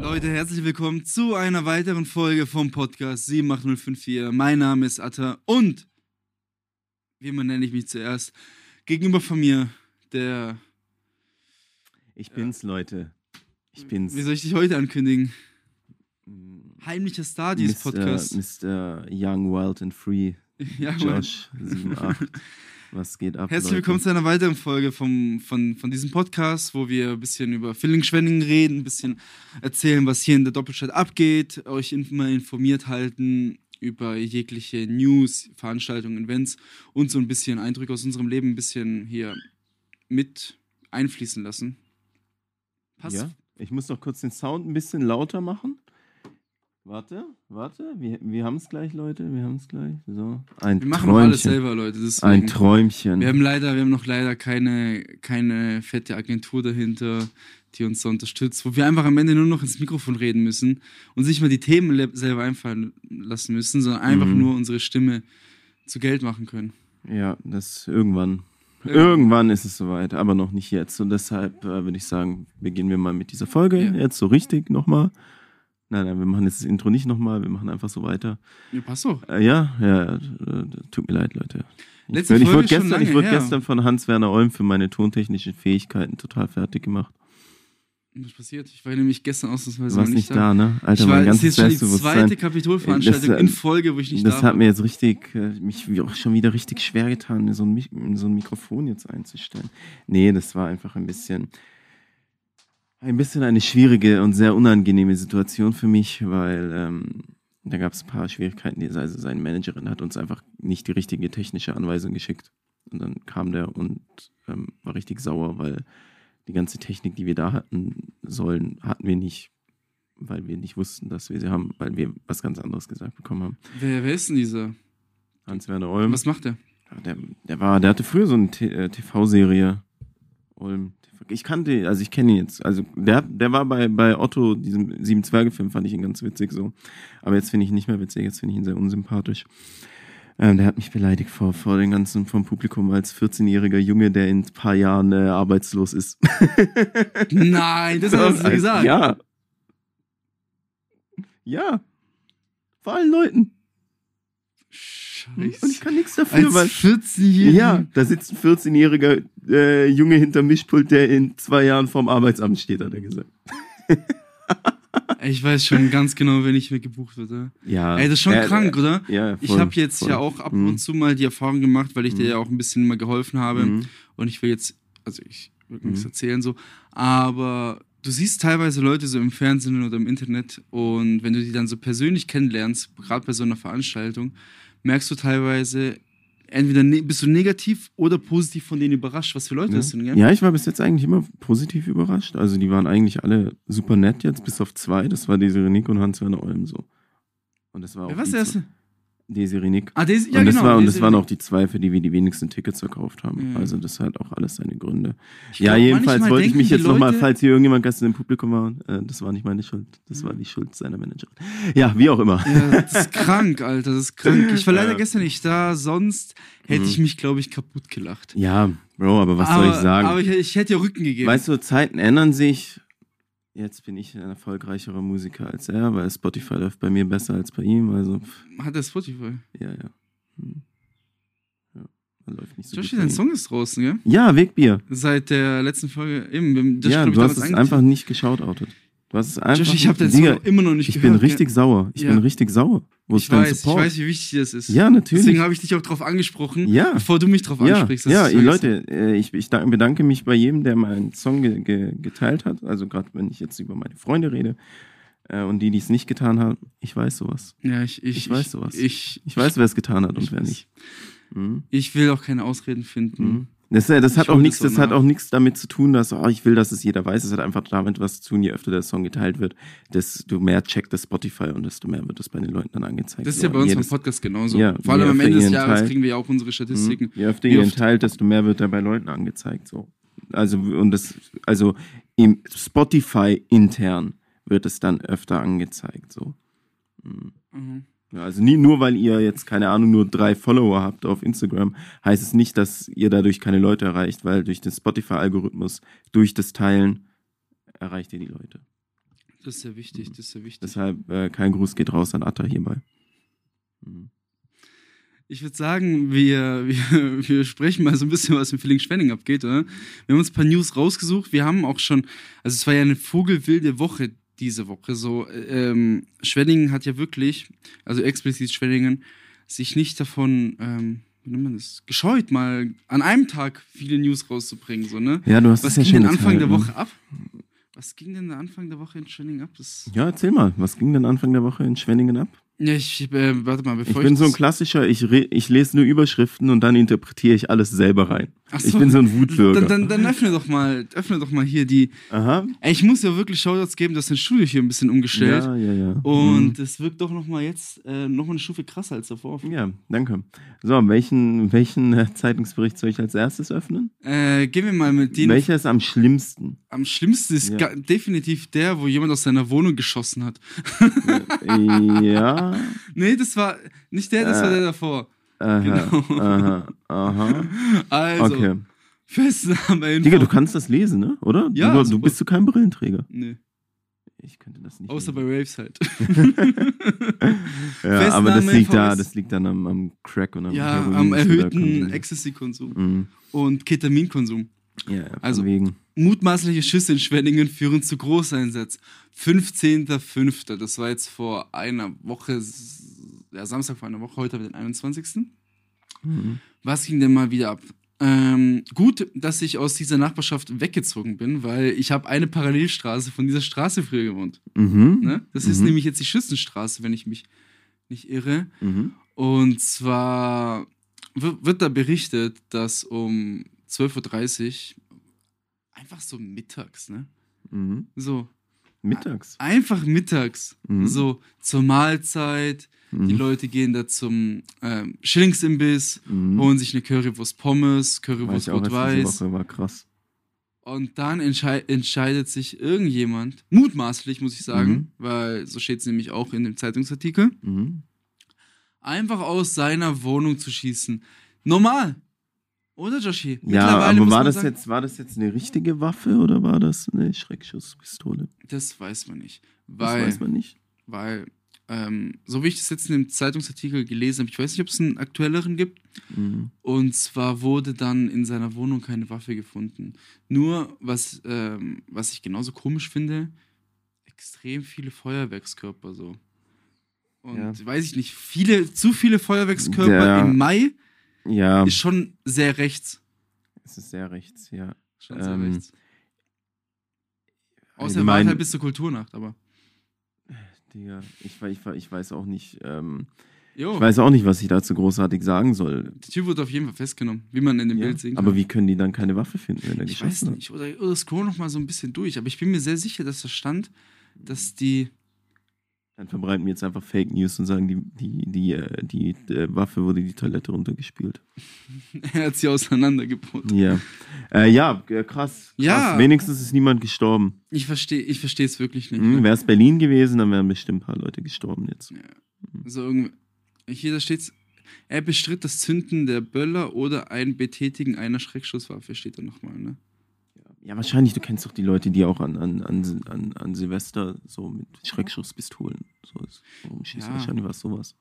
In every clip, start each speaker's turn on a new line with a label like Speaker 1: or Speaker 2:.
Speaker 1: Leute, herzlich willkommen zu einer weiteren Folge vom Podcast 78054. Mein Name ist Atta und wie man nenne ich mich zuerst? Gegenüber von mir der.
Speaker 2: Ich bin's, Leute. Ich bin's.
Speaker 1: Wie soll ich dich heute ankündigen? Heimlicher Star dieses Podcast.
Speaker 2: Mr. Young, Wild and Free.
Speaker 1: Ja.
Speaker 2: Josh 78. Was geht ab?
Speaker 1: Herzlich
Speaker 2: Leute?
Speaker 1: willkommen zu einer weiteren Folge vom, von, von diesem Podcast, wo wir ein bisschen über Villingen-Schwenningen reden, ein bisschen erzählen, was hier in der Doppelstadt abgeht, euch immer informiert halten über jegliche News, Veranstaltungen, Events und so ein bisschen Eindrücke aus unserem Leben ein bisschen hier mit einfließen lassen. Passt?
Speaker 2: Ja, ich muss noch kurz den Sound ein bisschen lauter machen. Warte, warte, wir, wir haben es gleich, Leute, wir haben es gleich. So, ein
Speaker 1: Wir machen auch alles
Speaker 2: Träumchen.
Speaker 1: selber, Leute. Deswegen.
Speaker 2: Ein Träumchen.
Speaker 1: Wir haben leider, wir haben noch leider keine, keine fette Agentur dahinter, die uns da unterstützt, wo wir einfach am Ende nur noch ins Mikrofon reden müssen und sich mal die Themen selber einfallen lassen müssen, sondern einfach
Speaker 2: Mhm.
Speaker 1: nur unsere Stimme zu Geld machen können.
Speaker 2: Ja, das irgendwann. Irgendwann ist es soweit, aber noch nicht jetzt. Und deshalb äh, würde ich sagen, beginnen wir mal mit dieser Folge.
Speaker 1: Ja.
Speaker 2: Jetzt so richtig nochmal. Nein, nein, wir machen jetzt das Intro nicht nochmal, wir machen einfach so weiter.
Speaker 1: Ja, passt doch.
Speaker 2: Äh, ja, ja, äh, tut mir leid, Leute. Ich,
Speaker 1: Letzte
Speaker 2: ich wurde gestern, ich wurde
Speaker 1: her.
Speaker 2: gestern von Hans-Werner Olm für meine tontechnischen Fähigkeiten total fertig gemacht.
Speaker 1: Was passiert? Ich war nämlich gestern ausnahmsweise
Speaker 2: Du warst
Speaker 1: noch
Speaker 2: nicht da, ne? Alter,
Speaker 1: ich war,
Speaker 2: mein
Speaker 1: das ist
Speaker 2: ganzes
Speaker 1: jetzt schon die zweite Kapitolveranstaltung
Speaker 2: Das, äh,
Speaker 1: in Folge, wo ich nicht
Speaker 2: das
Speaker 1: da
Speaker 2: hat
Speaker 1: war.
Speaker 2: mir jetzt richtig, äh, mich auch schon wieder richtig schwer getan, so ein, so ein Mikrofon jetzt einzustellen. Nee, das war einfach ein bisschen, ein bisschen eine schwierige und sehr unangenehme Situation für mich, weil ähm, da gab es ein paar Schwierigkeiten. Also seine Managerin hat uns einfach nicht die richtige technische Anweisung geschickt. Und dann kam der und ähm, war richtig sauer, weil die ganze Technik, die wir da hatten sollen, hatten wir nicht, weil wir nicht wussten, dass wir sie haben, weil wir was ganz anderes gesagt bekommen haben.
Speaker 1: Wer, wer ist denn dieser?
Speaker 2: Hans-Werner Olm.
Speaker 1: Was macht der?
Speaker 2: Ja, Der, der war, der hatte früher so eine T- äh, TV-Serie. Olm. Ich kannte, also ich kenne ihn jetzt. Also der, der war bei, bei Otto, diesem Sieben Zwerge-Film, fand ich ihn ganz witzig so. Aber jetzt finde ich ihn nicht mehr witzig, jetzt finde ich ihn sehr unsympathisch. Ähm, der hat mich beleidigt vor, vor den ganzen, vom Publikum als 14-jähriger Junge, der in ein paar Jahren äh, arbeitslos ist.
Speaker 1: Nein, das er
Speaker 2: Also,
Speaker 1: gesagt.
Speaker 2: Ja. Ja. Vor allen Leuten. Und ich kann nichts dafür, weil.
Speaker 1: Als 14-Jähriger.
Speaker 2: Ja, da sitzt ein 14-jähriger äh, Junge hinter Mischpult, der in zwei Jahren vorm Arbeitsamt steht, hat er gesagt.
Speaker 1: Ich weiß schon ganz genau, wenn ich mir gebucht wird.
Speaker 2: Ja.
Speaker 1: Ey, das ist schon
Speaker 2: äh,
Speaker 1: krank, oder?
Speaker 2: Ja,
Speaker 1: Ich
Speaker 2: voll,
Speaker 1: habe jetzt
Speaker 2: voll.
Speaker 1: ja auch ab
Speaker 2: Mhm.
Speaker 1: und zu mal die Erfahrung gemacht, weil ich dir
Speaker 2: Mhm.
Speaker 1: ja auch ein bisschen mal geholfen habe.
Speaker 2: Mhm.
Speaker 1: Und ich will jetzt, also ich will nichts
Speaker 2: Mhm.
Speaker 1: erzählen so, aber du siehst teilweise Leute so im Fernsehen oder im Internet und wenn du die dann so persönlich kennenlernst, gerade bei so einer Veranstaltung, merkst du teilweise, entweder ne bist du negativ oder positiv von denen überrascht, was für Leute das sind,
Speaker 2: Ja.
Speaker 1: gell?
Speaker 2: ja, ich war bis jetzt eigentlich immer positiv überrascht. Also die waren eigentlich alle super nett jetzt, bis auf zwei. Das war Desiree Nick und Hans-Werner Olm so. Und das war auch
Speaker 1: Wer war
Speaker 2: die
Speaker 1: der erste?
Speaker 2: Desiree Nick.
Speaker 1: Ah, des, ja,
Speaker 2: und das,
Speaker 1: genau.
Speaker 2: war, und das waren auch die zwei, für die wir die wenigsten Tickets verkauft haben.
Speaker 1: Ja.
Speaker 2: Also das hat auch alles seine Gründe.
Speaker 1: Ich
Speaker 2: ja,
Speaker 1: glaub,
Speaker 2: jedenfalls wollte ich mich jetzt nochmal, falls hier irgendjemand gestern im Publikum war, äh, das war nicht meine Schuld. Das
Speaker 1: Mhm.
Speaker 2: war die Schuld seiner Managerin. Ja, wie auch immer.
Speaker 1: Ja, das ist krank, Alter, das ist krank. Ich war leider
Speaker 2: Ja.
Speaker 1: gestern nicht da, sonst hätte
Speaker 2: Mhm.
Speaker 1: ich mich, glaube ich, kaputt gelacht.
Speaker 2: Ja, Bro, aber was
Speaker 1: aber,
Speaker 2: soll ich sagen?
Speaker 1: Aber ich, ich hätte dir Rücken gegeben.
Speaker 2: weißt du, Zeiten ändern sich. Jetzt bin ich ein erfolgreicherer Musiker als er, weil Spotify läuft bei mir besser als bei ihm. Also,
Speaker 1: Hat er Spotify?
Speaker 2: ja, ja. Hm. Ja, man läuft nicht so
Speaker 1: Joshi, dein. Song ist draußen, gell?
Speaker 2: Ja, Wegbier.
Speaker 1: Seit der letzten Folge. Eben, das
Speaker 2: ja, du hast es einfach nicht geschautoutet. Du hast es einfach.
Speaker 1: Joshi, ich habe den Song immer noch nicht
Speaker 2: ich
Speaker 1: gehört.
Speaker 2: bin richtig sauer. Ich
Speaker 1: Ja.
Speaker 2: bin richtig sauer. Wo
Speaker 1: Ich
Speaker 2: ist dein
Speaker 1: weiß, ich
Speaker 2: Support?
Speaker 1: weiß, wie wichtig das ist.
Speaker 2: Ja, natürlich.
Speaker 1: Deswegen habe ich dich auch drauf angesprochen,
Speaker 2: Ja.
Speaker 1: bevor du mich drauf
Speaker 2: ja,
Speaker 1: ansprichst.
Speaker 2: ja,
Speaker 1: vergisst.
Speaker 2: Leute, äh, ich, ich dank- bedanke mich bei jedem, der meinen Song ge ge geteilt hat. Also gerade wenn ich jetzt über meine Freunde rede äh, und die, die es nicht getan haben, ich weiß sowas.
Speaker 1: Ja, ich, ich,
Speaker 2: Ich weiß sowas.
Speaker 1: Ich,
Speaker 2: Ich weiß, wer es getan hat
Speaker 1: ich
Speaker 2: und wer nicht. Mhm.
Speaker 1: Ich will auch keine Ausreden finden.
Speaker 2: Mhm. Das, äh, das
Speaker 1: Ich
Speaker 2: hat auch nichts,
Speaker 1: das
Speaker 2: das hat auch nichts damit zu tun, dass oh, ich will, dass es jeder weiß. Es hat einfach damit was zu tun, je öfter der Song geteilt wird, desto mehr checkt das Spotify und desto mehr wird es bei den Leuten dann angezeigt.
Speaker 1: Das ist ja
Speaker 2: So,
Speaker 1: bei uns
Speaker 2: jedes-
Speaker 1: beim Podcast genauso.
Speaker 2: Ja,
Speaker 1: Vor allem am Ende des Jahres
Speaker 2: teilt.
Speaker 1: kriegen wir ja auch unsere Statistiken.
Speaker 2: Mhm. Je öfter ihr ihn teilt, desto mehr wird er bei Leuten angezeigt. So. Also, und das, also im Spotify intern wird es dann öfter angezeigt. So. Mhm.
Speaker 1: Mhm.
Speaker 2: Ja, also nie nur, weil ihr jetzt, keine Ahnung, nur drei Follower habt auf Instagram, heißt es nicht, dass ihr dadurch keine Leute erreicht, weil durch den Spotify-Algorithmus, durch das Teilen, erreicht ihr die Leute.
Speaker 1: Das ist sehr wichtig, das ist sehr wichtig.
Speaker 2: Deshalb äh, kein Gruß geht raus an Atta hierbei. Mhm.
Speaker 1: Ich würde sagen, wir, wir, wir sprechen mal so ein bisschen, was im Feeling Schwenning abgeht, oder? Wir haben uns ein paar News rausgesucht. Wir haben auch schon, also es war ja eine vogelwilde Woche diese Woche. So, ähm, Schwenningen hat ja wirklich, also explizit Schwenningen, sich nicht davon, ähm, wie nennt man das, gescheut, mal an einem Tag viele News rauszubringen, so, ne?
Speaker 2: Ja, du hast
Speaker 1: Was
Speaker 2: ja
Speaker 1: ging
Speaker 2: schon
Speaker 1: denn Anfang der
Speaker 2: ne?
Speaker 1: Woche ab? Was ging denn Anfang der Woche in Schwenningen ab? Das
Speaker 2: Ja, erzähl mal, was ging denn Anfang der Woche in Schwenningen ab?
Speaker 1: Ja, ich, äh, warte mal,
Speaker 2: Ich
Speaker 1: bevor
Speaker 2: bin so ein klassischer, ich, ich lese nur Überschriften und dann interpretiere ich alles selber rein.
Speaker 1: Ach
Speaker 2: Ich
Speaker 1: so.
Speaker 2: bin so ein Wutbürger.
Speaker 1: Dann, dann, dann öffne doch mal, öffne doch mal hier die.
Speaker 2: Aha.
Speaker 1: Ey, ich muss ja wirklich Shoutouts geben, dass dein Studio hier ein bisschen umgestellt.
Speaker 2: Ja, ja, ja.
Speaker 1: Und es wirkt doch noch mal jetzt äh, noch mal eine Stufe krasser als davor.
Speaker 2: Mhm. Ja, danke. So, welchen, welchen äh, Zeitungsbericht soll ich als erstes öffnen?
Speaker 1: Äh, gehen wir mal mit denen.
Speaker 2: Welcher ist am schlimmsten?
Speaker 1: Am schlimmsten ist
Speaker 2: Ja.
Speaker 1: definitiv der, wo jemand aus seiner Wohnung geschossen hat.
Speaker 2: ja.
Speaker 1: Nee, das war nicht der, das war
Speaker 2: Äh.
Speaker 1: der davor.
Speaker 2: Aha,
Speaker 1: Genau.
Speaker 2: aha, aha.
Speaker 1: Also,
Speaker 2: Okay.
Speaker 1: Festnahme
Speaker 2: Digga, du kannst das lesen, ne? Oder?
Speaker 1: Ja,
Speaker 2: Du, du bist du kein Brillenträger.
Speaker 1: Nee,
Speaker 2: Ich könnte das nicht.
Speaker 1: außer bei
Speaker 2: lesen.
Speaker 1: Raves halt.
Speaker 2: ja, aber das liegt da, das liegt dann am, am Crack und am
Speaker 1: ja,
Speaker 2: Heroin,
Speaker 1: am erhöhten. Ecstasy-Konsum
Speaker 2: Mhm.
Speaker 1: und Ketaminkonsum.
Speaker 2: Ja,
Speaker 1: Also-
Speaker 2: wegen.
Speaker 1: Mutmaßliche Schüsse in Schwenningen führen zu Großeinsatz. 15.05. Das war jetzt vor einer Woche, ja, Samstag vor einer Woche, heute den 21.
Speaker 2: Mhm.
Speaker 1: Was ging denn mal wieder ab? Ähm, gut, dass ich aus dieser Nachbarschaft weggezogen bin, weil ich habe eine Parallelstraße von dieser Straße früher gewohnt.
Speaker 2: Mhm.
Speaker 1: Ne? Das ist
Speaker 2: Mhm.
Speaker 1: nämlich jetzt die Schützenstraße, wenn ich mich nicht irre.
Speaker 2: Mhm.
Speaker 1: Und zwar wird da berichtet, dass um 12.30 Uhr, einfach so mittags, ne?
Speaker 2: Mhm.
Speaker 1: So,
Speaker 2: Mittags.
Speaker 1: einfach mittags,
Speaker 2: Mhm.
Speaker 1: so zur Mahlzeit. Die
Speaker 2: Mhm.
Speaker 1: Leute gehen da zum ähm, Schillingsimbiss,
Speaker 2: Mhm.
Speaker 1: holen sich eine Currywurst Pommes, Currywurst Rot-Weiß.
Speaker 2: War krass.
Speaker 1: Und dann entschei entscheidet sich irgendjemand, mutmaßlich muss ich sagen, weil so steht es nämlich auch in dem Zeitungsartikel,
Speaker 2: Mhm.
Speaker 1: einfach aus seiner Wohnung zu schießen. Normal. Oder, Joshi?
Speaker 2: Ja, aber war das,
Speaker 1: sagen,
Speaker 2: jetzt, war das jetzt eine richtige Waffe oder war das eine Schreckschusspistole?
Speaker 1: Das weiß man nicht.
Speaker 2: Das
Speaker 1: Weil,
Speaker 2: weiß man nicht.
Speaker 1: weil ähm, so wie ich das jetzt in dem Zeitungsartikel gelesen habe, ich weiß nicht, ob es einen aktuelleren gibt,
Speaker 2: Mhm.
Speaker 1: Und zwar wurde dann in seiner Wohnung keine Waffe gefunden. Nur, was, ähm, was ich genauso komisch finde, extrem viele Feuerwerkskörper so. Und
Speaker 2: Ja.
Speaker 1: weiß ich nicht, viele, zu viele Feuerwerkskörper
Speaker 2: Der-
Speaker 1: im Mai
Speaker 2: Ja,
Speaker 1: ist schon sehr rechts.
Speaker 2: es ist sehr rechts, ja.
Speaker 1: Schon sehr
Speaker 2: Ähm,
Speaker 1: rechts. Außer er war halt bis zur Kulturnacht, aber.
Speaker 2: Digga, ich, ich, ich weiß auch nicht, ähm, ich weiß auch nicht, was ich dazu großartig sagen soll.
Speaker 1: der Typ wurde auf jeden Fall festgenommen, wie man in dem
Speaker 2: Ja,
Speaker 1: Bild sehen kann.
Speaker 2: aber wie können die dann keine Waffe finden, wenn er
Speaker 1: ich weiß
Speaker 2: geschossen hat?
Speaker 1: nicht. Oder, oder scroll noch mal so ein bisschen durch. Aber ich bin mir sehr sicher, dass da stand, dass die.
Speaker 2: Dann verbreiten wir jetzt einfach Fake News und sagen, die, die, die, äh, die, äh, Waffe wurde die Toilette runtergespielt.
Speaker 1: er hat sie auseinandergebaut.
Speaker 2: Ja. Äh, ja, äh, krass, krass.
Speaker 1: Ja.
Speaker 2: Wenigstens ist niemand gestorben.
Speaker 1: Ich verstehe ich verstehe es wirklich nicht.
Speaker 2: Mhm, Wäre es Berlin gewesen, dann wären bestimmt ein paar Leute gestorben jetzt.
Speaker 1: So irgendwie, hier da steht's. Er bestritt das Zünden der Böller oder ein Betätigen einer Schreckschusswaffe, steht da nochmal, ne?
Speaker 2: Ja, wahrscheinlich, du kennst doch die Leute, die auch an, an, an, an, Silvester so mit Schreckschusspistolen. So ist.
Speaker 1: Ja.
Speaker 2: wahrscheinlich was sowas?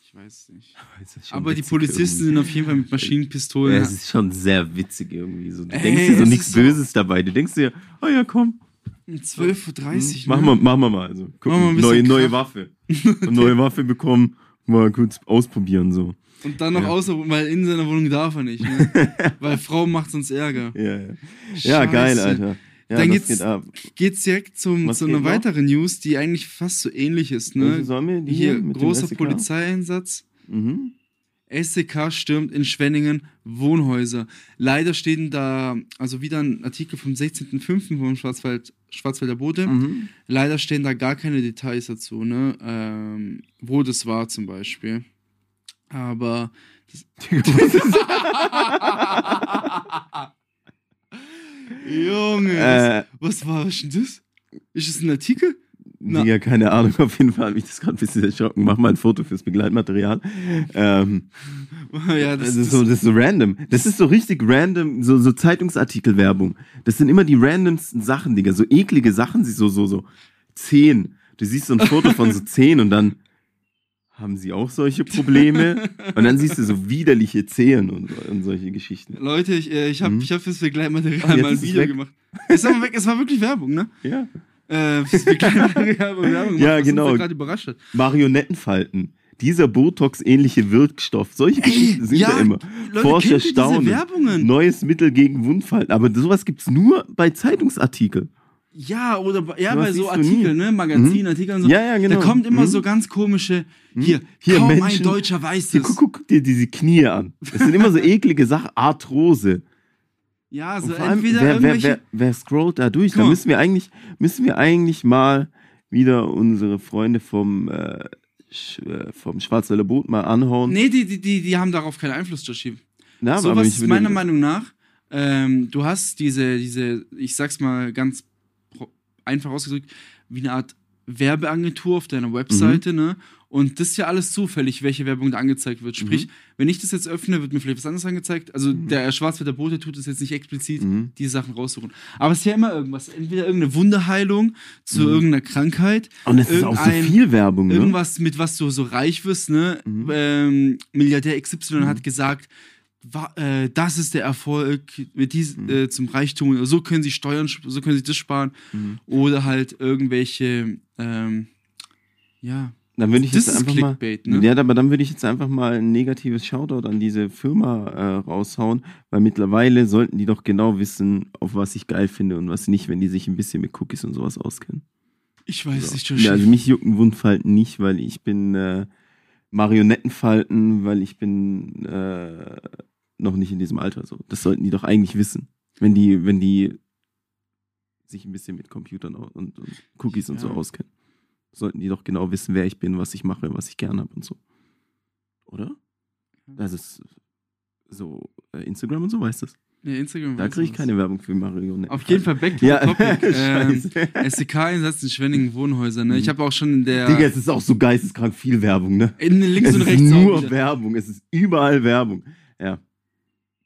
Speaker 1: Ich weiß nicht. Aber die Polizisten
Speaker 2: irgendwie.
Speaker 1: sind auf jeden Fall mit Maschinenpistolen.
Speaker 2: Ja, es ist schon sehr witzig irgendwie. So. Du
Speaker 1: Ey,
Speaker 2: denkst dir so nichts
Speaker 1: so-
Speaker 2: Böses dabei. Du denkst dir, oh ja, komm.
Speaker 1: um 12.30 Uhr.
Speaker 2: Machen wir, machen wir mal. Also, gucken,
Speaker 1: Machen wir ein bisschen
Speaker 2: neue, neue. Waffe. Neue Waffe bekommen. Mal kurz ausprobieren. so.
Speaker 1: Und dann noch
Speaker 2: Ja.
Speaker 1: außer, weil in seiner Wohnung darf er nicht, ne? weil Frau macht sonst Ärger.
Speaker 2: Ja, ja. ja geil. Alter. Ja,
Speaker 1: Dann geht's-
Speaker 2: geht.
Speaker 1: Geht's direkt zum,
Speaker 2: Was
Speaker 1: zu einer weiteren News, die eigentlich fast so ähnlich ist, ne?
Speaker 2: sollen wir? Die
Speaker 1: Hier,
Speaker 2: dem
Speaker 1: großer
Speaker 2: SEK?
Speaker 1: Polizeieinsatz.
Speaker 2: Mhm.
Speaker 1: SEK stürmt in Schwenningen Wohnhäuser. Leider stehen da, also wieder ein Artikel vom 16.05. vom Schwarzwald, Schwarzwälder Bote.
Speaker 2: Mhm.
Speaker 1: Leider stehen da gar keine Details dazu, ne? Ähm, wo das war zum Beispiel. Aber. Junge,
Speaker 2: Äh,
Speaker 1: was, was war denn das? Ist das ein Artikel? Na.
Speaker 2: Ja, keine Ahnung, auf jeden Fall hat mich das gerade ein bisschen erschrocken. Mach mal ein Foto fürs Begleitmaterial. Ähm,
Speaker 1: ja,
Speaker 2: das, ist so, das ist so random. Das ist so richtig random, so, so Zeitungsartikel-Werbung. Das sind immer die randomsten Sachen, Digga. So eklige Sachen, so, so, so. Zehn. Du siehst so ein Foto von so zehn und dann haben sie auch solche Probleme. und dann siehst du so widerliche Zehen und, und solche Geschichten.
Speaker 1: Leute, ich, äh, ich habe
Speaker 2: Mhm.
Speaker 1: ich hab fürs Begleitmaterial
Speaker 2: Ah,
Speaker 1: mal ein
Speaker 2: es
Speaker 1: Video
Speaker 2: weg.
Speaker 1: gemacht. Es war, weg, es war wirklich Werbung, ne?
Speaker 2: Ja.
Speaker 1: Äh, fürs Begleitmaterial Werbung
Speaker 2: Ja,
Speaker 1: was
Speaker 2: genau.
Speaker 1: gerade überrascht hat.
Speaker 2: Marionettenfalten. Dieser Botox-ähnliche Wirkstoff. Solche Geschichten sind
Speaker 1: ja,
Speaker 2: ja immer.
Speaker 1: Leute,
Speaker 2: Forscher staunen. Neues Mittel gegen Wundfalten. Aber sowas gibt's nur bei Zeitungsartikeln.
Speaker 1: Ja, oder bei- ja, bei so
Speaker 2: du nie.
Speaker 1: Artikeln, ne? Magazinartikeln und so.
Speaker 2: Ja, ja, genau.
Speaker 1: Da kommt immer
Speaker 2: Mhm.
Speaker 1: so ganz komische, hier,
Speaker 2: Hier,
Speaker 1: kaum ein
Speaker 2: Menschen-
Speaker 1: Deutscher weiß
Speaker 2: Hier,
Speaker 1: das.
Speaker 2: guck, guck, guck dir diese Knie an. Das sind immer so eklige Sachen. Arthrose.
Speaker 1: Ja, so
Speaker 2: allem,
Speaker 1: entweder
Speaker 2: wer, wer,
Speaker 1: irgendwelche...
Speaker 2: wer, wer scrollt da durch? Da müssen wir eigentlich, müssen wir eigentlich mal wieder unsere Freunde vom, äh, äh, vom Schwarzwälder Boot mal anhauen.
Speaker 1: Nee, die, die, die, die haben darauf keinen Einfluss, Joshi.
Speaker 2: Na, aber
Speaker 1: Sowas
Speaker 2: ich
Speaker 1: ist meiner Meinung nach, ähm, du hast diese, diese, ich sag's mal ganz einfach ausgedrückt, wie eine Art Werbeagentur auf deiner Webseite,
Speaker 2: Mhm.
Speaker 1: ne? Und das ist ja alles zufällig, welche Werbung da angezeigt wird. Sprich, wenn ich das jetzt öffne, wird mir vielleicht was anderes angezeigt. Also der Schwarzwälder Bote tut es jetzt nicht explizit,
Speaker 2: Mhm.
Speaker 1: die Sachen raussuchen. Aber es ist ja immer irgendwas. Entweder irgendeine Wunderheilung zu
Speaker 2: Mhm.
Speaker 1: irgendeiner Krankheit,
Speaker 2: Und es ist auch so viel Werbung, ne?
Speaker 1: irgendwas, mit was du so reich wirst, ne?
Speaker 2: Mhm.
Speaker 1: Ähm, Milliardär XY hat gesagt, äh, das ist der Erfolg mit dies,
Speaker 2: Mhm.
Speaker 1: äh, zum Reichtum. So können sie Steuern, so können sie das sparen.
Speaker 2: Mhm.
Speaker 1: Oder halt irgendwelche, ähm, ja.
Speaker 2: Dann würde ich
Speaker 1: Das
Speaker 2: jetzt einfach mal.
Speaker 1: Clickbait, ne?
Speaker 2: Ja, aber dann würde ich jetzt einfach mal ein negatives Shoutout an diese Firma äh, raushauen, weil mittlerweile sollten die doch genau wissen, auf was ich geil finde und was nicht, wenn die sich ein bisschen mit Cookies und sowas auskennen.
Speaker 1: Ich weiß
Speaker 2: So.
Speaker 1: nicht, Joshi.
Speaker 2: Ja, also mich jucken Wundfalten nicht, weil ich bin äh, Marionettenfalten, weil ich bin äh, noch nicht in diesem Alter so. Das sollten die doch eigentlich wissen. Wenn die, wenn die sich ein bisschen mit Computern und, und Cookies und so
Speaker 1: Ja.
Speaker 2: auskennen. Sollten die doch genau wissen, wer ich bin, was ich mache, was ich gern habe und so. Oder? Das ist so äh, Instagram und so, weißt du das?
Speaker 1: ja, Instagram
Speaker 2: Da
Speaker 1: weiß
Speaker 2: kriege ich keine Werbung für Marionetten.
Speaker 1: Auf jeden Fall back to
Speaker 2: Ja,
Speaker 1: topic. ähm. SDK-Einsatz in Schwenningen Wohnhäuser, ne? Ich
Speaker 2: Mhm.
Speaker 1: habe auch schon in der.
Speaker 2: Digga, es ist auch so geisteskrank viel Werbung, ne?
Speaker 1: in links
Speaker 2: es
Speaker 1: und
Speaker 2: ist
Speaker 1: rechts auch
Speaker 2: nur
Speaker 1: wieder.
Speaker 2: Werbung, es ist überall Werbung. Ja.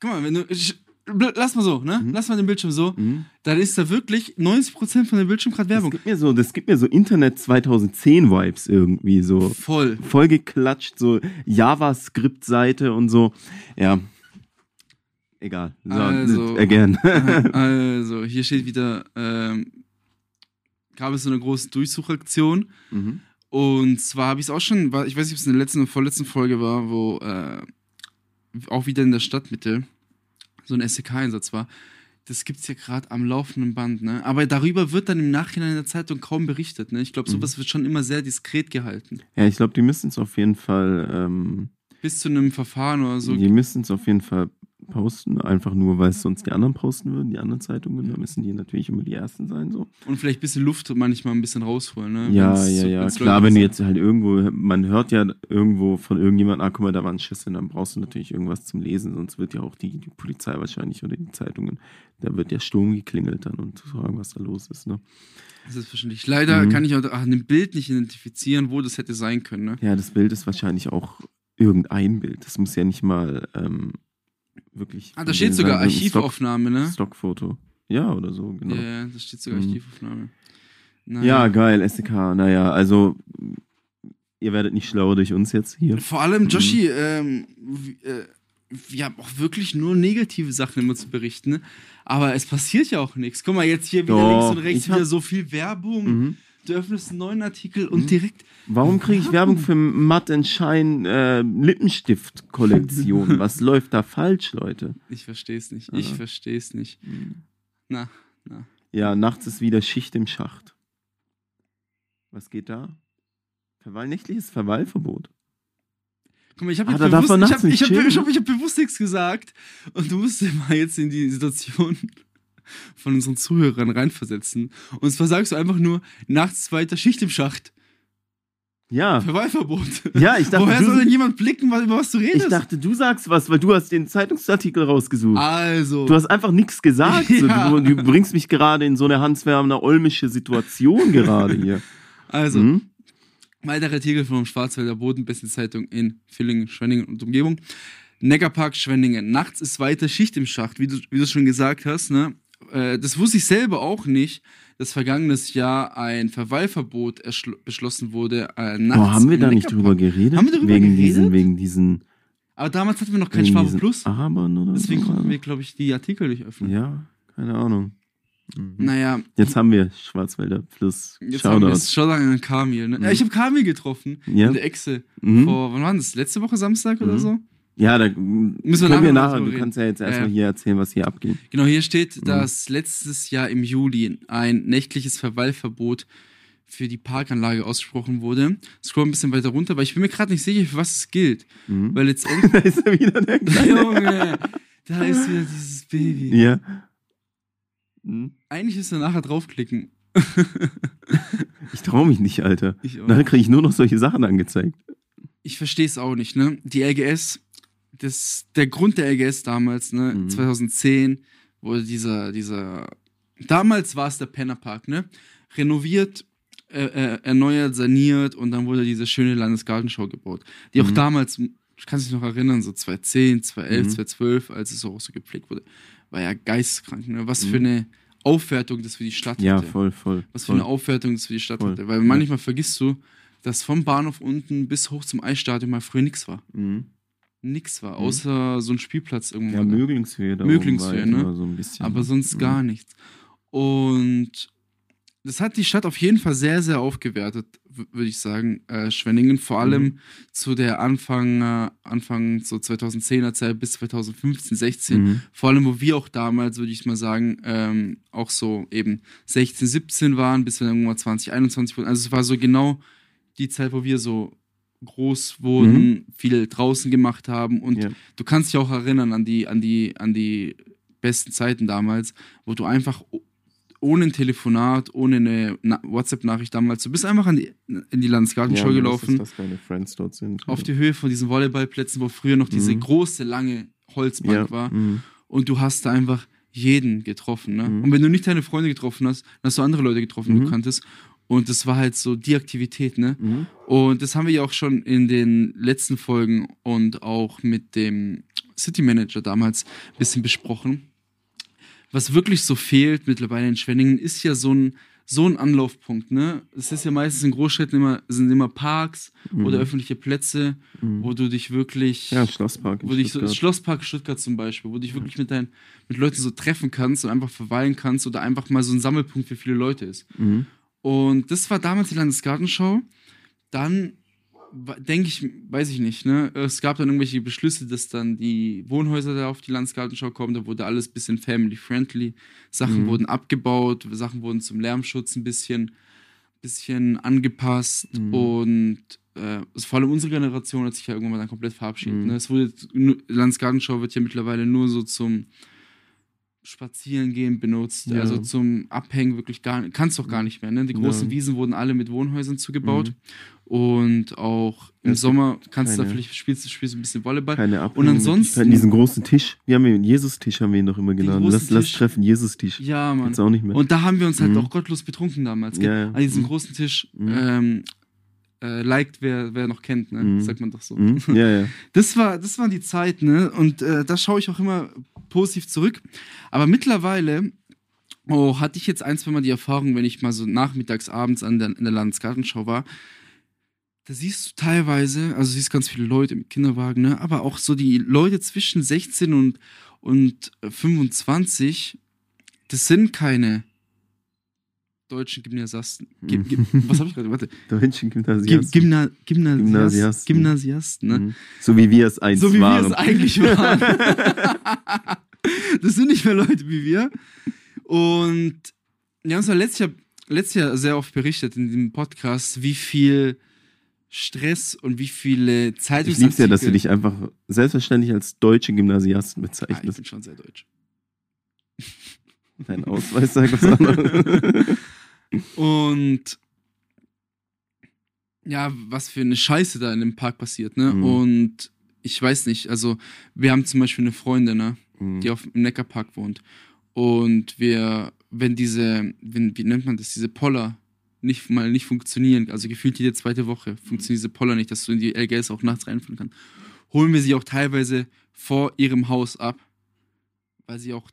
Speaker 1: Guck mal, wenn du. ich- Lass mal so, ne?
Speaker 2: Mhm.
Speaker 1: Lass mal den Bildschirm so.
Speaker 2: Mhm.
Speaker 1: Dann ist da wirklich 90% von dem Bildschirm gerade
Speaker 2: Das
Speaker 1: Werbung.
Speaker 2: gibt mir so, das gibt mir so Internet 2010 Vibes irgendwie so
Speaker 1: Voll.
Speaker 2: vollgeklatscht, so JavaScript-Seite und so. Ja. Egal. So,
Speaker 1: Also-
Speaker 2: again.
Speaker 1: also, hier steht wieder, ähm, gab es so eine große Durchsuchaktion.
Speaker 2: mhm.
Speaker 1: Und zwar habe ich es auch schon, ich weiß nicht, ob es in der letzten oder vorletzten Folge war, wo äh, auch wieder in der Stadtmitte so ein SEK-Einsatz war. Das gibt es ja gerade am laufenden Band, ne? Aber darüber wird dann im Nachhinein in der Zeitung kaum berichtet, ne? Ich glaube,
Speaker 2: Mhm.
Speaker 1: sowas wird schon immer sehr diskret gehalten.
Speaker 2: Ja, ich glaube, die müssen es auf jeden Fall, ähm,
Speaker 1: Bis zu einem Verfahren oder so.
Speaker 2: die müssen es auf jeden Fall posten, einfach nur, weil es sonst die anderen posten würden, die anderen Zeitungen. Da müssen die natürlich immer die ersten sein, so.
Speaker 1: Und vielleicht ein bisschen Luft manchmal ein bisschen rausholen, ne?
Speaker 2: Ja,
Speaker 1: Wenn's
Speaker 2: ja, ja. Klar, wenn du jetzt halt irgendwo, man hört ja irgendwo von irgendjemandem, ah, guck mal, da war ein Schiss, dann brauchst du natürlich irgendwas zum Lesen, sonst wird ja auch die, die Polizei wahrscheinlich oder die Zeitungen, da wird ja Sturm geklingelt dann und zu fragen, was da los ist, ne?
Speaker 1: Das ist verständlich. Leider
Speaker 2: Mhm.
Speaker 1: kann ich auch an dem Bild nicht identifizieren, wo das hätte sein können, ne?
Speaker 2: Ja, das Bild ist wahrscheinlich auch irgendein Bild. Das muss ja nicht mal ähm, wirklich.
Speaker 1: Ah, da steht sogar
Speaker 2: so ein Stock-
Speaker 1: Archivaufnahme, ne?
Speaker 2: Stockfoto. Ja, oder so, genau.
Speaker 1: Ja, ja, da steht sogar
Speaker 2: Mhm.
Speaker 1: Archivaufnahme.
Speaker 2: Ja,
Speaker 1: Naja.
Speaker 2: geil, SDK. Naja, also ihr werdet nicht schlauer durch uns jetzt hier.
Speaker 1: Vor allem,
Speaker 2: Mhm.
Speaker 1: Joshi, ähm, w- äh, wir haben auch wirklich nur negative Sachen immer zu berichten, ne? aber es passiert ja auch nichts. Guck mal, jetzt hier wieder
Speaker 2: Doch,
Speaker 1: links und rechts
Speaker 2: hab-
Speaker 1: wieder so viel Werbung.
Speaker 2: Mhm.
Speaker 1: Du öffnest einen neuen Artikel und
Speaker 2: Mhm.
Speaker 1: direkt.
Speaker 2: Warum kriege ich Werbung für Matt Shine äh, Lippenstift-Kollektion? Was läuft da falsch, Leute?
Speaker 1: Ich verstehe es nicht. Ich
Speaker 2: Aha.
Speaker 1: verstehe es nicht. Na, na.
Speaker 2: Ja, nachts ist wieder Schicht im Schacht. Was geht da? Verweil, nächtliches Verweilverbot.
Speaker 1: Guck mal, ich habe
Speaker 2: Ah,
Speaker 1: bewusst, ich hab, ich hab, ich hab, ich bewusst nichts gesagt. Und du musst mal jetzt in die Situation von unseren Zuhörern reinversetzen. Und zwar sagst du einfach nur, nachts weiter Schicht im Schacht.
Speaker 2: Ja.
Speaker 1: Verweilverbot.
Speaker 2: Ja, ich dachte,
Speaker 1: Woher
Speaker 2: du-
Speaker 1: soll denn jemand blicken, was- über was du redest?
Speaker 2: Ich dachte, du sagst was, weil du hast den Zeitungsartikel rausgesucht.
Speaker 1: also.
Speaker 2: Du hast einfach nichts gesagt. So,
Speaker 1: Ja.
Speaker 2: du, du bringst mich gerade in so eine hanswärmende olmische Situation gerade hier.
Speaker 1: Also,
Speaker 2: Mhm.
Speaker 1: Weitere Artikel vom Schwarzwälder Boden, beste Zeitung in Villingen, Schwenningen und Umgebung. Neckarpark Schwenningen. Nachts ist weiter Schicht im Schacht, wie du, wie du schon gesagt hast. Ne? Äh, das wusste ich selber auch nicht, dass vergangenes Jahr ein Verweilverbot beschlossen wurde. Äh,
Speaker 2: Boah, haben wir da nicht drüber geredet?
Speaker 1: Haben wir darüber
Speaker 2: wegen
Speaker 1: geredet?
Speaker 2: Diesen, wegen diesen,
Speaker 1: Aber damals hatten wir noch kein Schwabe Plus.
Speaker 2: Oder
Speaker 1: Deswegen
Speaker 2: so?
Speaker 1: konnten wir, glaube ich, die Artikel nicht öffnen.
Speaker 2: Ja, keine Ahnung. Mhm.
Speaker 1: Naja,
Speaker 2: Jetzt haben wir Schwarzwälder Plus.
Speaker 1: jetzt haben wir es
Speaker 2: Shoutout.
Speaker 1: an Kamil. Ne? Ja,
Speaker 2: Mhm.
Speaker 1: ich habe Kamil getroffen
Speaker 2: Ja.
Speaker 1: in der Echse.
Speaker 2: Mhm.
Speaker 1: Vor, wann war das? Letzte Woche Samstag oder
Speaker 2: Mhm.
Speaker 1: so?
Speaker 2: Ja, da müssen
Speaker 1: wir nachher
Speaker 2: wir nachher. Du kannst ja jetzt erstmal
Speaker 1: ja.
Speaker 2: hier erzählen, was hier abgeht.
Speaker 1: Genau, hier steht,
Speaker 2: Mhm.
Speaker 1: dass letztes Jahr im Juli ein nächtliches Verweilverbot für die Parkanlage ausgesprochen wurde. Scroll ein bisschen weiter runter, weil ich bin mir gerade nicht sicher, für was es gilt.
Speaker 2: Mhm.
Speaker 1: Weil letztendlich.
Speaker 2: da ist er wieder der Kleine.
Speaker 1: Junge, da ist wieder dieses Baby.
Speaker 2: Ja. Mhm.
Speaker 1: Eigentlich ist er nachher draufklicken.
Speaker 2: Ich traue mich nicht, Alter.
Speaker 1: Ich, auch.
Speaker 2: Dann kriege ich nur noch solche Sachen angezeigt.
Speaker 1: ich verstehe es auch nicht, ne? Die LGS, das, der Grund der LGS damals, ne?
Speaker 2: Mhm.
Speaker 1: 2010 wurde dieser, dieser, damals war es der Pennerpark, ne? Renoviert, äh, äh, erneuert, saniert und dann wurde diese schöne Landesgartenschau gebaut. Die auch
Speaker 2: Mhm.
Speaker 1: damals, ich kann mich noch erinnern, so 2010, 2011,
Speaker 2: Mhm.
Speaker 1: 2012, als es auch so gepflegt wurde, war ja geisteskrank, ne? Was
Speaker 2: Mhm.
Speaker 1: für eine Aufwertung das für die Stadt
Speaker 2: Ja,
Speaker 1: hatte.
Speaker 2: voll, voll.
Speaker 1: Was für
Speaker 2: voll.
Speaker 1: eine Aufwertung das für die Stadt
Speaker 2: Voll.
Speaker 1: hatte. Weil
Speaker 2: Ja.
Speaker 1: manchmal vergisst du, dass vom Bahnhof unten bis hoch zum Eisstadion mal früher nichts war.
Speaker 2: Mhm.
Speaker 1: Nix war,
Speaker 2: Mhm.
Speaker 1: außer so ein Spielplatz irgendwo.
Speaker 2: Ja, oben war
Speaker 1: ne?
Speaker 2: so bisschen.
Speaker 1: Aber sonst
Speaker 2: Mhm.
Speaker 1: gar nichts. Und das hat die Stadt auf jeden Fall sehr, sehr aufgewertet, würde ich sagen. Äh, Schwenningen, vor allem
Speaker 2: Mhm.
Speaker 1: zu der Anfang, äh, Anfang so 2010er Zeit bis 2015, 16.
Speaker 2: Mhm.
Speaker 1: Vor allem, wo wir auch damals, würde ich mal sagen, ähm, auch so eben 16, 17 waren, bis wir dann irgendwann 20, 21 wurden. Also es war so genau die Zeit, wo wir so groß wurden, viel draußen gemacht haben und
Speaker 2: Mhm. Ja.
Speaker 1: du kannst dich auch erinnern an die, an die, an die besten Zeiten damals, wo du einfach ohne ein Telefonat, ohne eine Na- WhatsApp-Nachricht damals, du bist einfach an die, in die Landesgartenschau
Speaker 2: Ja,
Speaker 1: gelaufen,
Speaker 2: Das ist, sind.
Speaker 1: auf die Höhe von diesen Volleyballplätzen, wo früher noch diese
Speaker 2: Mhm.
Speaker 1: große, lange Holzbank
Speaker 2: ja.
Speaker 1: war
Speaker 2: Mhm.
Speaker 1: und du hast da einfach jeden getroffen. Ne?
Speaker 2: Mhm.
Speaker 1: Und wenn du nicht deine Freunde getroffen hast, dann hast du andere Leute getroffen, die du
Speaker 2: Mhm.
Speaker 1: kanntest. Und das war halt so die Aktivität, ne?
Speaker 2: Mhm.
Speaker 1: Und das haben wir ja auch schon in den letzten Folgen und auch mit dem City Manager damals ein bisschen besprochen. Was wirklich so fehlt mittlerweile in Schwenningen, ist ja so ein, so ein Anlaufpunkt, ne? Es ist ja meistens in Großstädten immer, sind immer Parks oder öffentliche Plätze,
Speaker 2: Mhm.
Speaker 1: wo du dich wirklich
Speaker 2: Ja, Schlosspark.
Speaker 1: wo dich so. Schlosspark Stuttgart zum Beispiel, wo du dich wirklich mit deinen, mit Leuten so treffen kannst und einfach verweilen kannst oder einfach mal so ein Sammelpunkt für viele Leute ist. Und das war damals die Landesgartenschau. Dann denke ich, weiß ich nicht, ne? Es gab dann irgendwelche Beschlüsse, dass dann die Wohnhäuser da auf die Landesgartenschau kommen. Da wurde alles ein bisschen family-friendly. Sachen
Speaker 2: Mhm.
Speaker 1: wurden abgebaut, Sachen wurden zum Lärmschutz ein bisschen, bisschen angepasst.
Speaker 2: Mhm.
Speaker 1: Und äh, also vor allem unsere Generation hat sich ja irgendwann mal dann komplett verabschiedet.
Speaker 2: Mhm.
Speaker 1: Ne? Es wurde, Landesgartenschau wird ja mittlerweile nur so zum Spazierengehen benutzt,
Speaker 2: Ja.
Speaker 1: also zum Abhängen wirklich gar nicht, kannst doch gar nicht mehr. Ne? Die großen
Speaker 2: Ja.
Speaker 1: Wiesen wurden alle mit Wohnhäusern zugebaut
Speaker 2: Mhm.
Speaker 1: und auch im
Speaker 2: gibt
Speaker 1: Sommer kannst du da vielleicht spielst, spielst du ein bisschen Volleyball.
Speaker 2: Keine
Speaker 1: Und ansonsten-.
Speaker 2: Diesen großen Tisch. Wir haben den Jesus-Tisch, haben wir ihn doch immer genannt. Lass, lass treffen, Jesus-Tisch.
Speaker 1: Ja, Mann.
Speaker 2: Auch nicht mehr.
Speaker 1: Und da haben wir uns halt
Speaker 2: Mhm.
Speaker 1: auch gottlos betrunken damals.
Speaker 2: Ja.
Speaker 1: An diesem
Speaker 2: Mhm.
Speaker 1: großen Tisch.
Speaker 2: Mhm.
Speaker 1: Ähm, äh, liked, wer, wer noch kennt, ne?
Speaker 2: Mhm.
Speaker 1: Sagt man doch so.
Speaker 2: Mhm. Ja, ja.
Speaker 1: Das war, das war die Zeit, ne? Und äh, da schaue ich auch immer positiv zurück. Aber mittlerweile oh, hatte ich jetzt ein, zwei Mal die Erfahrung, wenn ich mal so nachmittags, abends an der, in der Landesgartenschau war, da siehst du teilweise, also siehst ganz viele Leute mit Kinderwagen, ne? Aber auch so die Leute zwischen 16 und, und äh, 25, das sind keine deutschen Gymnasiasten. Gym,
Speaker 2: Mhm.
Speaker 1: Gym, was habe ich gerade? Warte.
Speaker 2: Deutschen
Speaker 1: Gym,
Speaker 2: Gymnasiasten.
Speaker 1: Gymna, Gymnasiast,
Speaker 2: Gymnasiasten.
Speaker 1: Gymnasiasten, ne?
Speaker 2: Mhm. So wie wir es einst
Speaker 1: So wie
Speaker 2: waren.
Speaker 1: wir es eigentlich waren. das sind nicht mehr Leute wie wir. Und wir haben es ja letztes Jahr, letztes Jahr sehr oft berichtet in dem Podcast, wie viel Stress und wie viele
Speaker 2: ich
Speaker 1: Zeitungsartikel...
Speaker 2: lieb's ja, dass du dich einfach selbstverständlich als deutsche Gymnasiasten
Speaker 1: ah, ich
Speaker 2: bezeichnest.
Speaker 1: bin schon sehr deutsch.
Speaker 2: Dein Ausweis sagt was anderes.
Speaker 1: Und ja, was für eine Scheiße da in dem Park passiert, ne?
Speaker 2: Mhm.
Speaker 1: Und ich weiß nicht, also wir haben zum Beispiel eine Freundin, ne?
Speaker 2: Mhm.
Speaker 1: die auf, im Neckarpark wohnt. Und wir, wenn diese, wenn, wie nennt man das, diese Poller, nicht mal nicht funktionieren, also gefühlt jede zweite Woche funktioniert diese Poller nicht, dass du in die LGS auch nachts reinfahren kannst, holen wir sie auch teilweise vor ihrem Haus ab, weil sie auch,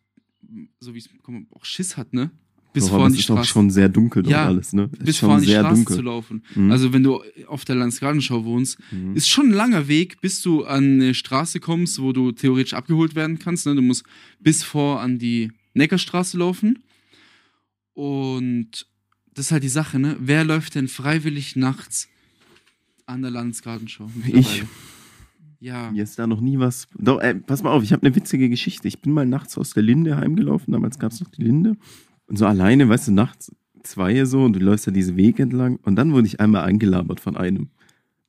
Speaker 1: so wie es auch Schiss hat, ne? Bis vor an die
Speaker 2: ist auch schon sehr dunkel
Speaker 1: Ja,
Speaker 2: alles, ne? Ist
Speaker 1: bis
Speaker 2: schon
Speaker 1: vor an die
Speaker 2: sehr
Speaker 1: Straße
Speaker 2: dunkel.
Speaker 1: zu laufen.
Speaker 2: Mhm.
Speaker 1: Also wenn du auf der Landesgartenschau wohnst,
Speaker 2: Mhm.
Speaker 1: ist schon ein langer Weg, bis du an eine Straße kommst, wo du theoretisch abgeholt werden kannst. Ne? Du musst bis vor an die Neckarstraße laufen. Und das ist halt die Sache, ne? Wer läuft denn freiwillig nachts an der Landesgartenschau? mittlerweile? Ja.
Speaker 2: Mir ist da noch nie was. Doch, ey, pass mal auf, ich habe eine witzige Geschichte. Ich bin mal nachts aus der Linde heimgelaufen, damals gab es noch die Linde. Und so alleine, weißt du, nachts zwei so und du läufst da diesen Weg entlang. Und dann wurde ich einmal eingelabert von einem,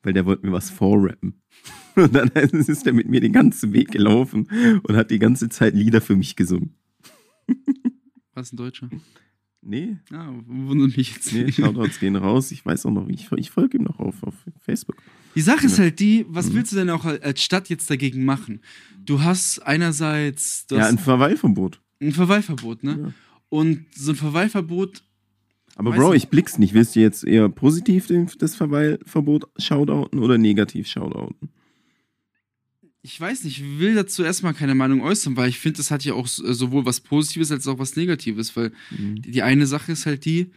Speaker 2: weil der wollte mir was vorrappen. Und dann ist der mit mir den ganzen Weg gelaufen und hat die ganze Zeit Lieder für mich gesungen.
Speaker 1: Was ein Deutscher?
Speaker 2: Nee,
Speaker 1: Ja, wundert mich jetzt
Speaker 2: nee,
Speaker 1: nicht.
Speaker 2: Shoutouts gehen raus. Ich weiß auch noch, ich, ich folge ihm noch auf, auf Facebook.
Speaker 1: Die Sache ist halt die, was
Speaker 2: Mhm.
Speaker 1: willst du denn auch als Stadt jetzt dagegen machen? Du hast einerseits du
Speaker 2: Ja, ein Verweilverbot.
Speaker 1: ein Verweilverbot, ne?
Speaker 2: Ja.
Speaker 1: Und so ein Verweilverbot
Speaker 2: Aber Bro, ich blick's nicht. Willst du jetzt eher positiv das Verweilverbot shoutouten oder negativ shoutouten?
Speaker 1: ich weiß nicht, ich will dazu erstmal keine Meinung äußern, weil ich finde, das hat ja auch so- sowohl was Positives als auch was Negatives, weil
Speaker 2: Mhm.
Speaker 1: die eine Sache ist halt die,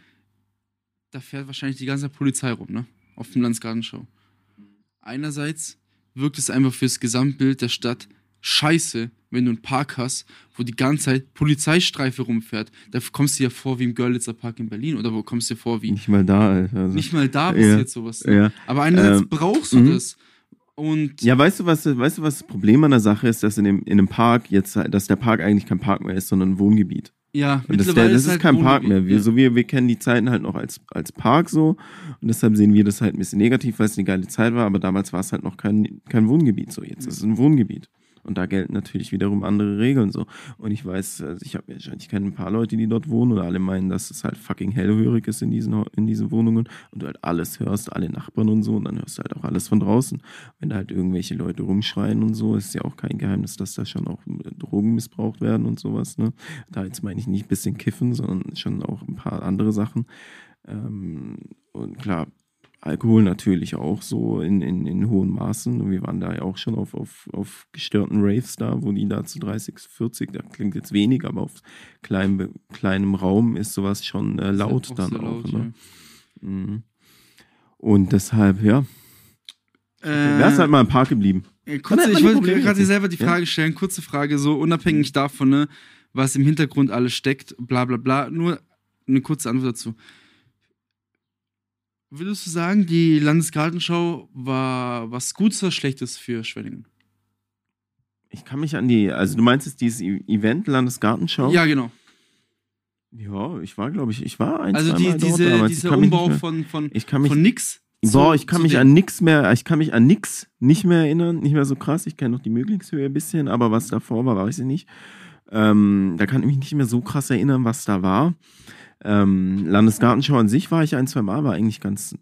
Speaker 1: da fährt wahrscheinlich die ganze Polizei rum, ne? Auf dem Landesgartenschau. Einerseits wirkt es einfach fürs Gesamtbild der Stadt scheiße, wenn du einen Park hast, wo die ganze Zeit Polizeistreife rumfährt. Da kommst du dir vor wie im Görlitzer Park in Berlin oder wo kommst du dir vor wie.
Speaker 2: Nicht mal da, Alter. Also,
Speaker 1: Nicht mal da
Speaker 2: Ja.
Speaker 1: passiert sowas. Ne?
Speaker 2: ja.
Speaker 1: Aber einerseits
Speaker 2: Ähm,
Speaker 1: brauchst du
Speaker 2: mhm.
Speaker 1: das. Und
Speaker 2: ja, weißt du, was, weißt du, was das Problem an der Sache ist, dass in, dem, in einem Park jetzt, dass der Park eigentlich kein Park mehr ist, sondern ein Wohngebiet.
Speaker 1: ja,
Speaker 2: Und das, der, das ist
Speaker 1: halt
Speaker 2: kein Park mehr. Wir,
Speaker 1: ja.
Speaker 2: so wir, wir kennen die Zeiten halt noch als, als Park so. Und deshalb sehen wir das halt ein bisschen negativ, weil es eine geile Zeit war. Aber damals war es halt noch kein, kein Wohngebiet so. Jetzt ist es ein Wohngebiet. Und da gelten natürlich wiederum andere Regeln so. Und ich weiß, also ich habe ich kenne ein paar Leute, die dort wohnen und alle meinen, dass es halt fucking hellhörig ist in diesen, in diesen Wohnungen und du halt alles hörst, alle Nachbarn und so und dann hörst du halt auch alles von draußen. Wenn da halt irgendwelche Leute rumschreien und so, ist ja auch kein Geheimnis, dass da schon auch Drogen missbraucht werden und sowas, ne? Da jetzt meine ich nicht ein bisschen kiffen, sondern schon auch ein paar andere Sachen. Ähm, und klar, Alkohol natürlich auch so in, in, in hohen Maßen. Und wir waren da ja auch schon auf, auf, auf gestörten Raves da, wo die da zu 30, 40, da klingt jetzt wenig, aber auf kleinem, kleinem Raum ist sowas schon äh, laut dann auch.
Speaker 1: laut,
Speaker 2: ne? Mhm. Und deshalb, ja,
Speaker 1: ja.
Speaker 2: wäre es halt mal im Park geblieben.
Speaker 1: Äh, kurze, ich wollte
Speaker 2: Probleme
Speaker 1: gerade selber die
Speaker 2: Ja.
Speaker 1: Frage stellen, kurze Frage, so unabhängig davon, ne, was im Hintergrund alles steckt, bla bla bla, nur eine kurze Antwort dazu. Würdest du sagen, die Landesgartenschau war was Gutes oder Schlechtes für Schwenningen?
Speaker 2: Ich kann mich an die, also du meinst jetzt dieses E- Event Landesgartenschau?
Speaker 1: Ja, genau.
Speaker 2: Ja, ich war, glaube ich, ich war ein,
Speaker 1: Also die, diese, dieser Umbau
Speaker 2: mehr-
Speaker 1: von, von,
Speaker 2: Ich kann mich
Speaker 1: von nix.
Speaker 2: Boah, ich kann mich
Speaker 1: dem.
Speaker 2: an nix mehr, ich kann mich an nix nicht mehr erinnern, nicht mehr so krass. Ich kenne noch die Möglichkeitshöhe ein bisschen, aber was davor war, weiß ich nicht. Ähm, da kann ich mich nicht mehr so krass erinnern, was da war. Ähm, Landesgartenschau an sich war ich ein, zwei Mal, war eigentlich ganz,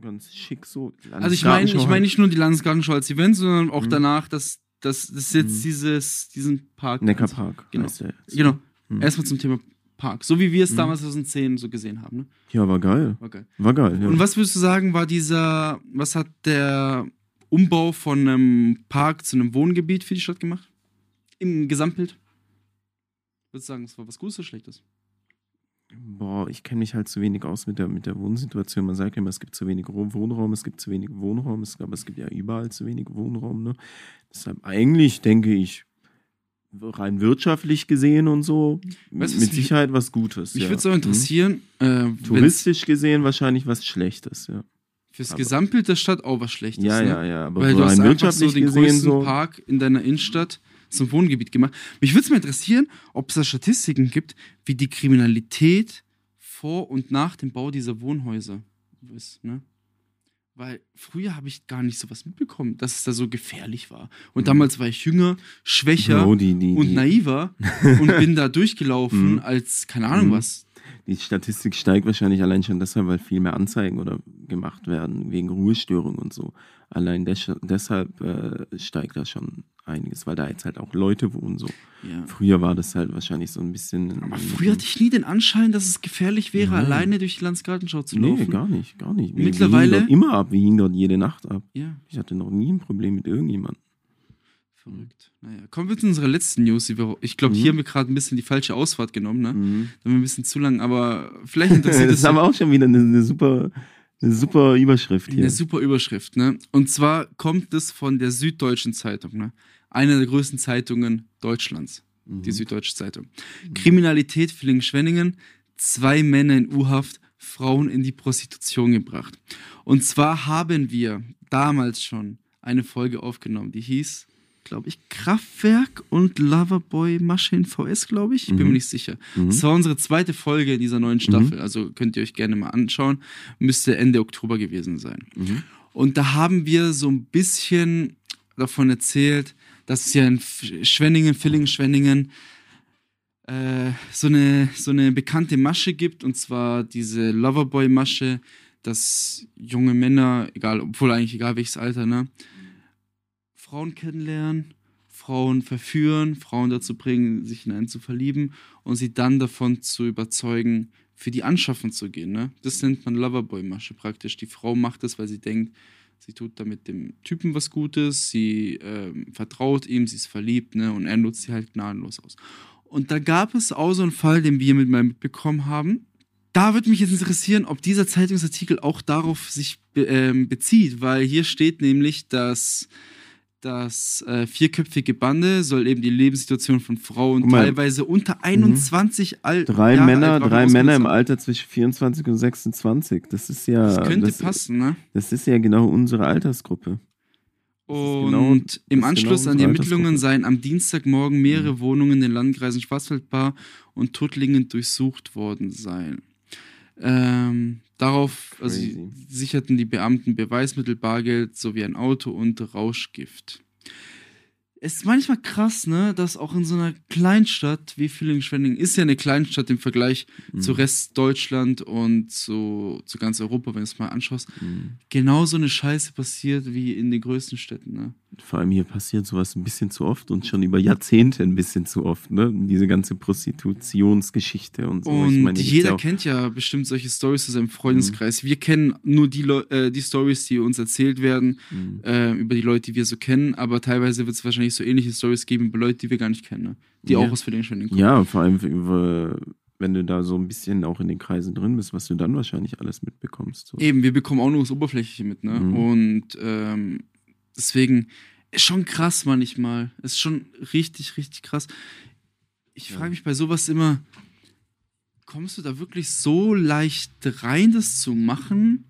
Speaker 2: ganz schick so.
Speaker 1: Also ich meine ich
Speaker 2: Landesgartenschau
Speaker 1: meine nicht nur die Landesgartenschau als Event, sondern auch
Speaker 2: Mhm.
Speaker 1: danach, dass, dass, dass jetzt
Speaker 2: Mhm.
Speaker 1: dieses, diesen Park.
Speaker 2: halt Neckarpark.
Speaker 1: Genau. Genau.
Speaker 2: Mhm.
Speaker 1: Erstmal zum Thema Park. So wie wir es
Speaker 2: Mhm.
Speaker 1: damals 2010 so gesehen haben. Ne?
Speaker 2: Ja, war geil.
Speaker 1: War geil.
Speaker 2: War geil, ja.
Speaker 1: Und was würdest du sagen, war dieser, was hat der Umbau von einem Park zu einem Wohngebiet für die Stadt gemacht? Im Gesamtbild? Würdest du sagen, es war was Gutes oder Schlechtes?
Speaker 2: Boah, ich kenne mich halt zu wenig aus mit der, mit der Wohnsituation. Man sagt ja immer, es gibt zu wenig Wohnraum, es gibt zu wenig Wohnraum, es, aber es gibt ja überall zu wenig Wohnraum. Ne? Deshalb eigentlich denke ich, rein wirtschaftlich gesehen und so,
Speaker 1: Weißt
Speaker 2: mit Sicherheit was Gutes.
Speaker 1: Mich
Speaker 2: ja.
Speaker 1: würde es auch interessieren, äh,
Speaker 2: Mhm.
Speaker 1: wenn's
Speaker 2: Touristisch gesehen wahrscheinlich was Schlechtes, ja.
Speaker 1: fürs
Speaker 2: aber-
Speaker 1: Gesamtbild der Stadt auch was Schlechtes.
Speaker 2: Ja,
Speaker 1: ne?
Speaker 2: ja, ja, aber
Speaker 1: Weil du hast
Speaker 2: rein
Speaker 1: einfach so
Speaker 2: wirtschaftlich
Speaker 1: den
Speaker 2: gesehen
Speaker 1: größten
Speaker 2: so.
Speaker 1: Park in deiner Innenstadt zum Wohngebiet gemacht. Mich würde es mal interessieren, ob es da Statistiken gibt, wie die Kriminalität vor und nach dem Bau dieser Wohnhäuser ist. Ne? Weil früher habe ich gar nicht sowas mitbekommen, dass es da so gefährlich war. Und
Speaker 2: Mhm.
Speaker 1: damals war ich jünger, schwächer
Speaker 2: Bro, die, die,
Speaker 1: und naiver und bin da durchgelaufen
Speaker 2: Mhm.
Speaker 1: als keine Ahnung
Speaker 2: Mhm.
Speaker 1: was.
Speaker 2: Die Statistik steigt wahrscheinlich allein schon deshalb, weil viel mehr Anzeigen oder gemacht werden wegen Ruhestörung und so. Allein des deshalb äh, steigt da schon einiges, weil da jetzt halt auch Leute wohnen so.
Speaker 1: Ja.
Speaker 2: Früher war das halt wahrscheinlich so ein bisschen.
Speaker 1: Aber früher hatte ich nie den Anschein, dass es gefährlich wäre,
Speaker 2: Nein.
Speaker 1: alleine durch die Landesgartenschau zu
Speaker 2: Nee,
Speaker 1: laufen.
Speaker 2: gar nicht, gar nicht. Wir,
Speaker 1: Mittlerweile-
Speaker 2: Wir hingen dort immer ab, wir hingen dort jede Nacht ab.
Speaker 1: Ja,
Speaker 2: Ich hatte noch nie ein Problem mit irgendjemandem.
Speaker 1: verrückt. Naja, kommen wir zu unserer letzten News. Wir, ich glaube,
Speaker 2: Mhm.
Speaker 1: hier haben wir gerade ein bisschen die falsche Ausfahrt genommen, ne?
Speaker 2: Mhm.
Speaker 1: Da haben wir ein bisschen zu lang, aber vielleicht interessiert
Speaker 2: das
Speaker 1: es
Speaker 2: ist aber auch schon wieder eine, eine super, eine super Überschrift hier.
Speaker 1: Eine super Überschrift, ne? Und zwar kommt es von der Süddeutschen Zeitung, ne? Einer der größten Zeitungen Deutschlands,
Speaker 2: Mhm.
Speaker 1: die Süddeutsche Zeitung. Kriminalität Villingen-Schwenningen, zwei Männer in U-Haft, Frauen in die Prostitution gebracht. Und zwar haben wir damals schon eine Folge aufgenommen, die hieß, glaube ich, Kraftwerk und Loverboy Masche in VS, glaube ich. Ich bin
Speaker 2: Mhm.
Speaker 1: mir nicht sicher.
Speaker 2: Mhm.
Speaker 1: Das war unsere zweite Folge in dieser neuen Staffel, also könnt ihr euch gerne mal anschauen. Müsste Ende Oktober gewesen sein.
Speaker 2: Mhm.
Speaker 1: Und da haben wir so ein bisschen davon erzählt, dass es ja in Schwenningen, Villingen, Schwenningen äh, so, eine, so eine bekannte Masche gibt, und zwar diese Loverboy-Masche, dass junge Männer, egal, obwohl eigentlich egal welches Alter, ne, Frauen kennenlernen, Frauen verführen, Frauen dazu bringen, sich in einen zu verlieben und sie dann davon zu überzeugen, für die anschaffen zu gehen. Ne? Das nennt man Loverboy-Masche praktisch. Die Frau macht das, weil sie denkt, sie tut damit dem Typen was Gutes, sie ähm, vertraut ihm, sie ist verliebt ne? und er nutzt sie halt gnadenlos aus. Und da gab es auch so einen Fall, den wir mit mal mitbekommen haben. Da würde mich jetzt interessieren, ob dieser Zeitungsartikel auch darauf sich be ähm, bezieht, weil hier steht nämlich, dass das äh, vierköpfige Bande soll eben die Lebenssituation von Frauen
Speaker 2: mal.
Speaker 1: teilweise unter 21 alt
Speaker 2: Drei
Speaker 1: Jahre
Speaker 2: Männer,
Speaker 1: alt
Speaker 2: drei Männer im. Alter zwischen 24 und 26. Das ist ja.
Speaker 1: Das könnte
Speaker 2: das,
Speaker 1: passen, ne?
Speaker 2: Das ist ja genau unsere Altersgruppe.
Speaker 1: Und
Speaker 2: genau-
Speaker 1: im
Speaker 2: ist
Speaker 1: Anschluss
Speaker 2: genau
Speaker 1: an die Ermittlungen seien am Dienstagmorgen mehrere Wohnungen in den Landkreisen Schwarzwaldbar und Tuttlingen durchsucht worden seien. Ähm, darauf also, sicherten die Beamten Beweismittel, Bargeld sowie ein Auto und Rauschgift. Es ist manchmal krass, ne, dass auch in so einer Kleinstadt wie Villingen-Schwenningen ist ja eine Kleinstadt im Vergleich zu
Speaker 2: Mhm.
Speaker 1: Rest Deutschland und zu, zu ganz Europa, wenn du es mal anschaust,
Speaker 2: Mhm.
Speaker 1: genauso eine Scheiße passiert wie in den größten Städten, ne?
Speaker 2: Vor allem hier passiert sowas ein bisschen zu oft und schon über Jahrzehnte ein bisschen zu oft, ne? Diese ganze Prostitutionsgeschichte und so.
Speaker 1: Und
Speaker 2: Ich meine,
Speaker 1: jeder
Speaker 2: ja
Speaker 1: kennt ja bestimmt solche Stories aus seinem Freundeskreis. Wir kennen nur die, Leu- äh, die Stories, die uns erzählt werden,
Speaker 2: Mhm.
Speaker 1: äh, über die Leute, die wir so kennen, aber teilweise wird es wahrscheinlich so ähnliche Stories geben über Leute, die wir gar nicht kennen, ne? die
Speaker 2: Ja.
Speaker 1: auch aus Villingen kommen.
Speaker 2: Ja, vor allem über, wenn du da so ein bisschen auch in den Kreisen drin bist, was du dann wahrscheinlich alles mitbekommst. So.
Speaker 1: Eben, wir bekommen auch nur das Oberflächliche mit, ne?
Speaker 2: Mhm.
Speaker 1: Und ähm, deswegen ist schon krass manchmal. Ist schon richtig, richtig krass. Ich
Speaker 2: Ja.
Speaker 1: frage mich bei sowas immer, kommst du da wirklich so leicht rein, das zu machen?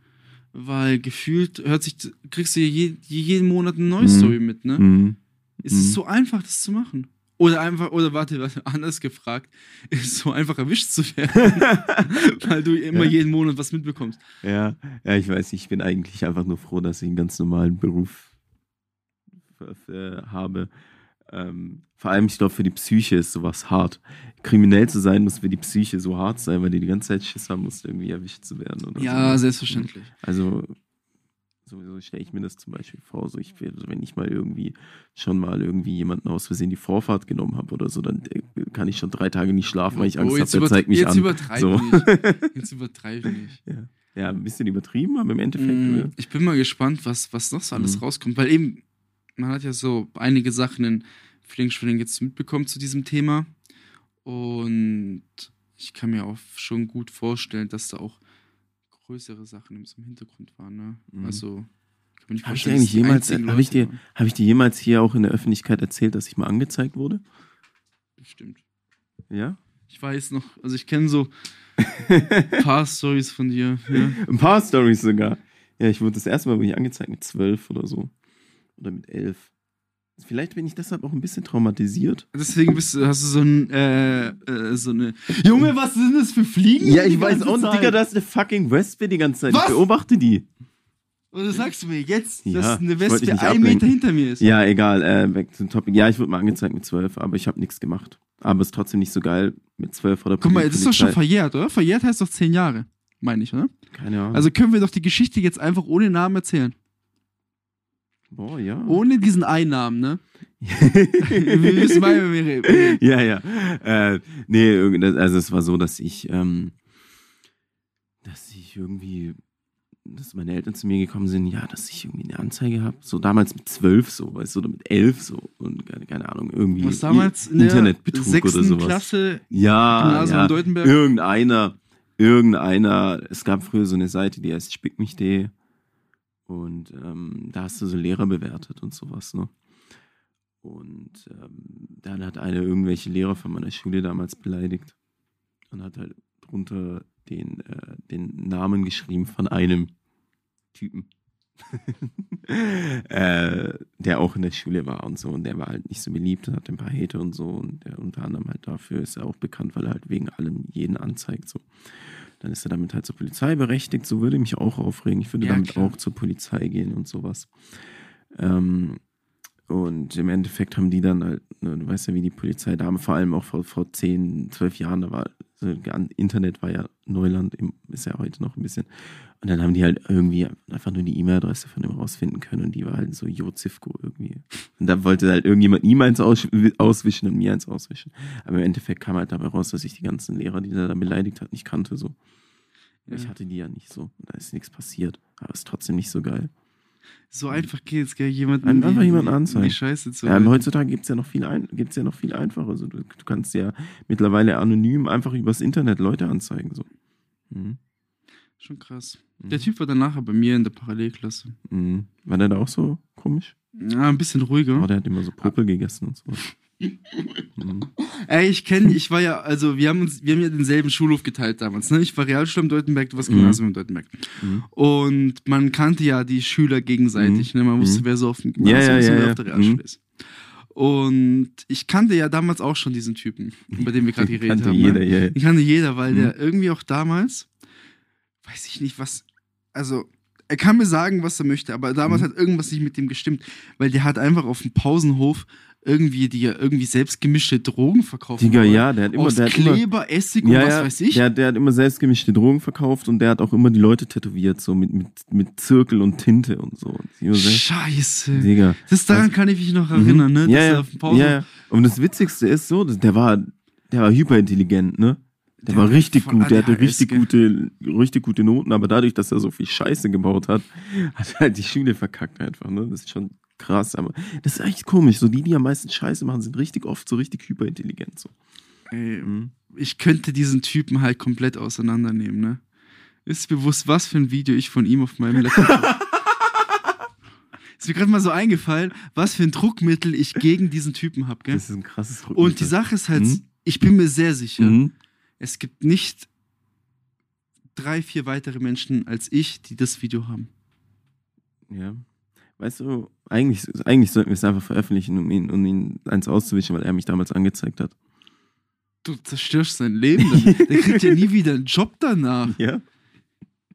Speaker 1: Weil gefühlt hört sich, kriegst du je, jeden Monat eine neue
Speaker 2: Mhm.
Speaker 1: Story mit, ne?
Speaker 2: Mhm.
Speaker 1: Ist
Speaker 2: Mhm.
Speaker 1: es so einfach, das zu machen? Oder einfach, oder warte, warte, anders gefragt, ist es so einfach erwischt zu werden, weil du immer
Speaker 2: Ja.
Speaker 1: jeden Monat was mitbekommst.
Speaker 2: Ja, ja, ich weiß, ich bin eigentlich einfach nur froh, dass ich einen ganz normalen Beruf äh, habe. Ähm, vor allem, ich glaube, für die Psyche ist sowas hart. Kriminell zu sein muss für die Psyche so hart sein, weil die die ganze Zeit Schiss haben musst, irgendwie erwischt zu werden.
Speaker 1: Ja,
Speaker 2: so.
Speaker 1: selbstverständlich.
Speaker 2: Also, sowieso stelle ich mir das zum Beispiel vor, so ich, wenn ich mal irgendwie schon mal irgendwie jemanden aus Versehen die Vorfahrt genommen habe oder so, dann äh, kann ich schon drei Tage nicht schlafen, weil ich Angst
Speaker 1: Oh,
Speaker 2: habe,
Speaker 1: jetzt
Speaker 2: der zeigt mich
Speaker 1: jetzt
Speaker 2: an.
Speaker 1: übertreib
Speaker 2: So.
Speaker 1: nicht. Jetzt übertreibe ich
Speaker 2: ja. ja, ein bisschen übertrieben, aber im Endeffekt.
Speaker 1: Mm,
Speaker 2: äh,
Speaker 1: Ich bin mal gespannt, was, was noch so alles
Speaker 2: Mhm.
Speaker 1: rauskommt, weil eben, man hat ja so einige Sachen in Flingschwilling jetzt mitbekommen zu diesem Thema. Und ich kann mir auch schon gut vorstellen, dass da auch größere Sachen im im Hintergrund waren. Ne?
Speaker 2: Mhm.
Speaker 1: Also,
Speaker 2: Habe ich
Speaker 1: vorstellen,
Speaker 2: dir
Speaker 1: dass
Speaker 2: eigentlich jemals, habe ich dir, habe ich dir jemals hier auch in der Öffentlichkeit erzählt, dass ich mal angezeigt wurde?
Speaker 1: Bestimmt.
Speaker 2: Ja?
Speaker 1: Ich weiß noch, also ich kenne so ein paar Stories von dir. Ja.
Speaker 2: Ein paar Stories sogar. Ja, ich wurde das erste Mal wurde ich angezeigt mit zwölf oder so. Oder mit elf. Vielleicht bin ich deshalb auch ein bisschen traumatisiert.
Speaker 1: Deswegen bist du, hast du so, ein, äh, äh, so eine. Junge, was sind das für Fliegen?
Speaker 2: Ja, ich weiß auch nicht? Digga, da ist eine fucking Wespe die ganze Zeit.
Speaker 1: Was?
Speaker 2: Ich beobachte die.
Speaker 1: Oder sagst du mir jetzt,
Speaker 2: Ja,
Speaker 1: dass eine Wespe ein. Meter hinter mir ist?
Speaker 2: Ja, egal, äh, back zum Topic. Ja, ich wurde mal angezeigt mit zwölf, aber ich habe nichts gemacht. Aber es ist trotzdem nicht so geil mit zwölf vor der
Speaker 1: Guck mal, das ist doch schon verjährt, oder? Verjährt heißt doch zehn Jahre, meine ich, oder?
Speaker 2: Keine Ahnung.
Speaker 1: Also können wir doch die Geschichte jetzt einfach ohne Namen erzählen.
Speaker 2: Boah, ja.
Speaker 1: Ohne diesen Einnamen, ne? wir wissen mal, wir reden.
Speaker 2: ja, ja. Äh, nee, also es war so, dass ich, ähm, dass ich irgendwie, dass meine Eltern zu mir gekommen sind, ja, dass ich irgendwie eine Anzeige habe. So damals mit zwölf so, weißt du, oder mit elf so. Und keine, keine Ahnung, irgendwie
Speaker 1: Was damals in der
Speaker 2: Internetbetrug oder
Speaker 1: sechsten
Speaker 2: sowas.
Speaker 1: Klasse
Speaker 2: Ja,
Speaker 1: Gymnasium
Speaker 2: ja.
Speaker 1: Deutenberg?
Speaker 2: Irgendeiner, irgendeiner, es gab früher so eine Seite, die heißt spickmich.de und ähm, da hast du so Lehrer bewertet und sowas, ne? Und ähm, dann hat einer irgendwelche Lehrer von meiner Schule damals beleidigt und hat halt drunter den, äh, den Namen geschrieben von einem Typen. äh, der auch in der Schule war und so und der war halt nicht so beliebt und hatte ein paar Hater und so und der unter anderem halt dafür ist er auch bekannt, weil er halt wegen allem jeden anzeigt so. Dann ist er damit halt zur Polizei berechtigt, so würde mich auch aufregen. Ich würde
Speaker 1: Ja,
Speaker 2: damit
Speaker 1: klar.
Speaker 2: auch zur Polizei gehen und sowas. Ähm, und im Endeffekt haben die dann halt, ne, du weißt ja, wie die Polizei da, vor allem auch vor, vor 10, 12 Jahren, da war, Internet war ja Neuland, ist ja heute noch ein bisschen. Und dann haben die halt irgendwie einfach nur die E-Mail-Adresse von dem rausfinden können und die war halt so Jozifko irgendwie. Und da wollte halt irgendjemand ihm eins aus, auswischen und mir eins auswischen. Aber im Endeffekt kam halt dabei raus, dass ich die ganzen Lehrer, die er da beleidigt hat, nicht kannte so. Ich
Speaker 1: Ja.
Speaker 2: hatte die ja nicht so. Da ist nichts passiert. Aber ist trotzdem nicht so geil.
Speaker 1: So einfach geht's, gell? Jemanden,
Speaker 2: Ein- einfach
Speaker 1: die-
Speaker 2: jemanden anzeigen.
Speaker 1: Die Scheiße zu
Speaker 2: Ja, heutzutage gibt es ja noch viel ein, gibt's ja noch viel einfacher. Also du, du kannst ja mittlerweile anonym einfach übers Internet Leute anzeigen. So. Mhm.
Speaker 1: Schon krass.
Speaker 2: Mhm.
Speaker 1: Der Typ war dann nachher bei mir in der Parallelklasse.
Speaker 2: Mhm. War der da auch so komisch?
Speaker 1: Ja, ein bisschen ruhiger.
Speaker 2: Oh, der hat immer so Popel gegessen und so. Mhm.
Speaker 1: Ey, ich kenne, ich war ja, also wir haben uns, wir haben ja denselben Schulhof geteilt damals, ne? Ich war Realschule im Deutenberg, du warst
Speaker 2: Mhm.
Speaker 1: Gymnasium im Deutenberg.
Speaker 2: Mhm.
Speaker 1: Und man kannte ja die Schüler gegenseitig, ne? Man wusste,
Speaker 2: Mhm.
Speaker 1: wer so auf dem
Speaker 2: Ja,
Speaker 1: Gymnasium
Speaker 2: ja,
Speaker 1: ist und
Speaker 2: ja,
Speaker 1: wer
Speaker 2: ja.
Speaker 1: auf der Realschule
Speaker 2: Mhm.
Speaker 1: ist. Und ich kannte ja damals auch schon diesen Typen, über den wir gerade geredet
Speaker 2: kannte
Speaker 1: haben.
Speaker 2: jeder,
Speaker 1: ne?
Speaker 2: ja, ja.
Speaker 1: Den kannte jeder, weil
Speaker 2: Mhm.
Speaker 1: der irgendwie auch damals, weiß ich nicht, was, also er kann mir sagen, was er möchte, aber damals
Speaker 2: Mhm.
Speaker 1: hat irgendwas nicht mit dem gestimmt, weil der hat einfach auf dem Pausenhof irgendwie die irgendwie selbst gemischte Drogen verkauft.
Speaker 2: Digga, ja, der hat immer,
Speaker 1: Aus
Speaker 2: der hat immer,
Speaker 1: Kleber, Essig und
Speaker 2: ja,
Speaker 1: was
Speaker 2: ja,
Speaker 1: weiß ich.
Speaker 2: Der, der hat immer selbstgemischte Drogen verkauft und der hat auch immer die Leute tätowiert, so mit, mit, mit Zirkel und Tinte und so. Immer selbst-
Speaker 1: Scheiße.
Speaker 2: Digga.
Speaker 1: Das daran
Speaker 2: Also-
Speaker 1: kann ich mich noch erinnern, ne?
Speaker 2: Ja,
Speaker 1: Dass
Speaker 2: ja,
Speaker 1: auf dem
Speaker 2: ja, ja. Und das Witzigste ist so, dass der war, der war hyperintelligent, ne? Der,
Speaker 1: Der
Speaker 2: war richtig gut, der hatte richtig
Speaker 1: gell?
Speaker 2: gute, richtig gute Noten, aber dadurch, dass er so viel Scheiße gebaut hat, hat er halt die Schule verkackt einfach, ne? Das ist schon krass, aber das ist echt komisch. So die, die am meisten Scheiße machen, sind richtig oft so richtig hyperintelligent. So.
Speaker 1: Ey,
Speaker 2: Mhm.
Speaker 1: ich könnte diesen Typen halt komplett auseinandernehmen, ne? Ist bewusst, was für ein Video ich von ihm auf meinem Laptop habe. Ist mir gerade mal so eingefallen, was für ein Druckmittel ich gegen diesen Typen habe, gell?
Speaker 2: Das ist ein krasses Druck.
Speaker 1: Und die Sache ist halt,
Speaker 2: Mhm.
Speaker 1: ich bin mir sehr sicher,
Speaker 2: Mhm.
Speaker 1: es gibt nicht drei, vier weitere Menschen als ich, die das Video haben.
Speaker 2: Ja. Weißt du, eigentlich, eigentlich sollten wir es einfach veröffentlichen, um ihn, um ihn eins auszuwischen, weil er mich damals angezeigt hat.
Speaker 1: Du zerstörst sein Leben. Dann. Der kriegt ja nie wieder einen Job danach.
Speaker 2: Ja.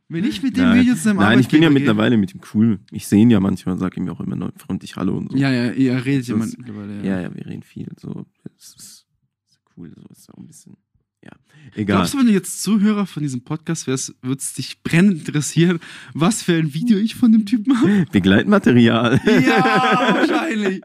Speaker 1: Wenn ich mit dem
Speaker 2: Nein.
Speaker 1: Video zu seinem
Speaker 2: Nein, ich bin ja mittlerweile mit ihm cool. Ich sehe ihn ja manchmal sage ihm auch immer neu freundlich Hallo und so.
Speaker 1: Ja, ja, ihr redet ja
Speaker 2: Das-
Speaker 1: mittlerweile.
Speaker 2: ja, ja, wir reden viel. So, das ist, ist cool, so ist auch ein bisschen. Ja. Egal.
Speaker 1: Glaubst du, wenn du jetzt Zuhörer von diesem Podcast wärst, würde es dich brennend interessieren, was für ein Video ich von dem Typen habe?
Speaker 2: Begleitmaterial.
Speaker 1: Ja, wahrscheinlich.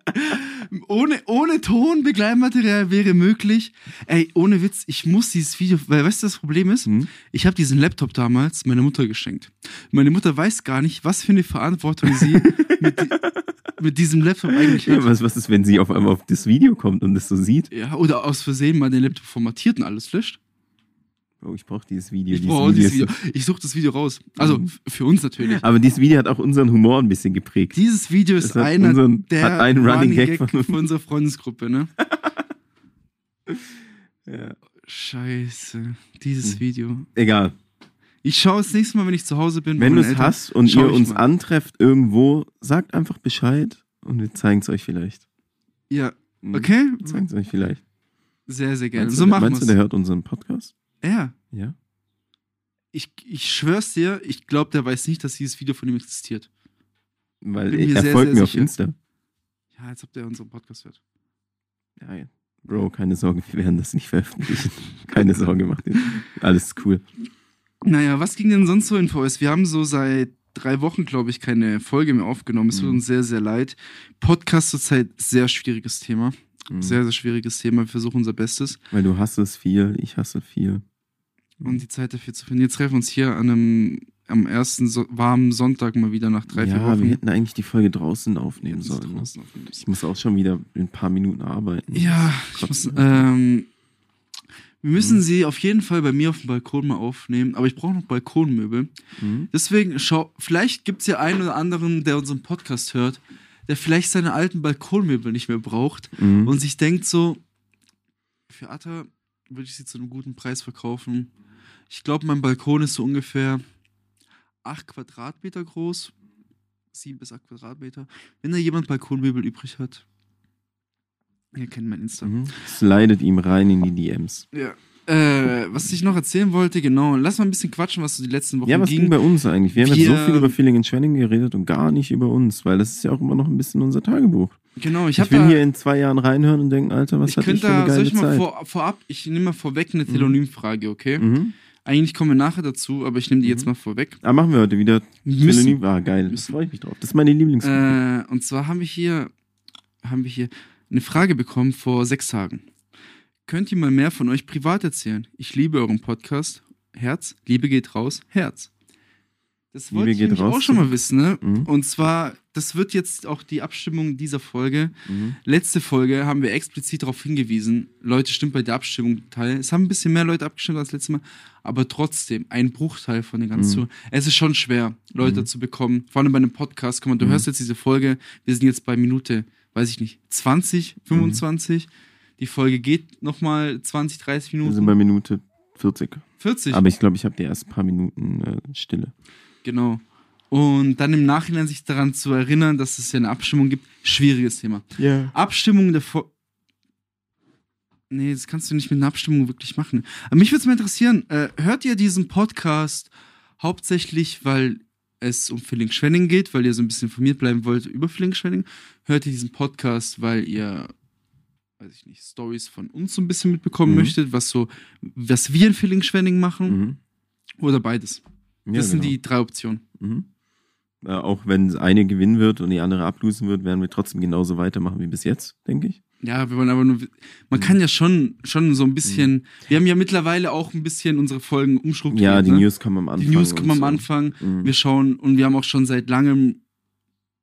Speaker 1: Ohne, ohne Ton, Begleitmaterial wäre möglich. Ey, ohne Witz, ich muss dieses Video, weil weißt du, das Problem ist?
Speaker 2: Hm?
Speaker 1: Ich habe diesen Laptop damals meiner Mutter geschenkt. Meine Mutter weiß gar nicht, was für eine Verantwortung sie mit, mit diesem Laptop eigentlich
Speaker 2: Ja,
Speaker 1: hat.
Speaker 2: was, was ist, wenn sie auf einmal auf das Video kommt und das so sieht?
Speaker 1: Ja, oder aus Versehen mal den Laptop formatiert und alles löscht.
Speaker 2: Oh, ich brauche dieses Video.
Speaker 1: Ich brauche dieses
Speaker 2: Video
Speaker 1: Ich suche das Video raus. Also
Speaker 2: Mhm.
Speaker 1: für uns natürlich.
Speaker 2: Aber dieses Video hat auch unseren Humor ein bisschen geprägt.
Speaker 1: Dieses Video ist
Speaker 2: hat
Speaker 1: einer
Speaker 2: unseren-
Speaker 1: der
Speaker 2: hat einen Running Gag von uns.
Speaker 1: für unsere Freundesgruppe, ne?
Speaker 2: Ja.
Speaker 1: Scheiße. Dieses
Speaker 2: Hm.
Speaker 1: Video.
Speaker 2: Egal.
Speaker 1: Ich schaue das nächste Mal, wenn ich zu Hause bin.
Speaker 2: Wenn du es hast und ihr
Speaker 1: ich
Speaker 2: uns
Speaker 1: mal.
Speaker 2: antrefft irgendwo, sagt einfach Bescheid und wir zeigen es euch vielleicht.
Speaker 1: Ja,
Speaker 2: Mhm.
Speaker 1: okay?
Speaker 2: Wir zeigen es euch vielleicht.
Speaker 1: Sehr, sehr gerne.
Speaker 2: Meinst
Speaker 1: So
Speaker 2: du,
Speaker 1: machen
Speaker 2: meinst du, der hört unseren Podcast?
Speaker 1: Ja.
Speaker 2: Ja.
Speaker 1: Ich, ich schwör's dir, ich glaube, der weiß nicht, dass dieses Video von ihm existiert.
Speaker 2: Weil
Speaker 1: Bin
Speaker 2: er,
Speaker 1: mir
Speaker 2: er
Speaker 1: sehr,
Speaker 2: folgt
Speaker 1: sehr
Speaker 2: mir auf
Speaker 1: sicher.
Speaker 2: Insta.
Speaker 1: Ja, als ob der unseren Podcast hört.
Speaker 2: Ja, ja. Bro, keine Sorge, wir werden das nicht veröffentlichen. keine Sorge, macht ihr. Alles ist cool.
Speaker 1: Naja, was ging denn sonst so in VS? Wir haben so seit drei Wochen, glaube ich, keine Folge mehr aufgenommen. Es tut
Speaker 2: Mhm.
Speaker 1: uns sehr, sehr leid. Podcast zurzeit sehr schwieriges Thema.
Speaker 2: Mhm.
Speaker 1: Sehr, sehr schwieriges Thema. Wir versuchen unser Bestes.
Speaker 2: Weil du hast es viel, ich hasse viel.
Speaker 1: um die Zeit dafür zu finden. Jetzt treffen wir uns hier an einem am ersten so warmen Sonntag mal wieder nach drei, vier
Speaker 2: ja,
Speaker 1: Wochen.
Speaker 2: wir hätten eigentlich die Folge draußen aufnehmen sollen. Ne?
Speaker 1: draußen aufnehmen.
Speaker 2: Ich muss auch schon wieder in ein paar Minuten arbeiten.
Speaker 1: Ja, ich muss, ähm, wir müssen
Speaker 2: Mhm.
Speaker 1: sie auf jeden Fall bei mir auf dem Balkon mal aufnehmen, aber ich brauche noch Balkonmöbel.
Speaker 2: Mhm.
Speaker 1: Deswegen, schau, vielleicht gibt es ja einen oder anderen, der unseren Podcast hört, der vielleicht seine alten Balkonmöbel nicht mehr braucht
Speaker 2: Mhm.
Speaker 1: und sich denkt so, für Atta würde ich sie zu einem guten Preis verkaufen. Ich glaube, mein Balkon ist so ungefähr 8 Quadratmeter groß. 7 bis 8 Quadratmeter. Wenn da jemand Balkonmöbel übrig hat, ihr kennt mein Insta.
Speaker 2: Mhm. Slidet ihm rein in die DMs.
Speaker 1: Ja. Äh, was ich noch erzählen wollte, genau, lass mal ein bisschen quatschen, was so die letzten Wochen
Speaker 2: Ja, was ging
Speaker 1: ging.
Speaker 2: bei uns eigentlich? Wir haben jetzt
Speaker 1: Wir-
Speaker 2: so viel über Feeling and Schwenning geredet und gar nicht über uns, weil das ist ja auch immer noch ein bisschen unser Tagebuch.
Speaker 1: Genau, ich
Speaker 2: Ich, will
Speaker 1: da,
Speaker 2: hier in zwei Jahren reinhören und denken, Alter, was
Speaker 1: ich
Speaker 2: hatte ich für eine
Speaker 1: da, soll
Speaker 2: geile
Speaker 1: ich mal
Speaker 2: Zeit.
Speaker 1: vor, vorab, ich nehme mal vorweg eine Telonymfrage, okay?
Speaker 2: mhm.
Speaker 1: Eigentlich kommen wir nachher dazu, aber ich nehme die jetzt
Speaker 2: Mhm.
Speaker 1: mal vorweg.
Speaker 2: Ah, machen wir heute wieder
Speaker 1: Wir
Speaker 2: Telonym. Ah, geil.
Speaker 1: Müssen.
Speaker 2: freue ich mich drauf. Das ist meine Lieblings.
Speaker 1: Äh, und zwar haben wir hier, haben wir hier eine Frage bekommen vor sechs Tagen. Könnt ihr mal mehr von euch privat erzählen? Ich liebe euren Podcast. Herz, Liebe geht raus, Herz. Das
Speaker 2: Liebe
Speaker 1: wollte ich nämlich
Speaker 2: raus.
Speaker 1: auch schon mal wissen, ne?
Speaker 2: Mhm.
Speaker 1: Und zwar, das wird jetzt auch die Abstimmung dieser Folge.
Speaker 2: Mhm.
Speaker 1: Letzte Folge haben wir explizit darauf hingewiesen. Leute, stimmt bei der Abstimmung teil. Es haben ein bisschen mehr Leute abgestimmt als letztes Mal, aber trotzdem ein Bruchteil von den ganzen
Speaker 2: Mhm.
Speaker 1: Es ist schon schwer, Leute
Speaker 2: Mhm.
Speaker 1: zu bekommen. Vor allem bei einem Podcast. Guck mal, du
Speaker 2: Mhm.
Speaker 1: hörst jetzt diese Folge. Wir sind jetzt bei Minute, weiß ich nicht, 20, 25. Die Folge geht nochmal 20, 30
Speaker 2: Wir
Speaker 1: Minuten.
Speaker 2: sind bei Minute 40.
Speaker 1: 40.
Speaker 2: Aber ich glaube, ich habe die ersten paar Minuten äh, Stille.
Speaker 1: Genau. Und dann im Nachhinein sich daran zu erinnern, dass es ja eine Abstimmung gibt. Schwieriges Thema.
Speaker 2: Ja.
Speaker 1: Abstimmung der Fo Nee, das kannst du nicht mit einer Abstimmung wirklich machen. Aber mich würde es mal interessieren, äh, hört ihr diesen Podcast hauptsächlich, weil es um Filling-Schwenning geht, weil ihr so ein bisschen informiert bleiben wollt über Filling-Schwenning? Hört ihr diesen Podcast, weil ihr, weiß ich nicht, Stories von uns so ein bisschen mitbekommen
Speaker 2: Mhm.
Speaker 1: möchtet, was so, was wir in Filling-Schwenning machen?
Speaker 2: Mhm.
Speaker 1: Oder beides?
Speaker 2: Ja,
Speaker 1: Das sind
Speaker 2: genau.
Speaker 1: die drei Optionen.
Speaker 2: Mhm. Äh, auch wenn eine gewinnen wird und die andere ablosen wird, werden wir trotzdem genauso weitermachen wie bis jetzt, denke ich.
Speaker 1: Ja, wir wollen aber nur. Man
Speaker 2: Mhm.
Speaker 1: kann ja schon, schon so ein bisschen. Wir haben ja mittlerweile auch ein bisschen unsere Folgen umstrukturiert.
Speaker 2: Ja, die
Speaker 1: ne?
Speaker 2: News kommen am Anfang.
Speaker 1: Die News kommen am
Speaker 2: so.
Speaker 1: Anfang.
Speaker 2: Mhm.
Speaker 1: Wir schauen und wir haben auch schon seit langem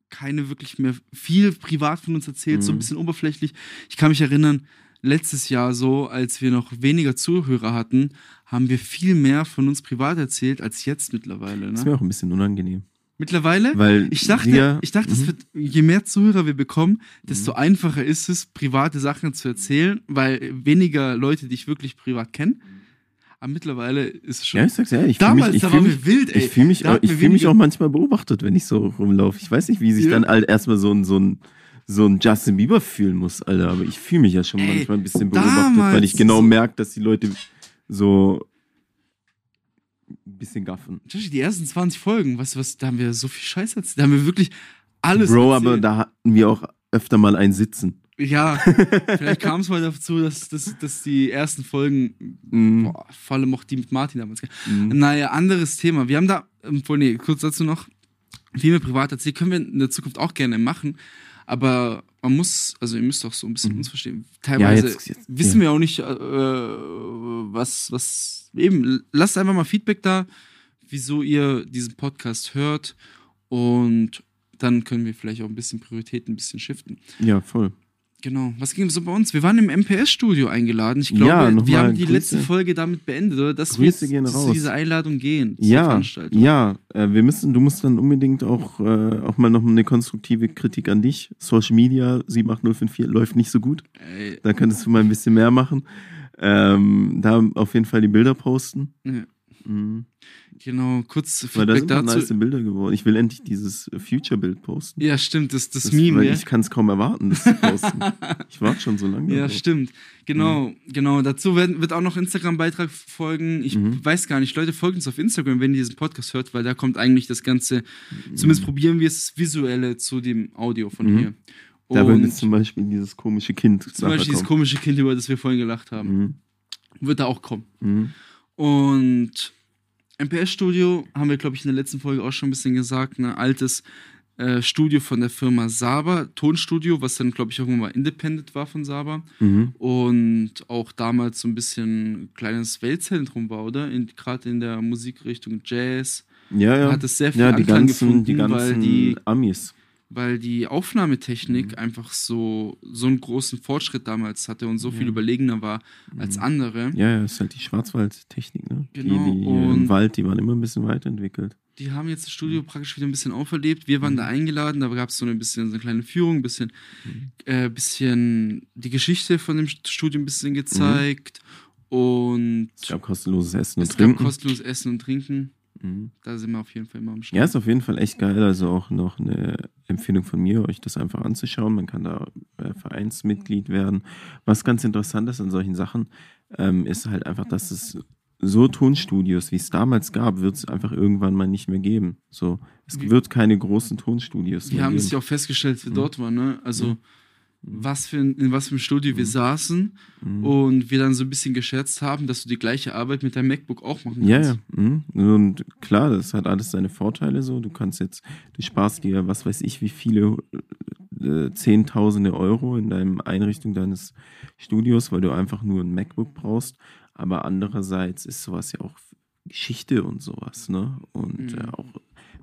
Speaker 1: keine wirklich mehr viel privat von uns erzählt, so ein
Speaker 2: Mhm.
Speaker 1: bisschen oberflächlich. Ich kann mich erinnern, letztes Jahr so, als wir noch weniger Zuhörer hatten, haben wir viel mehr von uns privat erzählt als jetzt mittlerweile.
Speaker 2: Das ist
Speaker 1: Ne?
Speaker 2: mir auch ein bisschen unangenehm.
Speaker 1: Mittlerweile?
Speaker 2: Weil
Speaker 1: Ich dachte,
Speaker 2: wir,
Speaker 1: ich dachte, es
Speaker 2: Mhm.
Speaker 1: wird, je mehr Zuhörer wir bekommen, desto einfacher ist es, private Sachen zu erzählen, weil weniger Leute dich wirklich privat kennen. Aber mittlerweile ist es schon.
Speaker 2: Ja, ich sag's ehrlich. Ich fühl
Speaker 1: Damals,
Speaker 2: mich,
Speaker 1: da waren
Speaker 2: mich,
Speaker 1: wir wild, ey.
Speaker 2: ich fühle mich, ich fühl mich auch manchmal beobachtet, wenn ich so rumlaufe. Ich weiß nicht, wie sich
Speaker 1: Ja.
Speaker 2: dann all, erstmal so ein, so ein so ein Justin Bieber fühlen muss, Alter. Aber ich fühle mich ja schon
Speaker 1: Ey,
Speaker 2: manchmal ein bisschen beobachtet, weil ich genau merke, dass die Leute so bisschen gaffen.
Speaker 1: Die ersten 20 Folgen, du was, da haben wir so viel Scheiß erzählt. Da haben wir wirklich alles
Speaker 2: Bro,
Speaker 1: erzählt.
Speaker 2: aber da hatten wir auch öfter mal ein Sitzen.
Speaker 1: Ja, vielleicht kam es mal dazu, dass, dass, dass die ersten Folgen,
Speaker 2: Mhm.
Speaker 1: boah, vor allem auch die mit Martin damals,
Speaker 2: Mhm.
Speaker 1: Naja, anderes Thema. Wir haben da, ähm, nee, kurz dazu noch, viel mehr privat erzählt, können wir in der Zukunft auch gerne machen. Aber man muss, also ihr müsst auch so ein bisschen
Speaker 2: Mhm.
Speaker 1: uns verstehen. Teilweise
Speaker 2: jetzt- jetzt-
Speaker 1: wissen wir auch nicht, äh, was, was, eben, lasst einfach mal Feedback da, wieso ihr diesen Podcast hört. Und dann können wir vielleicht auch ein bisschen Prioritäten ein bisschen shiften.
Speaker 2: Ja, voll.
Speaker 1: Genau. Was ging so bei uns? Wir waren im MPS-Studio eingeladen. Ich glaube,
Speaker 2: Ja,
Speaker 1: wir haben die
Speaker 2: Grüße.
Speaker 1: letzte Folge damit beendet, oder? Dass
Speaker 2: Grüße
Speaker 1: wir zu
Speaker 2: raus.
Speaker 1: dieser Einladung gehen.
Speaker 2: Ja,
Speaker 1: Veranstaltung.
Speaker 2: ja, äh, wir müssen, du musst dann unbedingt auch, äh, auch mal noch eine konstruktive Kritik an dich. Social Media 78054 läuft nicht so gut.
Speaker 1: Ey,
Speaker 2: Da könntest du mal ein bisschen mehr machen. Ähm, da auf jeden Fall die Bilder posten.
Speaker 1: Ja.
Speaker 2: Mhm.
Speaker 1: genau, kurz
Speaker 2: Weil da
Speaker 1: Feedback
Speaker 2: sind
Speaker 1: dazu.
Speaker 2: nice Bilder geworden. Ich will endlich dieses Future-Bild posten.
Speaker 1: Ja, stimmt, das, das, Meme,
Speaker 2: weil
Speaker 1: ja.
Speaker 2: Ich kann es kaum erwarten, das zu posten. ich warte schon so lange.
Speaker 1: Ja,
Speaker 2: darauf.
Speaker 1: stimmt. Genau, genau. Dazu werden, wird auch noch Instagram-Beitrag folgen. Ich
Speaker 2: Mhm.
Speaker 1: weiß gar nicht, Leute, folgt uns auf Instagram, wenn ihr diesen Podcast hört, weil da kommt eigentlich das Ganze, zumindest probieren wir es, das Visuelle zu dem Audio von
Speaker 2: Mhm.
Speaker 1: hier.
Speaker 2: Da wird jetzt zum Beispiel dieses komische Kind.
Speaker 1: zum Beispiel dieses komische Kind, über das wir vorhin gelacht haben,
Speaker 2: Mhm.
Speaker 1: wird da auch kommen.
Speaker 2: Mhm.
Speaker 1: Und MPS Studio haben wir, glaube ich, in der letzten Folge auch schon ein bisschen gesagt, ein altes äh, Studio von der Firma Saba, Tonstudio, was dann, glaube ich, irgendwann mal independent war von Saba.
Speaker 2: Mhm.
Speaker 1: Und auch damals so ein bisschen ein kleines Weltzentrum war, oder? Gerade in der Musikrichtung Jazz.
Speaker 2: Ja, ja.
Speaker 1: Hat es sehr viel
Speaker 2: ja, die
Speaker 1: Anklang
Speaker 2: ganzen,
Speaker 1: gefunden,
Speaker 2: die ganzen
Speaker 1: weil die
Speaker 2: Amis.
Speaker 1: Weil die Aufnahmetechnik
Speaker 2: Mhm.
Speaker 1: einfach so, so einen großen Fortschritt damals hatte und so viel
Speaker 2: Ja. Mhm.
Speaker 1: überlegener war als andere.
Speaker 2: Ja, ja, ist halt die Schwarzwaldtechnik, ne?
Speaker 1: Genau,
Speaker 2: Die, die im Wald, die waren immer ein bisschen weiterentwickelt.
Speaker 1: Die haben jetzt das Studio praktisch wieder ein bisschen auferlebt. Wir waren da eingeladen, da gab es so ein bisschen so eine kleine Führung, ein bisschen, äh, bisschen die Geschichte von dem Studio ein bisschen gezeigt und
Speaker 2: Es gab kostenloses Essen und
Speaker 1: es gab
Speaker 2: Trinken.
Speaker 1: kostenloses Essen und Trinken.
Speaker 2: Mhm.
Speaker 1: Da sind wir auf jeden Fall immer am
Speaker 2: Ja,
Speaker 1: Start.
Speaker 2: ist auf jeden Fall echt geil. Also auch noch eine Empfehlung von mir, euch das einfach anzuschauen. Man kann da äh, Vereinsmitglied werden. Was ganz interessant ist an solchen Sachen, ähm, ist halt einfach, dass es so Tonstudios, wie es damals gab, wird es einfach irgendwann mal nicht mehr geben. So, es
Speaker 1: Wie-
Speaker 2: wird keine großen Tonstudios
Speaker 1: Wir
Speaker 2: mehr
Speaker 1: haben
Speaker 2: geben.
Speaker 1: es ja auch festgestellt, als wir
Speaker 2: Mhm.
Speaker 1: dort waren, ne? Also, was für ein, in was für einem Studio wir saßen
Speaker 2: Mhm.
Speaker 1: und wir dann so ein bisschen gescherzt haben, dass du die gleiche Arbeit mit deinem MacBook auch machen
Speaker 2: Ja,
Speaker 1: kannst.
Speaker 2: ja. Mhm. Und klar, das hat alles seine Vorteile so. Du kannst jetzt, du sparst dir, was weiß ich, wie viele äh, Zehntausende Euro in deinem Einrichtung deines Studios, weil du einfach nur ein MacBook brauchst. Aber andererseits ist sowas ja auch Geschichte und sowas, ne? Und
Speaker 1: Mhm.
Speaker 2: äh, auch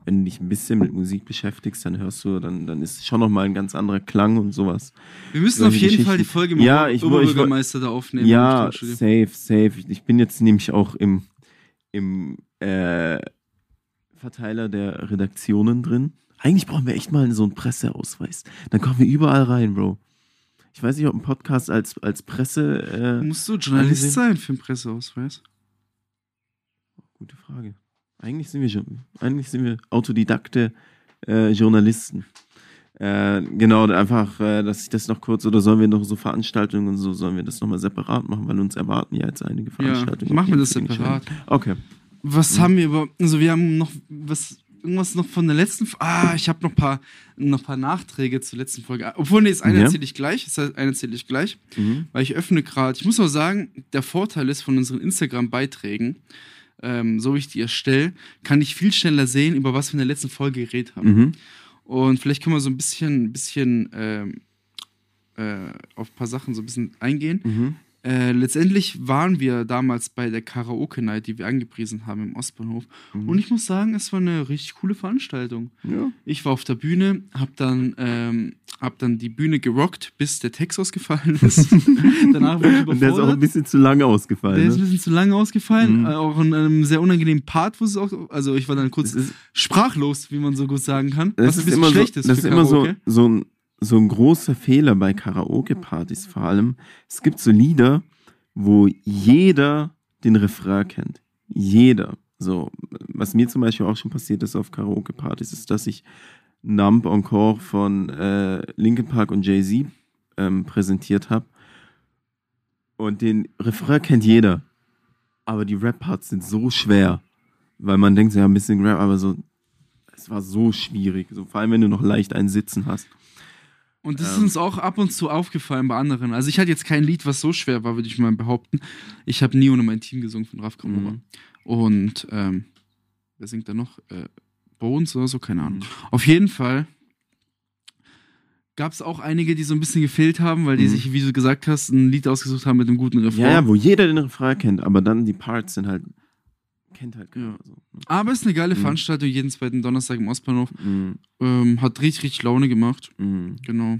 Speaker 2: wenn du dich ein bisschen mit Musik beschäftigst, dann hörst du, dann, dann ist schon nochmal ein ganz anderer Klang und sowas.
Speaker 1: Wir müssen
Speaker 2: Solche
Speaker 1: auf jeden Fall die. Folge mit
Speaker 2: Ja,
Speaker 1: dem Oberbürgermeister da aufnehmen.
Speaker 2: Ja, safe, safe. Ich bin jetzt nämlich auch im, im äh, Verteiler der Redaktionen drin. Eigentlich brauchen wir echt mal so einen Presseausweis. Dann kommen wir überall rein, Bro. Ich weiß nicht, ob ein Podcast als, als Presse. Äh,
Speaker 1: Musst du Journalist
Speaker 2: angesehen?
Speaker 1: sein für einen Presseausweis?
Speaker 2: gute Frage. Eigentlich sind wir schon, eigentlich sind wir Autodidakte äh, Journalisten. Äh, genau, einfach, äh, dass ich das noch kurz, oder sollen wir noch so Veranstaltungen und so, sollen wir das nochmal separat machen, weil uns erwarten ja jetzt einige
Speaker 1: Ja,
Speaker 2: Veranstaltungen.
Speaker 1: machen wir das separat.
Speaker 2: Okay.
Speaker 1: Was
Speaker 2: Mhm.
Speaker 1: haben wir über. Also, wir haben noch was. Irgendwas noch von der letzten. Ah, ich habe noch ein paar, noch paar Nachträge zur letzten Folge. Obwohl, nee, das eine
Speaker 2: Ja.
Speaker 1: erzähle ich gleich. Das heißt, eine erzähle ich gleich.
Speaker 2: Mhm.
Speaker 1: Weil ich öffne gerade. Ich muss auch sagen, der Vorteil ist von unseren Instagram-Beiträgen, ähm, so wie ich die erstelle, kann ich viel schneller sehen, über was wir in der letzten Folge geredet haben.
Speaker 2: Mhm.
Speaker 1: Und vielleicht können wir so ein bisschen, bisschen ähm, äh, auf ein paar Sachen so ein bisschen eingehen.
Speaker 2: Mhm.
Speaker 1: Äh, letztendlich waren wir damals bei der Karaoke-Night, die wir angepriesen haben im Ostbahnhof.
Speaker 2: Mhm.
Speaker 1: Und ich muss sagen, es war eine richtig coole Veranstaltung.
Speaker 2: Ja.
Speaker 1: Ich war auf der Bühne, hab dann, ähm, hab dann die Bühne gerockt, bis der Text ausgefallen ist. Danach war ich
Speaker 2: Und der ist auch ein bisschen zu lange ausgefallen.
Speaker 1: Der ist ein
Speaker 2: ne?
Speaker 1: bisschen zu lange ausgefallen.
Speaker 2: Mhm.
Speaker 1: Äh, auch in einem sehr unangenehmen Part, wo es auch. Also, ich war dann kurz sprachlos, wie man so gut sagen kann.
Speaker 2: das
Speaker 1: was ein
Speaker 2: ist
Speaker 1: bisschen
Speaker 2: immer, so,
Speaker 1: schlecht ist
Speaker 2: das ist immer so,
Speaker 1: Karaoke.
Speaker 2: so, ein, so ein großer Fehler bei Karaoke-Partys vor allem. Es gibt so Lieder, wo jeder den Refrain kennt. Jeder. So, was mir zum Beispiel auch schon passiert ist auf Karaoke-Partys, ist, dass ich Numb Encore von äh, Linkin Park und Jay-Z ähm, präsentiert habe. Und den Refrain kennt jeder. Aber die Rap-Parts sind so schwer. Weil man denkt, ja, ein bisschen Rap, aber so, es war so schwierig. So, vor allem, wenn du noch leicht einen Sitzen hast.
Speaker 1: Und das ist
Speaker 2: Ähm.
Speaker 1: uns auch ab und zu aufgefallen bei anderen. Also ich hatte jetzt kein Lied, was so schwer war, würde ich mal behaupten. Ich habe nie ohne mein Team gesungen von Raf Kamora.
Speaker 2: Mhm.
Speaker 1: Und ähm, wer singt da noch? Äh, Bones oder so? Keine Ahnung.
Speaker 2: Mhm.
Speaker 1: Auf jeden Fall gab es auch einige, die so ein bisschen gefehlt haben, weil die
Speaker 2: Mhm.
Speaker 1: sich, wie du gesagt hast, ein Lied ausgesucht haben mit einem guten Refrain.
Speaker 2: Ja, ja, wo jeder den Refrain kennt, aber dann die Parts sind halt, kennt halt keiner.
Speaker 1: Ja.
Speaker 2: So.
Speaker 1: Aber es ist eine geile
Speaker 2: Mhm.
Speaker 1: Veranstaltung, jeden zweiten Donnerstag im Ostbahnhof.
Speaker 2: Mhm.
Speaker 1: Ähm, hat richtig, richtig Laune gemacht.
Speaker 2: Mhm.
Speaker 1: Genau,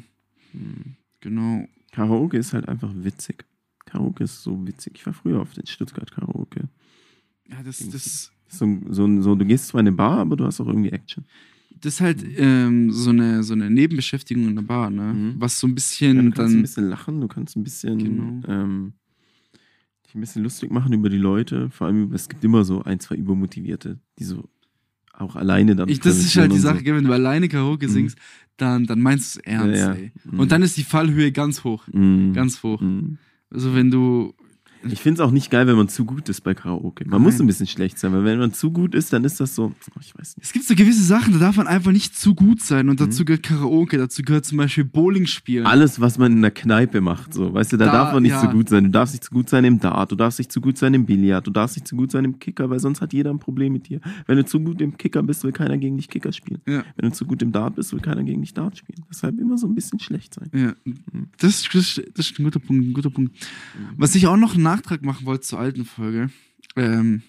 Speaker 2: Mhm.
Speaker 1: genau.
Speaker 2: Karaoke ist halt einfach witzig. Karaoke ist so witzig. Ich war früher auf den Stuttgart Karaoke.
Speaker 1: Ja, das, das,
Speaker 2: So, so, so, du gehst zwar in eine Bar, aber du hast auch irgendwie Action.
Speaker 1: das ist halt ähm, so, eine, so eine Nebenbeschäftigung in der Bar, ne?
Speaker 2: Mhm.
Speaker 1: Was so ein
Speaker 2: Ja,
Speaker 1: bisschen
Speaker 2: du kannst ein bisschen lachen, du kannst ein bisschen
Speaker 1: Genau.
Speaker 2: ähm, ein bisschen lustig machen über die Leute. Vor allem, es gibt immer so ein, zwei Übermotivierte, die so auch alleine dann.
Speaker 1: Ich, das ist halt die Sache, gell, wenn du alleine Karaoke
Speaker 2: Mhm.
Speaker 1: singst, dann, dann meinst du es ernst,
Speaker 2: Ja, ja. Mhm.
Speaker 1: Und dann ist die Fallhöhe ganz hoch.
Speaker 2: So. Mhm.
Speaker 1: Ganz hoch.
Speaker 2: Mhm.
Speaker 1: Also wenn du.
Speaker 2: Ich finde es auch nicht geil, wenn man zu gut ist bei Karaoke. Man
Speaker 1: Nein.
Speaker 2: muss ein bisschen schlecht sein, weil wenn man zu gut ist, dann ist das so, oh, ich weiß nicht.
Speaker 1: Es gibt so gewisse Sachen, da darf man einfach nicht zu gut sein. Und
Speaker 2: Mhm.
Speaker 1: dazu gehört Karaoke, dazu gehört zum Beispiel Bowling spielen.
Speaker 2: Alles, was man in der Kneipe macht, so, weißt du, da,
Speaker 1: Da,
Speaker 2: darf man nicht
Speaker 1: ja.
Speaker 2: zu gut sein. Du darfst nicht zu gut sein im Dart, du darfst nicht zu gut sein im Billard, du darfst nicht zu gut sein im Kicker, weil sonst hat jeder ein Problem mit dir. Wenn du zu gut im Kicker bist, will keiner gegen dich Kicker spielen.
Speaker 1: Ja.
Speaker 2: Wenn du zu gut im Dart bist, will keiner gegen dich Dart spielen. Deshalb immer so ein bisschen schlecht sein.
Speaker 1: Ja, das, das, das ist ein guter Punkt, ein guter Punkt. Was ich auch noch Nachtrag machen wollte zur alten Folge, ähm,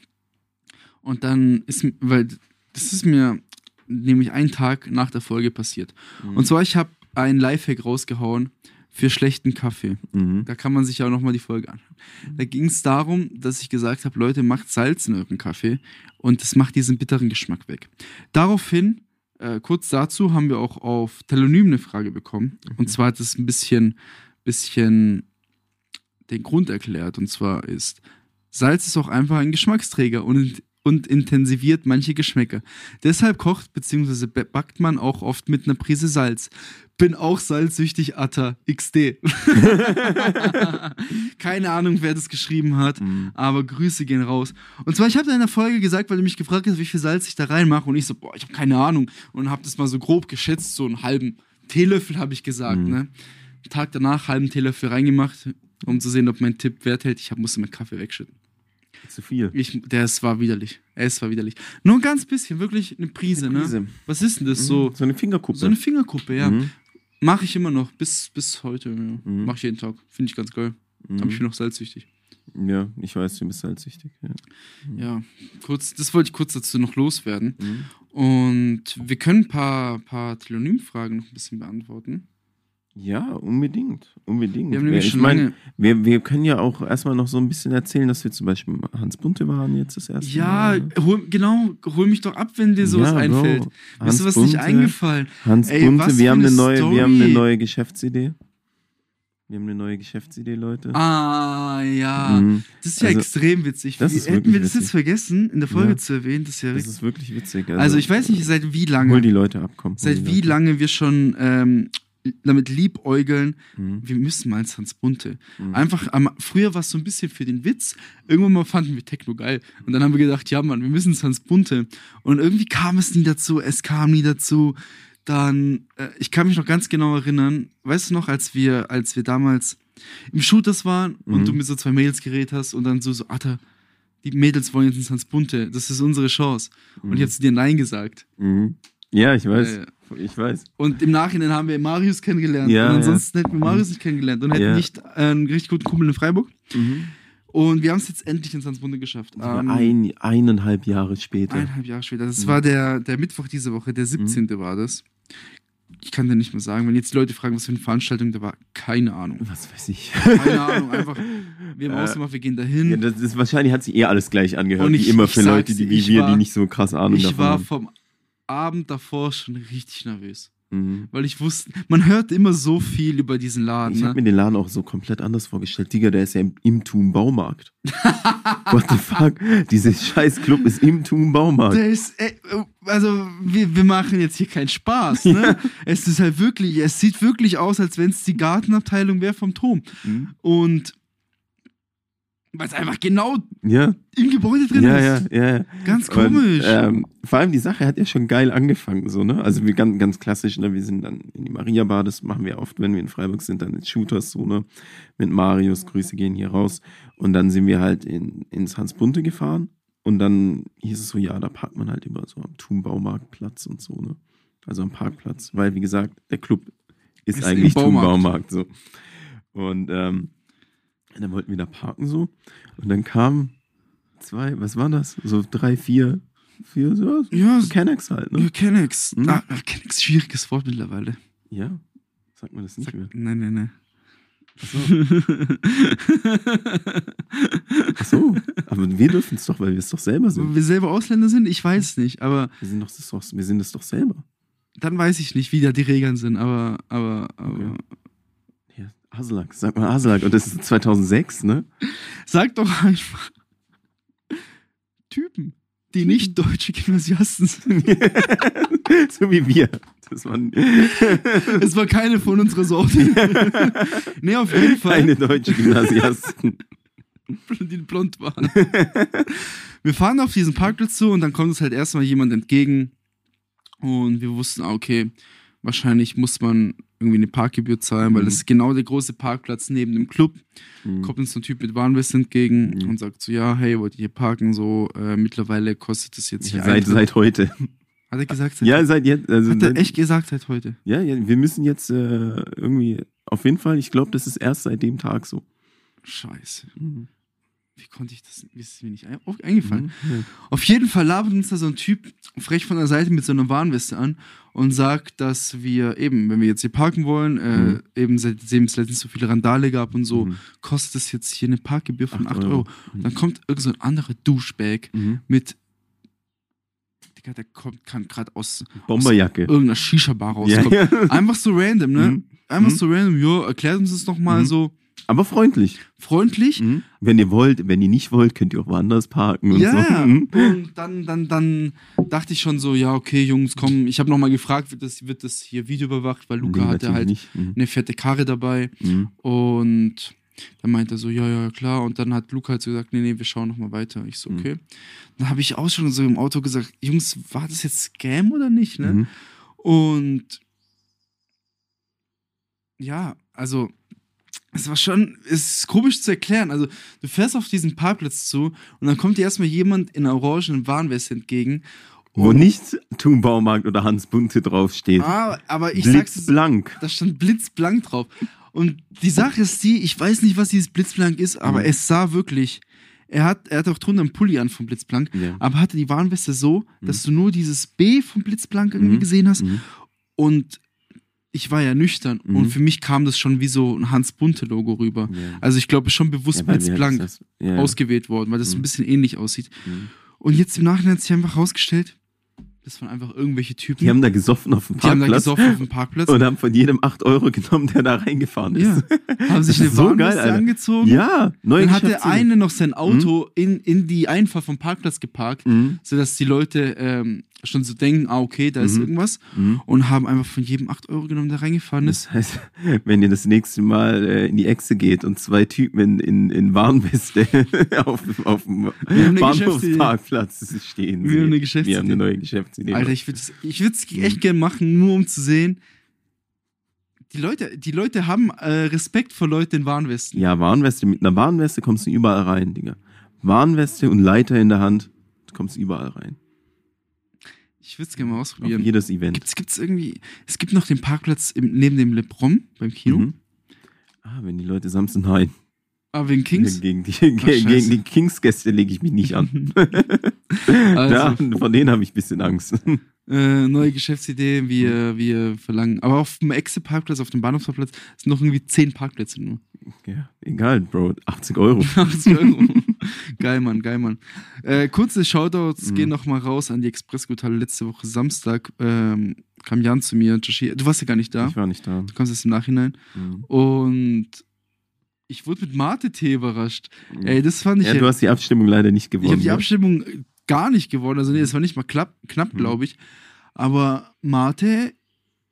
Speaker 1: und dann ist, weil das ist mir nämlich einen Tag nach der Folge passiert. Und zwar, ich habe einen Lifehack rausgehauen für schlechten Kaffee.
Speaker 2: Mhm.
Speaker 1: Da kann man sich ja auch nochmal die Folge anschauen. Da ging es darum, dass ich gesagt habe, Leute, macht Salz in euren Kaffee und das macht diesen bitteren Geschmack weg. Daraufhin, äh, kurz dazu, haben wir auch auf Telonym eine Frage bekommen. Und zwar hat es ein bisschen, bisschen den Grund erklärt. Und zwar ist, Salz ist auch einfach ein Geschmacksträger und, und intensiviert manche Geschmäcker. Deshalb kocht bzw. backt man auch oft mit einer Prise Salz. Bin auch salzsüchtig, Atta, XD. Keine Ahnung, wer das geschrieben hat,
Speaker 2: Mhm.
Speaker 1: aber Grüße gehen raus. Und zwar, ich habe in der Folge gesagt, weil du mich gefragt hast, wie viel Salz ich da reinmache. Und ich so, boah, ich habe keine Ahnung. Und habe das mal so grob geschätzt, so einen halben Teelöffel habe ich gesagt.
Speaker 2: Mhm.
Speaker 1: Ne? Tag danach halben Teelöffel reingemacht, um zu sehen, ob mein Tipp Wert hält. Ich hab, musste meinen Kaffee wegschütten.
Speaker 2: Zu viel.
Speaker 1: Ich, der, es war widerlich. Es war widerlich. Nur ein ganz bisschen, wirklich eine Prise,
Speaker 2: Eine Prise.
Speaker 1: ne? Was ist denn das? So,
Speaker 2: so eine Fingerkuppe.
Speaker 1: so eine Fingerkuppe, ja.
Speaker 2: Mhm.
Speaker 1: Mache ich immer noch, bis, bis heute. Ja.
Speaker 2: Mhm.
Speaker 1: Mache ich jeden Tag. Finde ich ganz geil.
Speaker 2: Mhm.
Speaker 1: Aber ich bin noch salzsüchtig.
Speaker 2: Ja, ich weiß, du bist salzsüchtig. Ja.
Speaker 1: Ja, kurz, das wollte ich kurz dazu noch loswerden.
Speaker 2: Mhm.
Speaker 1: Und wir können ein paar, paar Telonym-Fragen noch ein bisschen beantworten.
Speaker 2: Ja, unbedingt. Unbedingt.
Speaker 1: Wir
Speaker 2: ich
Speaker 1: schon
Speaker 2: mein,
Speaker 1: lange.
Speaker 2: wir, wir können ja auch erstmal noch so ein bisschen erzählen, dass wir zum Beispiel Hans Bunte waren jetzt das erste
Speaker 1: Ja,
Speaker 2: Mal. ne?
Speaker 1: hol, genau, hol mich doch ab, wenn dir sowas
Speaker 2: Ja,
Speaker 1: einfällt.
Speaker 2: Bro. Hans
Speaker 1: ist sowas nicht
Speaker 2: Bunte,
Speaker 1: eingefallen.
Speaker 2: Hans
Speaker 1: Ey, was
Speaker 2: Bunte, wir haben,
Speaker 1: eine
Speaker 2: neue, wir haben eine neue Geschäftsidee. Wir haben eine neue Geschäftsidee, Leute.
Speaker 1: Ah, ja.
Speaker 2: Mhm.
Speaker 1: Das ist ja
Speaker 2: Also,
Speaker 1: extrem witzig.
Speaker 2: das ist
Speaker 1: hätten wir das
Speaker 2: witzig.
Speaker 1: jetzt vergessen, in der Folge
Speaker 2: Ja.
Speaker 1: zu erwähnen? Das ist ja
Speaker 2: Das ist wirklich witzig.
Speaker 1: Also, ich weiß nicht, seit wie
Speaker 2: Hol
Speaker 1: lange,
Speaker 2: die Leute ab, komm. hol
Speaker 1: seit wie
Speaker 2: Leute.
Speaker 1: lange wir schon ähm, damit liebäugeln,
Speaker 2: Mhm.
Speaker 1: wir müssen mal ins Hans Bunte.
Speaker 2: Mhm.
Speaker 1: Einfach, am, früher war es so ein bisschen für den Witz. Irgendwann mal fanden wir Techno geil. Und dann haben wir gedacht, ja Mann, wir müssen ins Hans Bunte. Und irgendwie kam es nie dazu, es kam nie dazu. Dann, äh, ich kann mich noch ganz genau erinnern, weißt du noch, als wir, als wir damals im Shooters waren und
Speaker 2: Mhm.
Speaker 1: du mit so zwei Mädels geredet hast und dann so, so, Alter, die Mädels wollen jetzt ins Hans Bunte, das ist unsere Chance. Und ich hab zu dir Nein gesagt.
Speaker 2: Mhm. Ja, ich weiß.
Speaker 1: Äh,
Speaker 2: Ich weiß.
Speaker 1: Und im Nachhinein haben wir Marius kennengelernt.
Speaker 2: Ja,
Speaker 1: und
Speaker 2: ja.
Speaker 1: ansonsten hätten wir Marius nicht kennengelernt und hätten
Speaker 2: Ja.
Speaker 1: nicht einen richtig guten Kumpel in Freiburg.
Speaker 2: Mhm.
Speaker 1: Und wir haben es jetzt endlich ins Hans Bunte geschafft. Ähm,
Speaker 2: Ein, eineinhalb Jahre später.
Speaker 1: eineinhalb Jahre später. Das
Speaker 2: Mhm.
Speaker 1: war der, der Mittwoch diese Woche, der 17. war das. Ich kann dir nicht mehr sagen, wenn jetzt die Leute fragen, was für eine Veranstaltung da war, keine Ahnung.
Speaker 2: Was weiß ich.
Speaker 1: Keine Ahnung, einfach, wir haben
Speaker 2: Äh,
Speaker 1: ausgemacht, wir gehen dahin.
Speaker 2: Ja, das ist, wahrscheinlich hat sich eh alles gleich angehört,
Speaker 1: Und
Speaker 2: wie
Speaker 1: ich-
Speaker 2: immer
Speaker 1: ich
Speaker 2: für Leute, die wie
Speaker 1: ich
Speaker 2: wir,
Speaker 1: war-
Speaker 2: die nicht so krass Ahnung
Speaker 1: ich
Speaker 2: davon
Speaker 1: war
Speaker 2: haben.
Speaker 1: vom Abend davor schon richtig nervös.
Speaker 2: Mhm.
Speaker 1: Weil ich wusste, man hört immer so viel über diesen Laden.
Speaker 2: Ich
Speaker 1: Ne?
Speaker 2: habe mir den Laden auch so komplett anders vorgestellt. Digga, der ist ja im, im Thun Baumarkt. What the fuck? Dieser scheiß Club ist im Thun Baumarkt.
Speaker 1: Der ist, äh, also wir, wir machen jetzt hier keinen Spaß, ne? Es ist halt wirklich, es sieht wirklich aus, als wenn es die Gartenabteilung wäre vom Turm.
Speaker 2: Mhm.
Speaker 1: Und weil es einfach genau
Speaker 2: Ja,
Speaker 1: im Gebäude drin
Speaker 2: ja,
Speaker 1: ist.
Speaker 2: ja, ja.
Speaker 1: Ganz komisch.
Speaker 2: Und, ähm, vor allem die Sache hat ja schon geil angefangen, so, ne? Also wir ganz, ganz klassisch, ne? Wir sind dann in die Maria Bar, das machen wir oft, wenn wir in Freiburg sind, dann in Shooters, so, ne? Mit Marius, Grüße gehen hier raus. Und dann sind wir halt in, ins Hans Bunte gefahren. Und dann hieß es so, ja, da parkt man halt immer so am Thun Baumarktplatz und so, ne? Also am Parkplatz, weil, wie gesagt, der Club ist,
Speaker 1: Ist
Speaker 2: eigentlich
Speaker 1: im
Speaker 2: Thun
Speaker 1: Baumarkt.
Speaker 2: Baumarkt, so. Und, ähm, und dann wollten wir da parken, so. Und dann kamen zwei, was waren das? So drei, vier, vier, so,
Speaker 1: ja,
Speaker 2: so Kennex halt, ne?
Speaker 1: ja, Kennex.
Speaker 2: Hm?
Speaker 1: Ah, Kennex, schwieriges Wort mittlerweile.
Speaker 2: Ja. Sagt man das nicht
Speaker 1: Sag,
Speaker 2: mehr.
Speaker 1: nein, nein, nein.
Speaker 2: Ach so. Aber wir dürfen es doch, weil wir es doch selber sind.
Speaker 1: Wir selber Ausländer sind, ich weiß nicht, aber
Speaker 2: Wir sind doch das doch, wir sind es doch selber.
Speaker 1: dann weiß ich nicht, wie da die Regeln sind, aber, aber, aber.
Speaker 2: Okay. Ja, Aslak, sag mal Aslak. Und das ist 2006, ne?
Speaker 1: Sag doch einfach Typen, die nicht deutsche Gymnasiasten sind.
Speaker 2: so wie wir. Das waren
Speaker 1: Es war keine von unserer Sorte. nee, auf jeden Fall.
Speaker 2: keine deutsche Gymnasiasten.
Speaker 1: die blond waren. wir fahren auf diesen Parkplatz zu und dann kommt uns halt erstmal jemand entgegen und wir wussten, ah, okay, wahrscheinlich muss man irgendwie eine Parkgebühr zahlen, weil
Speaker 2: Mhm.
Speaker 1: das ist genau der große Parkplatz neben dem Club.
Speaker 2: Mhm.
Speaker 1: Kommt uns so ein Typ mit Warnweste entgegen
Speaker 2: Mhm.
Speaker 1: und sagt so, ja, hey, wollt ihr hier parken? So, äh, mittlerweile kostet das jetzt hier
Speaker 2: Seit, seit heute.
Speaker 1: Hat er gesagt? Seit
Speaker 2: Ja, seit jetzt. Also
Speaker 1: Hat er
Speaker 2: seit-
Speaker 1: echt gesagt seit heute?
Speaker 2: Ja, ja, wir müssen jetzt äh, irgendwie, auf jeden Fall, ich glaube, das ist erst seit dem Tag so.
Speaker 1: Scheiße.
Speaker 2: Mhm.
Speaker 1: Wie konnte ich das, wie ist es mir nicht ein, auf, eingefallen?
Speaker 2: Mhm.
Speaker 1: Auf jeden Fall labert uns da so ein Typ frech von der Seite mit so einer Warnweste an und sagt, dass wir eben, wenn wir jetzt hier parken wollen, äh,
Speaker 2: Mhm.
Speaker 1: eben seitdem es letztens so viele Randale gab und so,
Speaker 2: Mhm.
Speaker 1: kostet es jetzt hier eine Parkgebühr von 8
Speaker 2: Acht
Speaker 1: Euro.
Speaker 2: Euro. Mhm.
Speaker 1: Dann kommt irgend so ein anderer Douchebag
Speaker 2: Mhm.
Speaker 1: mit, Digga, der kommt, kann gerade aus
Speaker 2: Bomberjacke.
Speaker 1: irgendeiner Shisha-Bar
Speaker 2: Ja,
Speaker 1: rauskommen.
Speaker 2: ja.
Speaker 1: Einfach so random, ne?
Speaker 2: Mhm.
Speaker 1: Einfach
Speaker 2: Mhm.
Speaker 1: so random, ja, erklärt uns das nochmal so
Speaker 2: Aber freundlich.
Speaker 1: freundlich.
Speaker 2: Mhm. Wenn ihr wollt, wenn ihr nicht wollt, könnt ihr auch woanders parken und
Speaker 1: Ja,
Speaker 2: so. Mhm.
Speaker 1: und dann, dann, dann dachte ich schon so, ja, okay, Jungs, komm, ich habe nochmal gefragt, wird das, wird das hier Video überwacht, weil Luca
Speaker 2: Nee,
Speaker 1: hatte halt.
Speaker 2: Mhm.
Speaker 1: eine fette Karre dabei
Speaker 2: Mhm.
Speaker 1: und dann meinte er so, ja, ja, klar, und dann hat Luca halt so gesagt, nee, nee, wir schauen nochmal weiter. Ich so,
Speaker 2: Mhm.
Speaker 1: okay. Dann habe ich auch schon so im Auto gesagt, Jungs, war das jetzt Scam oder nicht, ne?
Speaker 2: Mhm.
Speaker 1: Und ja, also es war schon, es ist komisch zu erklären. Also du fährst auf diesen Parkplatz zu und dann kommt dir erstmal jemand in orangenen Warnweste entgegen.
Speaker 2: Wo
Speaker 1: Und-
Speaker 2: nicht Thunbaumarkt oder Hans Bunte draufsteht.
Speaker 1: Ah, aber ich sag's,
Speaker 2: Blitzblank.
Speaker 1: da stand blitzblank drauf. Und die Sache ist die, ich weiß nicht, was dieses blitzblank ist, aber
Speaker 2: Mhm.
Speaker 1: es sah wirklich, er hat, er hat auch drunter einen Pulli an vom blitzblank,
Speaker 2: Ja.
Speaker 1: aber hatte die Warnweste so, dass du nur dieses B vom blitzblank irgendwie
Speaker 2: Mhm.
Speaker 1: gesehen hast
Speaker 2: Mhm.
Speaker 1: Und ich war ja nüchtern
Speaker 2: Mhm.
Speaker 1: und für mich kam das schon wie so ein Hans-Bunte-Logo rüber.
Speaker 2: Ja.
Speaker 1: Also ich glaube, schon bewusst
Speaker 2: Ja, wir
Speaker 1: blitzblank
Speaker 2: das- ja,
Speaker 1: ausgewählt worden, weil das
Speaker 2: Mhm.
Speaker 1: ein bisschen ähnlich aussieht.
Speaker 2: Mhm.
Speaker 1: Und jetzt im Nachhinein hat sich einfach rausgestellt, das waren einfach irgendwelche Typen.
Speaker 2: Die haben da gesoffen auf dem
Speaker 1: Die haben da
Speaker 2: Parkplatz
Speaker 1: gesoffen auf dem Parkplatz.
Speaker 2: und haben von jedem 8 Euro genommen, der da reingefahren ist.
Speaker 1: ja, haben sich eine
Speaker 2: so geil,
Speaker 1: angezogen.
Speaker 2: Ja, neue
Speaker 1: Dann hat der
Speaker 2: Geschäftsidee.
Speaker 1: eine noch sein Auto in, in die Einfahrt vom Parkplatz geparkt,
Speaker 2: Mhm.
Speaker 1: sodass die Leute ähm, schon so denken, ah, okay, da ist
Speaker 2: Mhm.
Speaker 1: irgendwas.
Speaker 2: Mhm.
Speaker 1: Und haben einfach von jedem 8 Euro genommen, der reingefahren ist.
Speaker 2: Das heißt, wenn ihr das nächste Mal äh, in die Echse geht und zwei Typen in, in, in Warnweste auf, auf dem Bahnhofsparkplatz stehen
Speaker 1: Wir haben eine. Geschäftsidee.
Speaker 2: Wir haben eine neue Geschäftsidee.
Speaker 1: Alter, ich würde es ich würd's
Speaker 2: Mhm.
Speaker 1: echt gerne machen, nur um zu sehen. Die Leute, die Leute haben äh, Respekt vor Leuten in Warnwesten.
Speaker 2: ja, Warnweste, mit einer Warnweste kommst du überall rein, Digga. Warnweste und Leiter in der Hand, du kommst überall rein.
Speaker 1: Ich würde es gerne mal
Speaker 2: Auf
Speaker 1: ausprobieren.
Speaker 2: jedes Event.
Speaker 1: Gibt's, gibt's irgendwie. Es gibt noch den Parkplatz im, neben dem Le Brom beim Kino.
Speaker 2: Mhm. Ah, wenn die Leute Samstag nein.
Speaker 1: Aber wegen Kings.
Speaker 2: Gegen die,
Speaker 1: scheiße.
Speaker 2: gegen die Kings-Gäste lege ich mich nicht an. ja,
Speaker 1: also,
Speaker 2: von denen habe ich ein bisschen Angst.
Speaker 1: äh, neue Geschäftsidee, wir, wir verlangen. Aber auf dem Exe-Parkplatz, auf dem Bahnhofsparkplatz, sind noch irgendwie 10 Parkplätze nur.
Speaker 2: ja, egal, Bro. 80 Euro.
Speaker 1: 80 Euro. geil, Mann, geil, Mann. Äh, kurze Shoutouts
Speaker 2: Mhm.
Speaker 1: gehen noch mal raus an die Expressguthalle. Letzte Woche Samstag ähm, kam Jan zu mir. Joshi, du warst ja gar nicht da.
Speaker 2: Ich war nicht da.
Speaker 1: Du kommst erst im Nachhinein.
Speaker 2: Mhm.
Speaker 1: Und ich wurde mit Mate-Tee überrascht. Ey, das fand ich
Speaker 2: ja,
Speaker 1: ja.
Speaker 2: du hast die Abstimmung leider nicht
Speaker 1: ich
Speaker 2: gewonnen.
Speaker 1: habe die
Speaker 2: ne?
Speaker 1: Abstimmung gar nicht gewonnen. Also, nee, es war nicht mal knapp, knapp
Speaker 2: Mhm.
Speaker 1: glaube ich. Aber Mate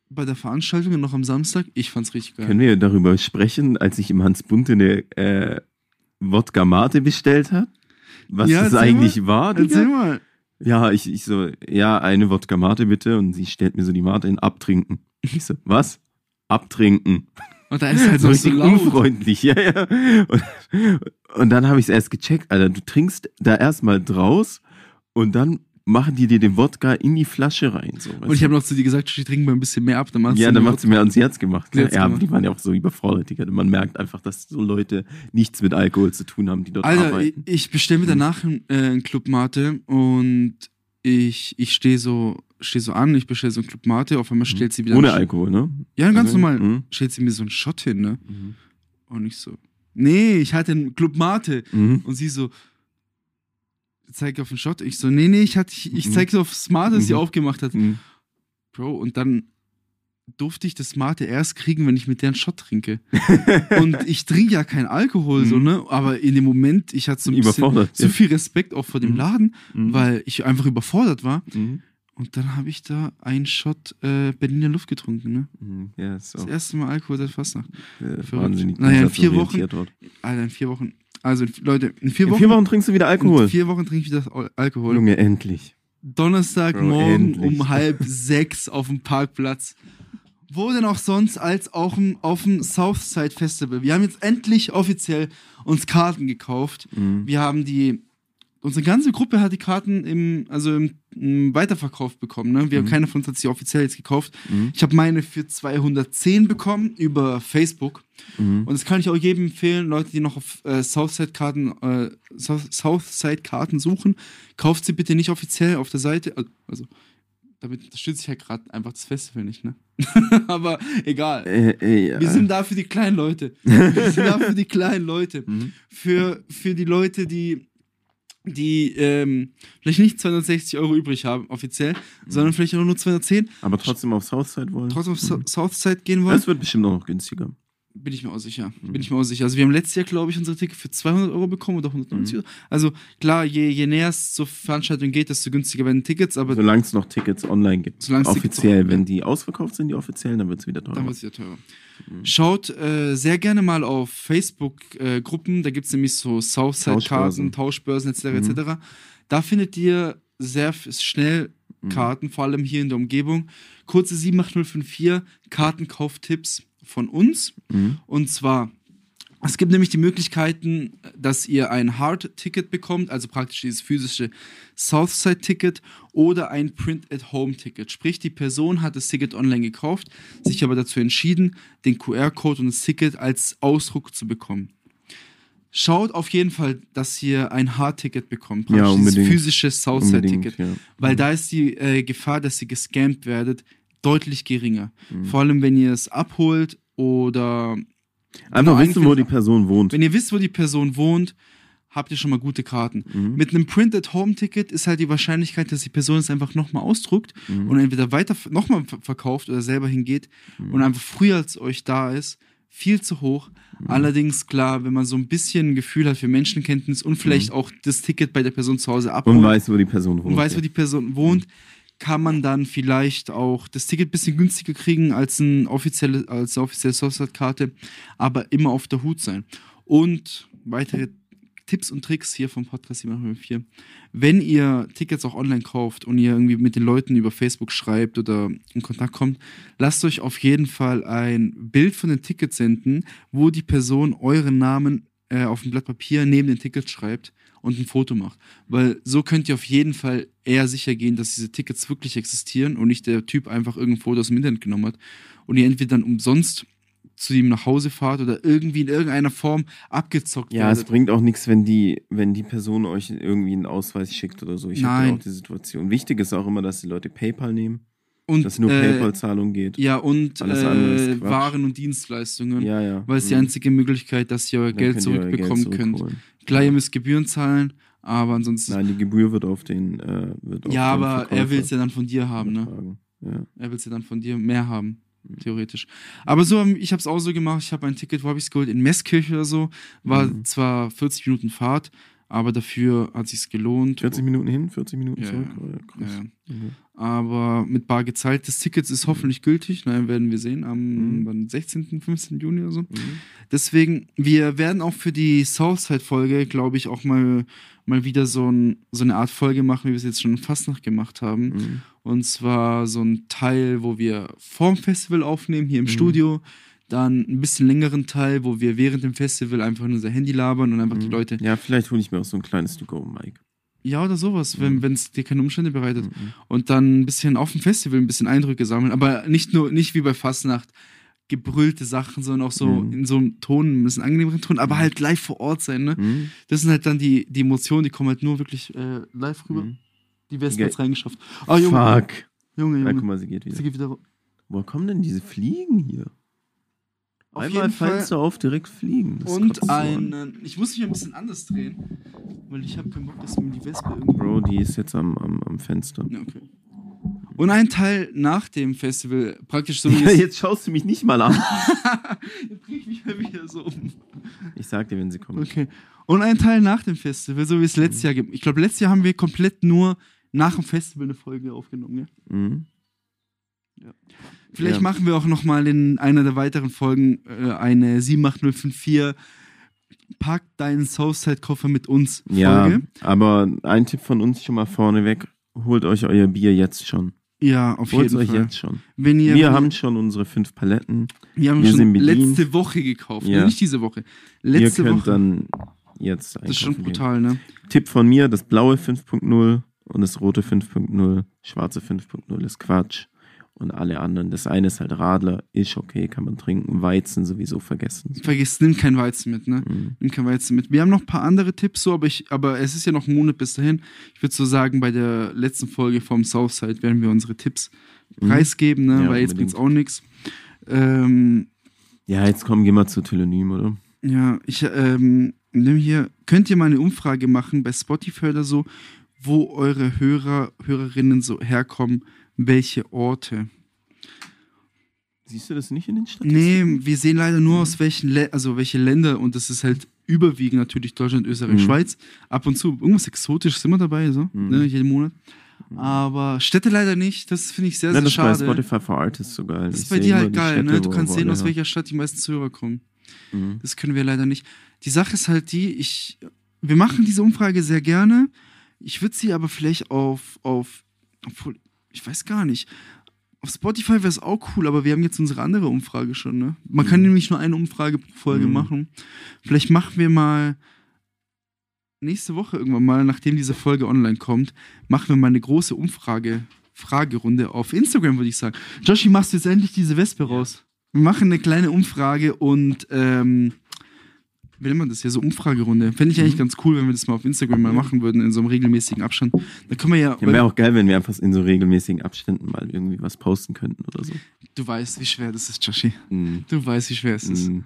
Speaker 1: bei der Veranstaltung noch am Samstag, ich fand's richtig geil.
Speaker 2: Können wir darüber sprechen, als ich im Hans Bunte eine äh, Wodka Mate bestellt hat? Was
Speaker 1: Ja,
Speaker 2: das eigentlich war? Digga?
Speaker 1: Erzähl mal.
Speaker 2: Ja, ich, ich so, ja, eine Wodka Mate bitte. Und sie stellt mir so die Mate in Abtrinken. Ich so, was? Abtrinken.
Speaker 1: Und da ist halt
Speaker 2: so
Speaker 1: so
Speaker 2: richtig
Speaker 1: laut.
Speaker 2: unfreundlich, ja, ja. Und, und dann habe ich es erst gecheckt, Alter. Du trinkst da erstmal draus und dann machen die dir den Wodka in die Flasche rein. So,
Speaker 1: Und ich habe noch zu dir gesagt, trink mal ein bisschen mehr ab. Dann machst
Speaker 2: ja,
Speaker 1: du
Speaker 2: dann macht sie mir ans Herz gemacht.
Speaker 1: Herz
Speaker 2: ja aber
Speaker 1: gemacht.
Speaker 2: die waren ja auch so überfordert, Digga. Man merkt einfach, dass so Leute nichts mit Alkohol zu tun haben, die dort
Speaker 1: Alter, ich,
Speaker 2: arbeiten.
Speaker 1: ich bestelle mir danach einen, äh, einen Club Mate und ich, ich stehe so, steh so an, ich bestelle so einen Club Mate, auf einmal stellt sie wieder.
Speaker 2: Mhm. Ohne Alkohol, ne?
Speaker 1: Ja, ganz
Speaker 2: Also,
Speaker 1: normal.
Speaker 2: mhm.
Speaker 1: Stellt sie mir so einen Shot hin, ne?
Speaker 2: Mhm.
Speaker 1: Und ich so, nee, ich hatte einen Club Mate.
Speaker 2: Mhm.
Speaker 1: Und sie so, zeig auf den Shot. Ich so, nee, nee, ich, hatte, ich, ich
Speaker 2: Mhm.
Speaker 1: zeig so auf Smart, das sie
Speaker 2: Mhm.
Speaker 1: aufgemacht hat.
Speaker 2: Mhm.
Speaker 1: Bro, und dann durfte ich das Smarte erst kriegen, wenn ich mit der einen Shot trinke. und ich trinke ja keinen Alkohol, so,
Speaker 2: Mhm.
Speaker 1: ne? Aber in dem Moment, ich hatte so ein bisschen so viel Respekt auch vor dem
Speaker 2: Mhm.
Speaker 1: Laden,
Speaker 2: Mhm.
Speaker 1: weil ich einfach überfordert war.
Speaker 2: Mhm.
Speaker 1: Und dann habe ich da einen Shot äh, Berliner Luft getrunken, ne?
Speaker 2: Mhm. Ja,
Speaker 1: Das
Speaker 2: auch
Speaker 1: erste Mal Alkohol seit Fastnacht.
Speaker 2: äh, wahnsinnig
Speaker 1: Naja, in vier
Speaker 2: dort.
Speaker 1: Alter, in vier Wochen. Also, Leute, in vier
Speaker 2: In
Speaker 1: Wochen,
Speaker 2: vier Wochen trinkst du wieder
Speaker 1: in
Speaker 2: Alkohol.
Speaker 1: vier Wochen trinke ich wieder Al- Alkohol.
Speaker 2: Junge, endlich.
Speaker 1: Donnerstagmorgen um halb sechs auf dem Parkplatz. Wo denn auch sonst als auch auf dem Southside Festival. Wir haben jetzt endlich offiziell uns Karten gekauft.
Speaker 2: Mhm.
Speaker 1: Wir haben die, unsere ganze Gruppe hat die Karten im, also im, im Weiterverkauf bekommen. Ne? Wir,
Speaker 2: Mhm.
Speaker 1: Keiner von uns hat sie offiziell jetzt gekauft.
Speaker 2: Mhm.
Speaker 1: Ich habe meine für 210 bekommen über Facebook.
Speaker 2: Mhm.
Speaker 1: Und das kann ich auch jedem empfehlen, Leute, die noch auf äh, Southside-Karten äh, South- Southside-Karten suchen, kauft sie bitte nicht offiziell auf der Seite. Al- Also, damit unterstütze ich ja gerade einfach das Festival nicht, ne? Aber egal.
Speaker 2: Äh, äh, ja.
Speaker 1: Wir sind da für die kleinen Leute. Wir sind da für die kleinen Leute.
Speaker 2: Mhm.
Speaker 1: Für, für die Leute, die, die ähm, vielleicht nicht 260 Euro übrig haben, offiziell, sondern vielleicht auch nur 210,
Speaker 2: Aber trotzdem auf Southside wollen.
Speaker 1: trotzdem auf So- Southside gehen wollen.
Speaker 2: Das wird bestimmt auch noch günstiger.
Speaker 1: Bin ich mir auch sicher.
Speaker 2: Mhm.
Speaker 1: Bin ich mir auch sicher. Also wir haben letztes Jahr, glaube ich, unsere Ticket für 200 Euro bekommen oder 190
Speaker 2: Mhm.
Speaker 1: Euro. Also klar, je, je näher es zur Veranstaltung geht, desto günstiger werden Tickets, aber
Speaker 2: Solange es noch Tickets online gibt.
Speaker 1: Tickets
Speaker 2: Offiziell, wenn die ausverkauft sind, die offiziellen, dann wird es wieder teurer.
Speaker 1: dann wird es ja teurer.
Speaker 2: Mhm.
Speaker 1: Schaut äh, sehr gerne mal auf Facebook-Gruppen, da gibt es nämlich so Southside-Karten, Tauschbörsen etc.
Speaker 2: Mhm.
Speaker 1: etc. Da findet ihr sehr schnell
Speaker 2: Mhm.
Speaker 1: Karten, vor allem hier in der Umgebung. Kurze 78054 Kartenkauftipps von uns.
Speaker 2: Mhm.
Speaker 1: Und zwar, es gibt nämlich die Möglichkeiten, dass ihr ein Hard-Ticket bekommt, also praktisch dieses physische Southside-Ticket oder ein Print-at-Home-Ticket. Sprich, die Person hat das Ticket online gekauft, sich aber dazu entschieden, den QR-Code und das Ticket als Ausdruck zu bekommen. Schaut auf jeden Fall, dass ihr ein Hard-Ticket bekommt,
Speaker 2: Ja,
Speaker 1: praktisch dieses
Speaker 2: unbedingt.
Speaker 1: physische Southside-Ticket.
Speaker 2: ja.
Speaker 1: Weil da ist die äh, Gefahr, dass ihr gescampt werdet, deutlich geringer.
Speaker 2: Mhm.
Speaker 1: Vor allem, wenn ihr es abholt oder
Speaker 2: Einfach wissen, wo die Person wohnt.
Speaker 1: wenn ihr wisst, wo die Person wohnt, habt ihr schon mal gute Karten.
Speaker 2: Mhm.
Speaker 1: Mit einem Print-at-Home-Ticket ist halt die Wahrscheinlichkeit, dass die Person es einfach nochmal ausdruckt
Speaker 2: Mhm.
Speaker 1: und entweder weiter nochmal verkauft oder selber hingeht
Speaker 2: Mhm.
Speaker 1: und einfach früher als euch da ist, viel zu hoch.
Speaker 2: Mhm.
Speaker 1: Allerdings, klar, wenn man so ein bisschen ein Gefühl hat für Menschenkenntnis und vielleicht auch das Ticket bei der Person zu Hause abholt
Speaker 2: Mhm. Und weiß, wo die Person wohnt.
Speaker 1: und weiß, wo die Person wohnt, kann man dann vielleicht auch das Ticket ein bisschen günstiger kriegen als, ein offizielle, als eine offizielle Sourced-Karte, aber immer auf der Hut sein. Und weitere Tipps und Tricks hier vom Podcast 704. Wenn ihr Tickets auch online kauft und ihr irgendwie mit den Leuten über Facebook schreibt oder in Kontakt kommt, lasst euch auf jeden Fall ein Bild von den Tickets senden, wo die Person euren Namen äh, auf ein Blatt Papier neben den Ticket schreibt und ein Foto macht. Weil so könnt ihr auf jeden Fall eher sicher gehen, dass diese Tickets wirklich existieren und nicht der Typ einfach irgendein Foto aus dem Internet genommen hat und ihr entweder dann umsonst zu ihm nach Hause fahrt oder irgendwie in irgendeiner Form abgezockt
Speaker 2: Ja, es
Speaker 1: werdet.
Speaker 2: bringt auch nichts, wenn die, wenn die Person euch irgendwie einen Ausweis schickt oder so. Ich habe auch die Situation. Wichtig ist auch immer, dass die Leute PayPal nehmen,
Speaker 1: Und,
Speaker 2: dass nur
Speaker 1: äh,
Speaker 2: PayPal-Zahlung geht.
Speaker 1: Ja, und äh. Waren und Dienstleistungen.
Speaker 2: Ja, ja.
Speaker 1: Weil es die
Speaker 2: Mhm.
Speaker 1: einzige Möglichkeit, dass ihr euer
Speaker 2: Dann
Speaker 1: Geld zurückbekommen könnt.
Speaker 2: zurückholen.
Speaker 1: Klar, ihr müsst Gebühren zahlen, aber ansonsten.
Speaker 2: Nein, die Gebühr wird auf den. Äh, wird auf
Speaker 1: ja,
Speaker 2: den
Speaker 1: aber er
Speaker 2: Verkäufer
Speaker 1: will es ja dann von dir haben, ne?
Speaker 2: Ja.
Speaker 1: Er will es ja dann von dir mehr haben,
Speaker 2: Mhm.
Speaker 1: theoretisch. Aber so, ich habe es auch so gemacht. Ich habe ein Ticket, wo habe ich es geholt? In Messkirche oder so. War
Speaker 2: Mhm.
Speaker 1: zwar 40 Minuten Fahrt, aber dafür hat sich's gelohnt.
Speaker 2: 40 Minuten hin, 40 Minuten
Speaker 1: Ja,
Speaker 2: zurück. Oh, ja.
Speaker 1: Ja.
Speaker 2: Mhm.
Speaker 1: Aber mit bar gezahlt. Das Ticket ist hoffentlich gültig. Nein, werden wir sehen. Am
Speaker 2: Mhm.
Speaker 1: wann, 16., 15. Juni oder so.
Speaker 2: Mhm.
Speaker 1: Deswegen, wir werden auch für die Southside-Folge, glaube ich, auch mal, mal wieder so, ein, so eine Art Folge machen, wie wir es jetzt schon in Fastnacht gemacht haben.
Speaker 2: Mhm.
Speaker 1: Und zwar so ein Teil, wo wir vorm Festival aufnehmen, hier im
Speaker 2: Mhm.
Speaker 1: Studio. Dann ein bisschen längeren Teil, wo wir während dem Festival einfach in unser Handy labern und einfach die
Speaker 2: Mhm.
Speaker 1: Leute.
Speaker 2: Ja, vielleicht hole ich mir auch so ein kleines To-Go-Mic.
Speaker 1: Ja, oder sowas,
Speaker 2: Mhm.
Speaker 1: wenn es dir keine Umstände bereitet.
Speaker 2: Mhm.
Speaker 1: Und dann ein bisschen auf dem Festival ein bisschen Eindrücke sammeln. Aber nicht nur, nicht wie bei Fastnacht gebrüllte Sachen, sondern auch so
Speaker 2: Mhm.
Speaker 1: in so einem Ton, ein bisschen angenehmeren Ton, aber halt live vor Ort sein, ne?
Speaker 2: Mhm.
Speaker 1: Das sind halt dann die, die Emotionen, die kommen halt nur wirklich äh, live rüber.
Speaker 2: Mhm.
Speaker 1: Die Wespen
Speaker 2: Ge-
Speaker 1: hat's reingeschafft. Ah, Junge,
Speaker 2: Fuck.
Speaker 1: Junge,
Speaker 2: Na,
Speaker 1: Junge.
Speaker 2: guck mal, sie geht wieder.
Speaker 1: Sie geht wieder.
Speaker 2: Woher kommen denn diese Fliegen hier?
Speaker 1: Auf
Speaker 2: Einmal
Speaker 1: jeden Fall.
Speaker 2: Fenster auf, direkt fliegen. Das
Speaker 1: Und
Speaker 2: an.
Speaker 1: einen. Ich muss mich ein bisschen anders drehen, weil ich habe keinen Bock, dass mir die Wespe irgendwie.
Speaker 2: Bro, die ist jetzt am, am, am Fenster.
Speaker 1: Ja, okay. Und ein Teil nach dem Festival, praktisch so wie
Speaker 2: Ja, jetzt schaust du mich nicht mal an.
Speaker 1: Jetzt drehe ich mich mal wieder so um.
Speaker 2: Ich sag dir, wenn sie kommt.
Speaker 1: Okay. Und ein Teil nach dem Festival, so wie es letztes Jahr gibt. Ich glaube, letztes Jahr haben wir komplett nur nach dem Festival eine Folge aufgenommen, ja?
Speaker 2: Mhm.
Speaker 1: Vielleicht
Speaker 2: Ja.
Speaker 1: machen wir auch noch mal in einer der weiteren Folgen äh, eine 78054 Pack deinen Southside-Koffer mit uns. Folge.
Speaker 2: Ja, aber ein Tipp von uns schon mal vorneweg. Holt euch euer Bier jetzt schon.
Speaker 1: Ja, auf
Speaker 2: Holt
Speaker 1: jeden
Speaker 2: euch
Speaker 1: Fall.
Speaker 2: jetzt schon.
Speaker 1: Wenn ihr,
Speaker 2: Wir haben schon unsere fünf Paletten.
Speaker 1: wir haben
Speaker 2: wir
Speaker 1: schon letzte Woche gekauft.
Speaker 2: Ja.
Speaker 1: Ne? Nicht diese Woche.
Speaker 2: Ihr
Speaker 1: Letzte
Speaker 2: könnt
Speaker 1: Woche.
Speaker 2: dann jetzt
Speaker 1: das ist schon
Speaker 2: einkaufen gehen.
Speaker 1: brutal, ne?
Speaker 2: Tipp von mir, das blaue 5.0 und das rote 5.0, schwarze 5.0 ist Quatsch. Und alle anderen, das eine ist halt Radler, ist okay, kann man trinken. Weizen sowieso vergessen.
Speaker 1: Vergiss, nimm kein Weizen mit, ne?
Speaker 2: Mhm.
Speaker 1: Nimm kein Weizen mit. Wir haben noch ein paar andere Tipps, so, aber, ich, aber es ist ja noch ein Monat bis dahin. Ich würde so sagen, bei der letzten Folge vom Southside werden wir unsere Tipps preisgeben, ne?
Speaker 2: Ja,
Speaker 1: Weil jetzt
Speaker 2: unbedingt.
Speaker 1: bringt's auch nichts. Ähm,
Speaker 2: Ja, jetzt kommen, gehen wir zu Telonym, oder?
Speaker 1: ja, ich ähm, nimm hier, könnt ihr mal eine Umfrage machen bei Spotify oder so, wo eure Hörer, Hörerinnen so herkommen, welche Orte.
Speaker 2: Siehst du das nicht in den Statistiken?
Speaker 1: Nee, wir sehen leider nur aus welchen, Lä also welche Länder und das ist halt überwiegend natürlich Deutschland, Österreich,
Speaker 2: Mhm.
Speaker 1: Schweiz. Ab und zu irgendwas Exotisches immer dabei, so,
Speaker 2: Mhm.
Speaker 1: ne, jeden Monat. Aber Städte leider nicht, das finde ich sehr, sehr
Speaker 2: das ist bei
Speaker 1: schade.
Speaker 2: Spotify for Artists so geil.
Speaker 1: Das
Speaker 2: Ich
Speaker 1: ist bei dir halt geil,
Speaker 2: Städte,
Speaker 1: ne? Du kannst sehen, aus
Speaker 2: her-
Speaker 1: welcher Stadt die meisten Zuhörer kommen.
Speaker 2: Mhm.
Speaker 1: Das können wir leider nicht. Die Sache ist halt die, ich, wir machen diese Umfrage sehr gerne. Ich würde sie aber vielleicht auf, auf, obwohl, ich weiß gar nicht. Auf Spotify wäre es auch cool, aber wir haben jetzt unsere andere Umfrage schon, ne? Man kann
Speaker 2: Mhm.
Speaker 1: nämlich nur eine Umfrage pro Folge
Speaker 2: Mhm.
Speaker 1: machen. Vielleicht machen wir mal nächste Woche irgendwann mal, nachdem diese Folge online kommt, machen wir mal eine große Umfrage, Fragerunde auf Instagram, würde ich sagen. Joshi, machst du jetzt endlich diese Wespe raus? Wir machen eine kleine Umfrage und ähm, nennt man das hier? So Umfragerunde. Fände ich eigentlich
Speaker 2: Mhm.
Speaker 1: ganz cool, wenn wir das mal auf Instagram mal machen würden, in so einem regelmäßigen Abstand. Da können wir ja.
Speaker 2: Ja, wäre auch geil, wenn wir einfach in so regelmäßigen Abständen mal irgendwie was posten könnten oder so.
Speaker 1: du weißt, wie schwer das ist, Joshi.
Speaker 2: Mhm.
Speaker 1: Du weißt, wie schwer es ist.
Speaker 2: Mhm.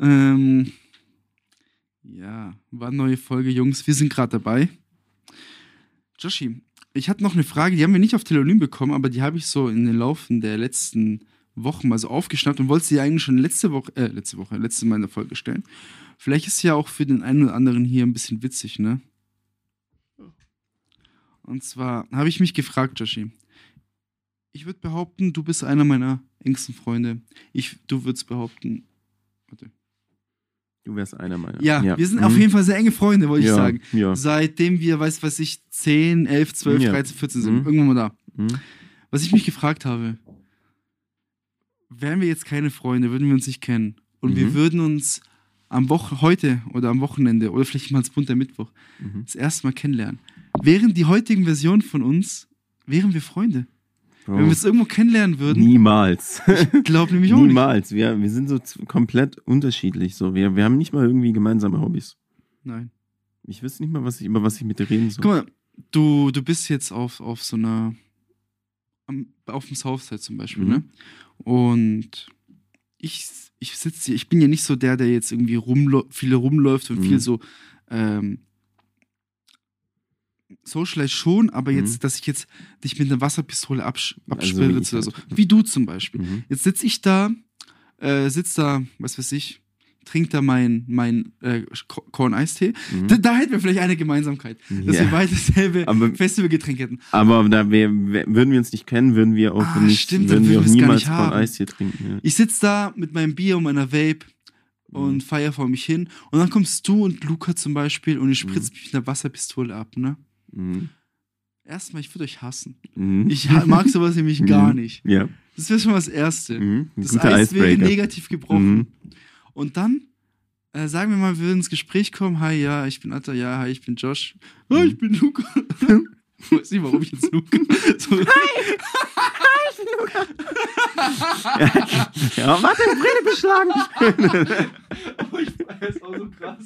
Speaker 1: Ähm, ja, war eine neue Folge, Jungs. Wir sind gerade dabei. Joshi, ich hatte noch eine Frage, die haben wir nicht auf Telonym bekommen, aber die habe ich so in den Laufen der letzten Wochen mal so aufgeschnappt und wollte sie eigentlich schon letzte Woche, äh, letzte Woche, letzte Mal in der Folge stellen. Vielleicht ist sie ja auch für den einen oder anderen hier ein bisschen witzig, ne? Und zwar habe ich mich gefragt, Joshi. Ich würde behaupten, du bist einer meiner engsten Freunde. Ich, du würdest behaupten, warte.
Speaker 2: Du wärst einer meiner.
Speaker 1: Ja, wir sind
Speaker 2: Mhm.
Speaker 1: auf jeden Fall sehr enge Freunde, wollte ich
Speaker 2: ja.
Speaker 1: sagen.
Speaker 2: Ja.
Speaker 1: Seitdem wir, weiß was ich, 10, 11, 12,
Speaker 2: Ja.
Speaker 1: 13, 14 sind.
Speaker 2: Mhm.
Speaker 1: Irgendwann mal da.
Speaker 2: Mhm.
Speaker 1: Was ich mich gefragt habe, wären wir jetzt keine Freunde, würden wir uns nicht kennen und wir
Speaker 2: Mhm.
Speaker 1: würden uns am Woche, heute oder am Wochenende oder vielleicht mal als bunter Mittwoch
Speaker 2: Mhm.
Speaker 1: das erste Mal kennenlernen. Wären die heutigen Versionen von uns, wären wir Freunde.
Speaker 2: Bro,
Speaker 1: Wenn wir uns irgendwo kennenlernen würden,
Speaker 2: Niemals.
Speaker 1: glaub nämlich auch nicht.
Speaker 2: Niemals. Wir, wir sind so komplett unterschiedlich. So. Wir, wir haben nicht mal irgendwie gemeinsame Hobbys.
Speaker 1: Nein.
Speaker 2: Ich wüsste nicht mal, was ich, über was ich mit dir reden soll.
Speaker 1: Guck mal, du, du bist jetzt auf, auf so einer, am, auf dem Southside zum Beispiel,
Speaker 2: Mhm.
Speaker 1: ne? Und ich, ich sitze hier, ich bin ja nicht so der, der jetzt irgendwie rumlo viel rumläuft und
Speaker 2: Mhm.
Speaker 1: viel so, ähm, Socialize schon, aber jetzt,
Speaker 2: Mhm.
Speaker 1: dass ich jetzt dich mit einer Wasserpistole absch
Speaker 2: Also
Speaker 1: abspritze
Speaker 2: ich
Speaker 1: oder so. Wie du zum Beispiel.
Speaker 2: Mhm.
Speaker 1: Jetzt sitze ich da, äh, sitz da, was weiß ich, trink da mein, mein äh, Ko- Korn-Eistee.
Speaker 2: Mhm.
Speaker 1: Da, da hätten wir vielleicht eine Gemeinsamkeit, dass
Speaker 2: Ja.
Speaker 1: wir beide dasselbe
Speaker 2: Aber-
Speaker 1: Festivalgetränk hätten.
Speaker 2: Aber da wir, würden wir uns nicht kennen, würden wir auch
Speaker 1: Ah,
Speaker 2: nicht,
Speaker 1: stimmt,
Speaker 2: würden wir auch
Speaker 1: gar
Speaker 2: niemals hier trinken. Ja.
Speaker 1: Ich sitze da mit meinem Bier und meiner Vape und feier vor mich hin. Und dann kommst du und Luca zum Beispiel und ihr spritzt mich mit einer Wasserpistole ab, ne?
Speaker 2: Mhm.
Speaker 1: Erstmal, ich würde euch hassen.
Speaker 2: Mhm.
Speaker 1: Ich mag sowas nämlich gar
Speaker 2: Mhm.
Speaker 1: nicht.
Speaker 2: Ja.
Speaker 1: Das wäre schon mal das Erste.
Speaker 2: Mhm.
Speaker 1: Das
Speaker 2: guter
Speaker 1: Eis wäre negativ gebrochen.
Speaker 2: Mhm.
Speaker 1: Und dann äh, sagen wir mal, wir würden ins Gespräch kommen. Hi, ja, ich bin Atta, ja, hi, ich bin Josh. Hi, ich bin Luca. ich weiß nicht, warum ich jetzt Luca. So,
Speaker 2: Ja, warte, Brille beschlagen.
Speaker 1: aber ich feier es auch so krass,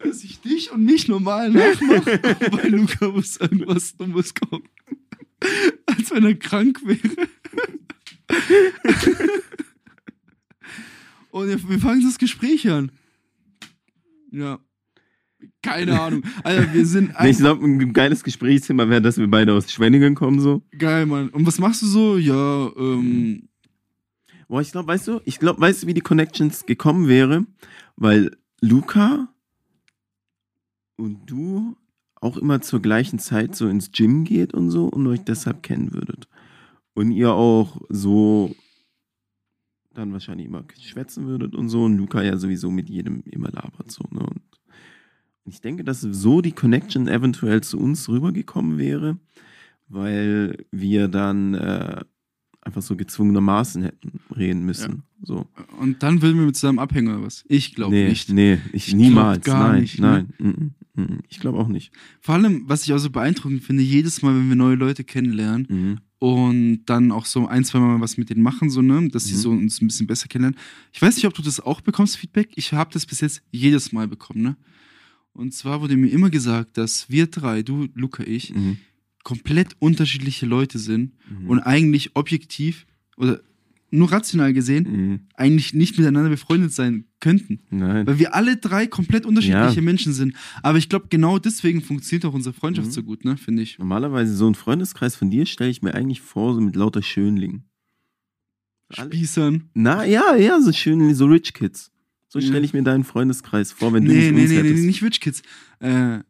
Speaker 1: dass ich dich und mich normal nachmache. Bei Luca muss irgendwas Dummes kommen. Als wenn er krank wäre. Und wir fangen das Gespräch an. Ja. Keine Ahnung. Alter, wir sind
Speaker 2: Nee, ich glaube, ein geiles Gesprächsthema wäre, dass wir beide aus Schwenningen kommen, so.
Speaker 1: Geil, Mann. Und was machst du so? Ja, ähm,
Speaker 2: Boah, ich glaube, weißt du, ich glaube, weißt du, wie die Connections gekommen wäre? Weil Luca und du auch immer zur gleichen Zeit so ins Gym geht und so und euch deshalb kennen würdet. Und ihr auch so dann wahrscheinlich immer schwätzen würdet und so. Und Luca ja sowieso mit jedem immer labert so. Ne? Und ich denke, dass so die Connection eventuell zu uns rübergekommen wäre, weil wir dann äh, einfach so gezwungenermaßen hätten reden müssen. So.
Speaker 1: Und dann würden wir mit zusammen abhängen oder was? Ich glaube
Speaker 2: nee,
Speaker 1: nicht.
Speaker 2: Nee, ich,
Speaker 1: Ich
Speaker 2: niemals. nein,
Speaker 1: nicht, ne?
Speaker 2: nein. mm. Ich glaube auch nicht.
Speaker 1: Vor allem, was ich auch so beeindruckend finde, jedes Mal, wenn wir neue Leute kennenlernen
Speaker 2: Mhm.
Speaker 1: Und dann auch so ein, zwei Mal was mit denen machen, so, ne, dass sie
Speaker 2: Mhm.
Speaker 1: so uns ein bisschen besser kennenlernen. Ich weiß nicht, ob du das auch bekommst, Feedback. Ich habe das bis jetzt jedes Mal bekommen, ne? Und zwar wurde mir immer gesagt, dass wir drei, du, Luca, ich,
Speaker 2: Mhm.
Speaker 1: komplett unterschiedliche Leute sind
Speaker 2: Mhm.
Speaker 1: und eigentlich objektiv oder nur rational gesehen
Speaker 2: Mhm.
Speaker 1: eigentlich nicht miteinander befreundet sein könnten.
Speaker 2: Nein.
Speaker 1: Weil wir alle drei komplett unterschiedliche
Speaker 2: Ja.
Speaker 1: Menschen sind. Aber ich glaube, genau deswegen funktioniert auch unsere Freundschaft
Speaker 2: Mhm.
Speaker 1: so gut, ne? Finde ich.
Speaker 2: Normalerweise so ein Freundeskreis von dir stelle ich mir eigentlich vor, so mit lauter Schönlingen.
Speaker 1: Spießern.
Speaker 2: Na ja, ja, so schön, so Rich Kids. So stelle ich mir deinen Freundeskreis vor, wenn du
Speaker 1: Nee,
Speaker 2: nicht
Speaker 1: nee,
Speaker 2: uns
Speaker 1: nee, nee,
Speaker 2: hättest.
Speaker 1: nicht Rich Kids. Äh,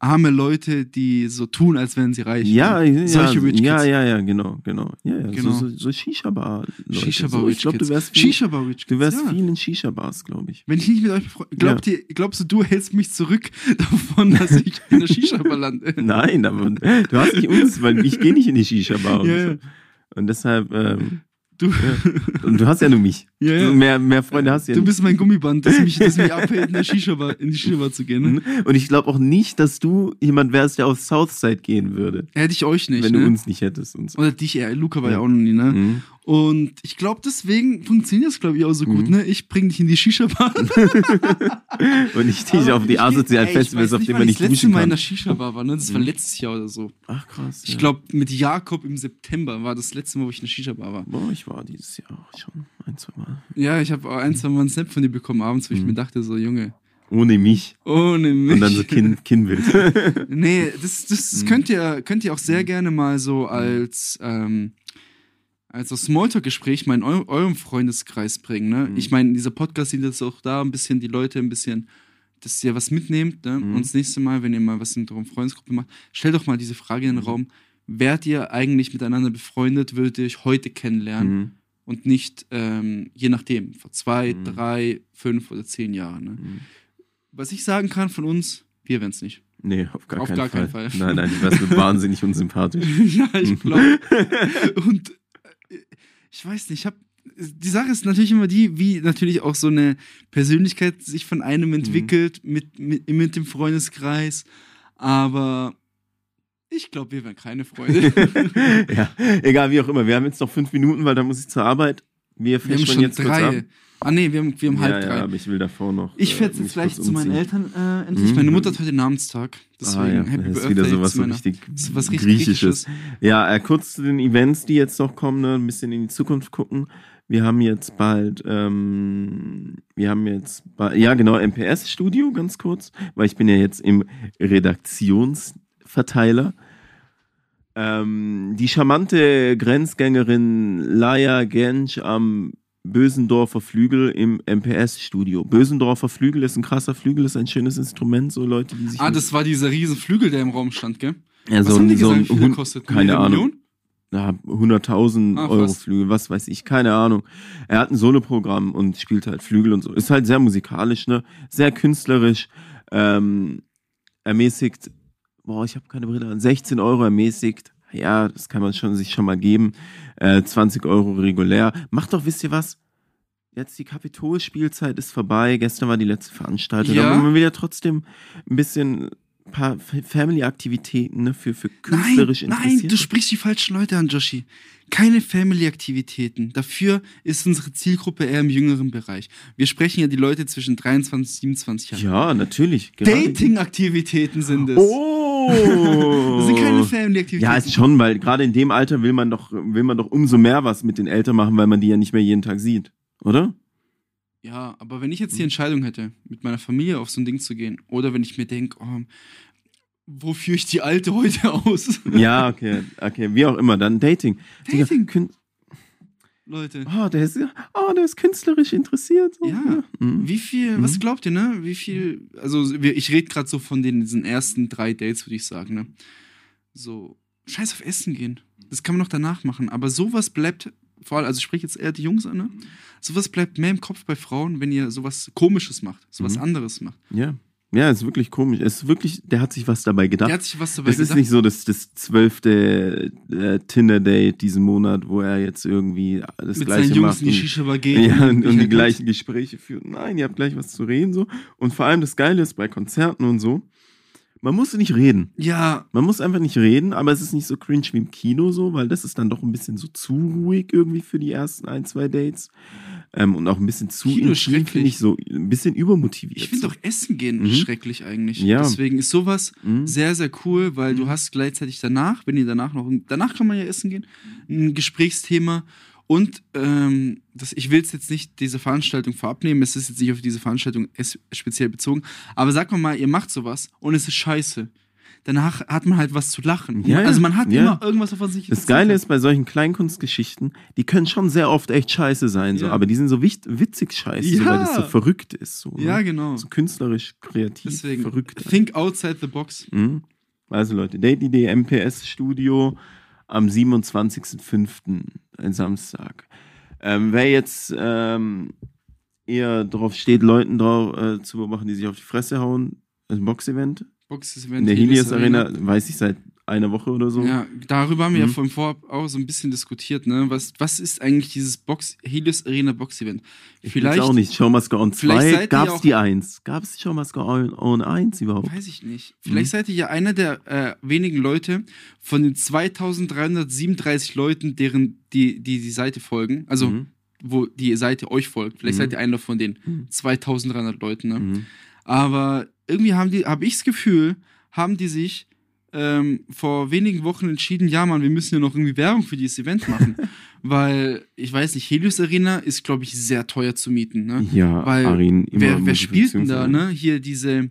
Speaker 1: arme Leute, die so tun, als wären sie reich.
Speaker 2: Ja, ja,
Speaker 1: Solche Rich
Speaker 2: ja,
Speaker 1: Kids.
Speaker 2: ja, ja, genau, genau. Ja, ja,
Speaker 1: Genau.
Speaker 2: So, so, so Shisha-Bar-Leute.
Speaker 1: Shisha-Bar
Speaker 2: so,
Speaker 1: Rich
Speaker 2: ich glaube, du wärst viel,
Speaker 1: Shisha-Bar Rich Kids.
Speaker 2: du wärst
Speaker 1: ja.
Speaker 2: viel in Shisha-Bars, glaube ich.
Speaker 1: Wenn ich nicht mit euch glaubt ihr, glaubst du, du hältst mich zurück davon, dass ich in der Shisha-Bar lande?
Speaker 2: Nein, aber du hast nicht uns, weil ich gehe nicht in die Shisha-Bar. und
Speaker 1: Ja,
Speaker 2: so.
Speaker 1: ja.
Speaker 2: Und deshalb, ähm,
Speaker 1: Du,
Speaker 2: und du hast ja nur mich.
Speaker 1: ja, ja.
Speaker 2: Mehr, mehr Freunde hast du ja
Speaker 1: du
Speaker 2: nicht.
Speaker 1: bist mein Gummiband, das mich, das mich abhält, in, der Shisha-Bar, in die Shisha-Bar zu gehen. Ne?
Speaker 2: Und ich glaube auch nicht, dass du jemand wärst, der auf Southside gehen würde,
Speaker 1: Hätte ich euch nicht.
Speaker 2: wenn
Speaker 1: ne?
Speaker 2: du uns nicht hättest. Und so.
Speaker 1: Oder dich, ja, Luca war ja,
Speaker 2: Ja.
Speaker 1: auch noch nie, ne?
Speaker 2: Mhm.
Speaker 1: Und ich glaube, deswegen funktioniert es, glaube ich, auch so gut,
Speaker 2: Mhm.
Speaker 1: ne? Ich bring dich in die Shisha-Bar.
Speaker 2: Und ich dich auf die asozialen Festivals, auf denen man nicht
Speaker 1: das letzte
Speaker 2: duschen
Speaker 1: Mal in
Speaker 2: kann.
Speaker 1: der Shisha-Bar war, ne? Das war
Speaker 2: Mhm.
Speaker 1: letztes Jahr oder so.
Speaker 2: Ach krass.
Speaker 1: Ich
Speaker 2: ja.
Speaker 1: glaube, mit Jakob im September war das letzte Mal, wo ich in der Shisha-Bar war.
Speaker 2: Boah, ich war dieses Jahr auch schon ein, zwei Mal.
Speaker 1: Ja, ich habe auch ein, zwei Mal einen Snap von dir bekommen abends, wo ich
Speaker 2: Mhm.
Speaker 1: mir dachte, so, Junge,
Speaker 2: Ohne mich.
Speaker 1: ohne mich.
Speaker 2: Und dann so Kinn, Kinnbild.
Speaker 1: Nee, das, das, das
Speaker 2: Mhm.
Speaker 1: könnt, ihr, könnt ihr auch sehr gerne mal so als, ähm, als so Smalltalk-Gespräch mal in eu eurem Freundeskreis bringen. Ne?
Speaker 2: Mhm.
Speaker 1: Ich meine, dieser Podcast dient jetzt auch da, ein bisschen die Leute ein bisschen, dass ihr was mitnehmt. Ne?
Speaker 2: Mhm.
Speaker 1: Und das nächste Mal, wenn ihr mal was in eurer Freundesgruppe macht, stellt doch mal diese Frage in den
Speaker 2: Mhm.
Speaker 1: Raum. Wärt ihr eigentlich miteinander befreundet, würdet ihr euch heute kennenlernen
Speaker 2: Mhm.
Speaker 1: und nicht, ähm, je nachdem, vor zwei,
Speaker 2: Mhm.
Speaker 1: drei, fünf oder zehn Jahren. Ne?
Speaker 2: Mhm.
Speaker 1: Was ich sagen kann von uns, wir wären es nicht.
Speaker 2: Nee, auf gar,
Speaker 1: Auf
Speaker 2: keinen,
Speaker 1: gar
Speaker 2: Fall.
Speaker 1: keinen Fall.
Speaker 2: Nein, nein, wärst mir wahnsinnig unsympathisch.
Speaker 1: ja, ich glaube. Und ich weiß nicht, ich habe. Die Sache ist natürlich immer die, wie natürlich auch so eine Persönlichkeit sich von einem entwickelt mit, mit, mit dem Freundeskreis. Aber ich glaube, wir wären keine Freunde.
Speaker 2: ja, egal, wie auch immer. Wir haben jetzt noch fünf Minuten, weil da muss ich zur Arbeit. Wir
Speaker 1: wir haben schon
Speaker 2: jetzt kurz
Speaker 1: drei.
Speaker 2: ab.
Speaker 1: Ah, nee, wir haben, wir haben
Speaker 2: Ja,
Speaker 1: halb
Speaker 2: ja,
Speaker 1: drei.
Speaker 2: aber ich will davor noch.
Speaker 1: ich
Speaker 2: äh,
Speaker 1: fährt jetzt gleich zu meinen. Eltern äh, endlich.
Speaker 2: Mhm.
Speaker 1: Meine Mutter hat heute Namenstag. Deswegen
Speaker 2: ah, ja,
Speaker 1: Happy
Speaker 2: das ist
Speaker 1: Birthday
Speaker 2: wieder sowas so richtig
Speaker 1: was richtig
Speaker 2: Griechisches. Ja, äh, kurz zu den Events, die jetzt noch kommen, ne, ein bisschen in die Zukunft gucken. Wir haben jetzt bald, ähm, wir haben jetzt, bald, ja genau, MPS-Studio, ganz kurz, weil ich bin ja jetzt im Redaktionsverteiler. Ähm, die charmante Grenzgängerin Laia Gensch am Bösendorfer Flügel im MPS-Studio. Bösendorfer Flügel ist ein krasser Flügel, ist ein schönes Instrument, so Leute, die sich
Speaker 1: Ah, das war dieser riesen Flügel, der im Raum stand, gell?
Speaker 2: ja,
Speaker 1: Was
Speaker 2: so
Speaker 1: haben
Speaker 2: ein,
Speaker 1: die
Speaker 2: so
Speaker 1: gesagt, wie der kostet?
Speaker 2: keine
Speaker 1: Eine
Speaker 2: Ahnung.
Speaker 1: Million?
Speaker 2: ja, 100.000
Speaker 1: Ah,
Speaker 2: Euro
Speaker 1: fast.
Speaker 2: Flügel, was weiß ich, keine Ahnung. Er hat ein Soloprogramm und spielt halt Flügel und so. Ist halt sehr musikalisch, ne? Sehr künstlerisch. Ähm, ermäßigt, boah, ich habe keine Brille an, 16 Euro ermäßigt. Ja, das kann man schon, sich schon mal geben. Äh, 20 Euro regulär. Macht doch, wisst ihr was? Jetzt die Kapitolspielzeit ist vorbei. Gestern war die letzte Veranstaltung.
Speaker 1: Ja.
Speaker 2: Aber man will ja trotzdem ein bisschen ein paar Family-Aktivitäten ne, für, für künstlerisch
Speaker 1: nein, nein,
Speaker 2: Interessierte.
Speaker 1: du sprichst die falschen Leute an, Joshi. Keine Family-Aktivitäten. Dafür ist unsere Zielgruppe eher im jüngeren Bereich. Wir sprechen ja die Leute zwischen 23 und 27 Jahren.
Speaker 2: Ja, natürlich.
Speaker 1: Dating-Aktivitäten sind es.
Speaker 2: Oh!
Speaker 1: Das sind keine Family-Aktivitäten.
Speaker 2: Ja, ist schon, weil gerade in dem Alter will man doch, will man doch umso mehr was mit den Eltern machen, weil man die ja nicht mehr jeden Tag sieht. Oder?
Speaker 1: Ja, aber wenn ich jetzt die Entscheidung hätte, mit meiner Familie auf so ein Ding zu gehen, oder wenn ich mir denke, oh, wo führe ich die Alte heute aus?
Speaker 2: Ja, okay, okay, wie auch immer, dann Dating. Digga,
Speaker 1: Dating.
Speaker 2: kün-
Speaker 1: Leute,
Speaker 2: oh, der ist, oh, der ist künstlerisch interessiert. So.
Speaker 1: Ja.
Speaker 2: Mhm.
Speaker 1: wie viel,
Speaker 2: Mhm.
Speaker 1: was glaubt ihr, ne? Wie viel, also wir- ich rede gerade so von den, diesen ersten drei Dates, würde ich sagen, ne? So, scheiß auf Essen gehen. Das kann man noch danach machen, aber sowas bleibt vor allem, also ich spreche jetzt eher die Jungs an, ne? Sowas bleibt mehr im Kopf bei Frauen, wenn ihr sowas Komisches macht, sowas
Speaker 2: Mhm.
Speaker 1: anderes macht.
Speaker 2: Ja. Ja, ist wirklich komisch. Es ist wirklich, der hat sich was dabei gedacht.
Speaker 1: Der hat sich was dabei
Speaker 2: das ist
Speaker 1: gedacht.
Speaker 2: nicht so das, das zwölfte äh, Tinder-Date diesen Monat, wo er jetzt irgendwie das
Speaker 1: mit
Speaker 2: Gleiche
Speaker 1: seinen Jungs
Speaker 2: macht.
Speaker 1: in die Shisha-Bar geht.
Speaker 2: Ja, und, und die gleichen Gespräche führt. Nein, ihr habt gleich was zu reden so. Und vor allem das Geile ist bei Konzerten und so, man muss nicht reden.
Speaker 1: mit- Ja,
Speaker 2: Man muss einfach nicht reden, aber es ist nicht so cringe wie im Kino so, weil das ist dann doch ein bisschen so zu ruhig irgendwie für die ersten ein, zwei Dates. Ähm, und auch ein bisschen zu
Speaker 1: Kino
Speaker 2: intim, finde ich so ein bisschen übermotiviert.
Speaker 1: ich finde
Speaker 2: so.
Speaker 1: doch Essen gehen
Speaker 2: Mhm.
Speaker 1: schrecklich eigentlich.
Speaker 2: Ja.
Speaker 1: Deswegen ist sowas
Speaker 2: Mhm.
Speaker 1: sehr, sehr cool, weil du
Speaker 2: Mhm.
Speaker 1: hast gleichzeitig danach, wenn ihr danach noch, danach kann man ja essen gehen, ein Gesprächsthema. Und ähm, das, ich will es jetzt nicht diese Veranstaltung vorabnehmen, es ist jetzt nicht auf diese Veranstaltung speziell bezogen, aber sag mal mal, ihr macht sowas und es ist scheiße. Danach hat man halt was zu lachen.
Speaker 2: Ja,
Speaker 1: also man hat
Speaker 2: ja.
Speaker 1: immer irgendwas, auf was sich
Speaker 2: Das Geile ist bei solchen Kleinkunstgeschichten, die können schon sehr oft echt scheiße sein, so, aber die sind so wicht, witzig scheiße, so, weil das so verrückt ist. So,
Speaker 1: Ja,
Speaker 2: ne?
Speaker 1: genau.
Speaker 2: So künstlerisch, kreativ,
Speaker 1: Deswegen,
Speaker 2: verrückt.
Speaker 1: think outside the box.
Speaker 2: Mhm. Also Leute, Date Idee MPS Studio am 27.05. ein Samstag. Ähm, wer jetzt ähm, eher drauf steht, Leuten drauf äh, zu beobachten, die sich auf die Fresse hauen, ist ein Box-Event.
Speaker 1: Box-Event,
Speaker 2: In der Helios Arena, weiß ich seit einer Woche oder so.
Speaker 1: Ja, darüber haben wir
Speaker 2: Mhm.
Speaker 1: ja vom Vorab auch so ein bisschen diskutiert, ne? Was, was ist eigentlich dieses Box, Helios Arena Box-Event?
Speaker 2: Ich
Speaker 1: Vielleicht,
Speaker 2: weiß auch nicht. Showmaster on
Speaker 1: vielleicht
Speaker 2: 2,
Speaker 1: seid ihr
Speaker 2: gab's
Speaker 1: auch-
Speaker 2: die 1? Gab's Showmaster on, on 1 überhaupt?
Speaker 1: weiß ich nicht. Vielleicht
Speaker 2: Mhm.
Speaker 1: seid ihr ja einer der äh, wenigen Leute von den 2337 Leuten, deren die, die die Seite folgen, also
Speaker 2: Mhm.
Speaker 1: wo die Seite euch folgt. Vielleicht
Speaker 2: Mhm.
Speaker 1: seid ihr einer von den
Speaker 2: Mhm.
Speaker 1: 2300 Leuten, ne?
Speaker 2: Mhm.
Speaker 1: Aber irgendwie haben die, habe ich das Gefühl, haben die sich ähm, vor wenigen Wochen entschieden, ja, Mann, wir müssen ja noch irgendwie Werbung für dieses Event machen. Weil, ich weiß nicht, Helios Arena ist, glaube ich, sehr teuer zu mieten. Ne?
Speaker 2: Ja,
Speaker 1: Weil
Speaker 2: immer
Speaker 1: wer, wer spielt denn da, ne? Hier diese,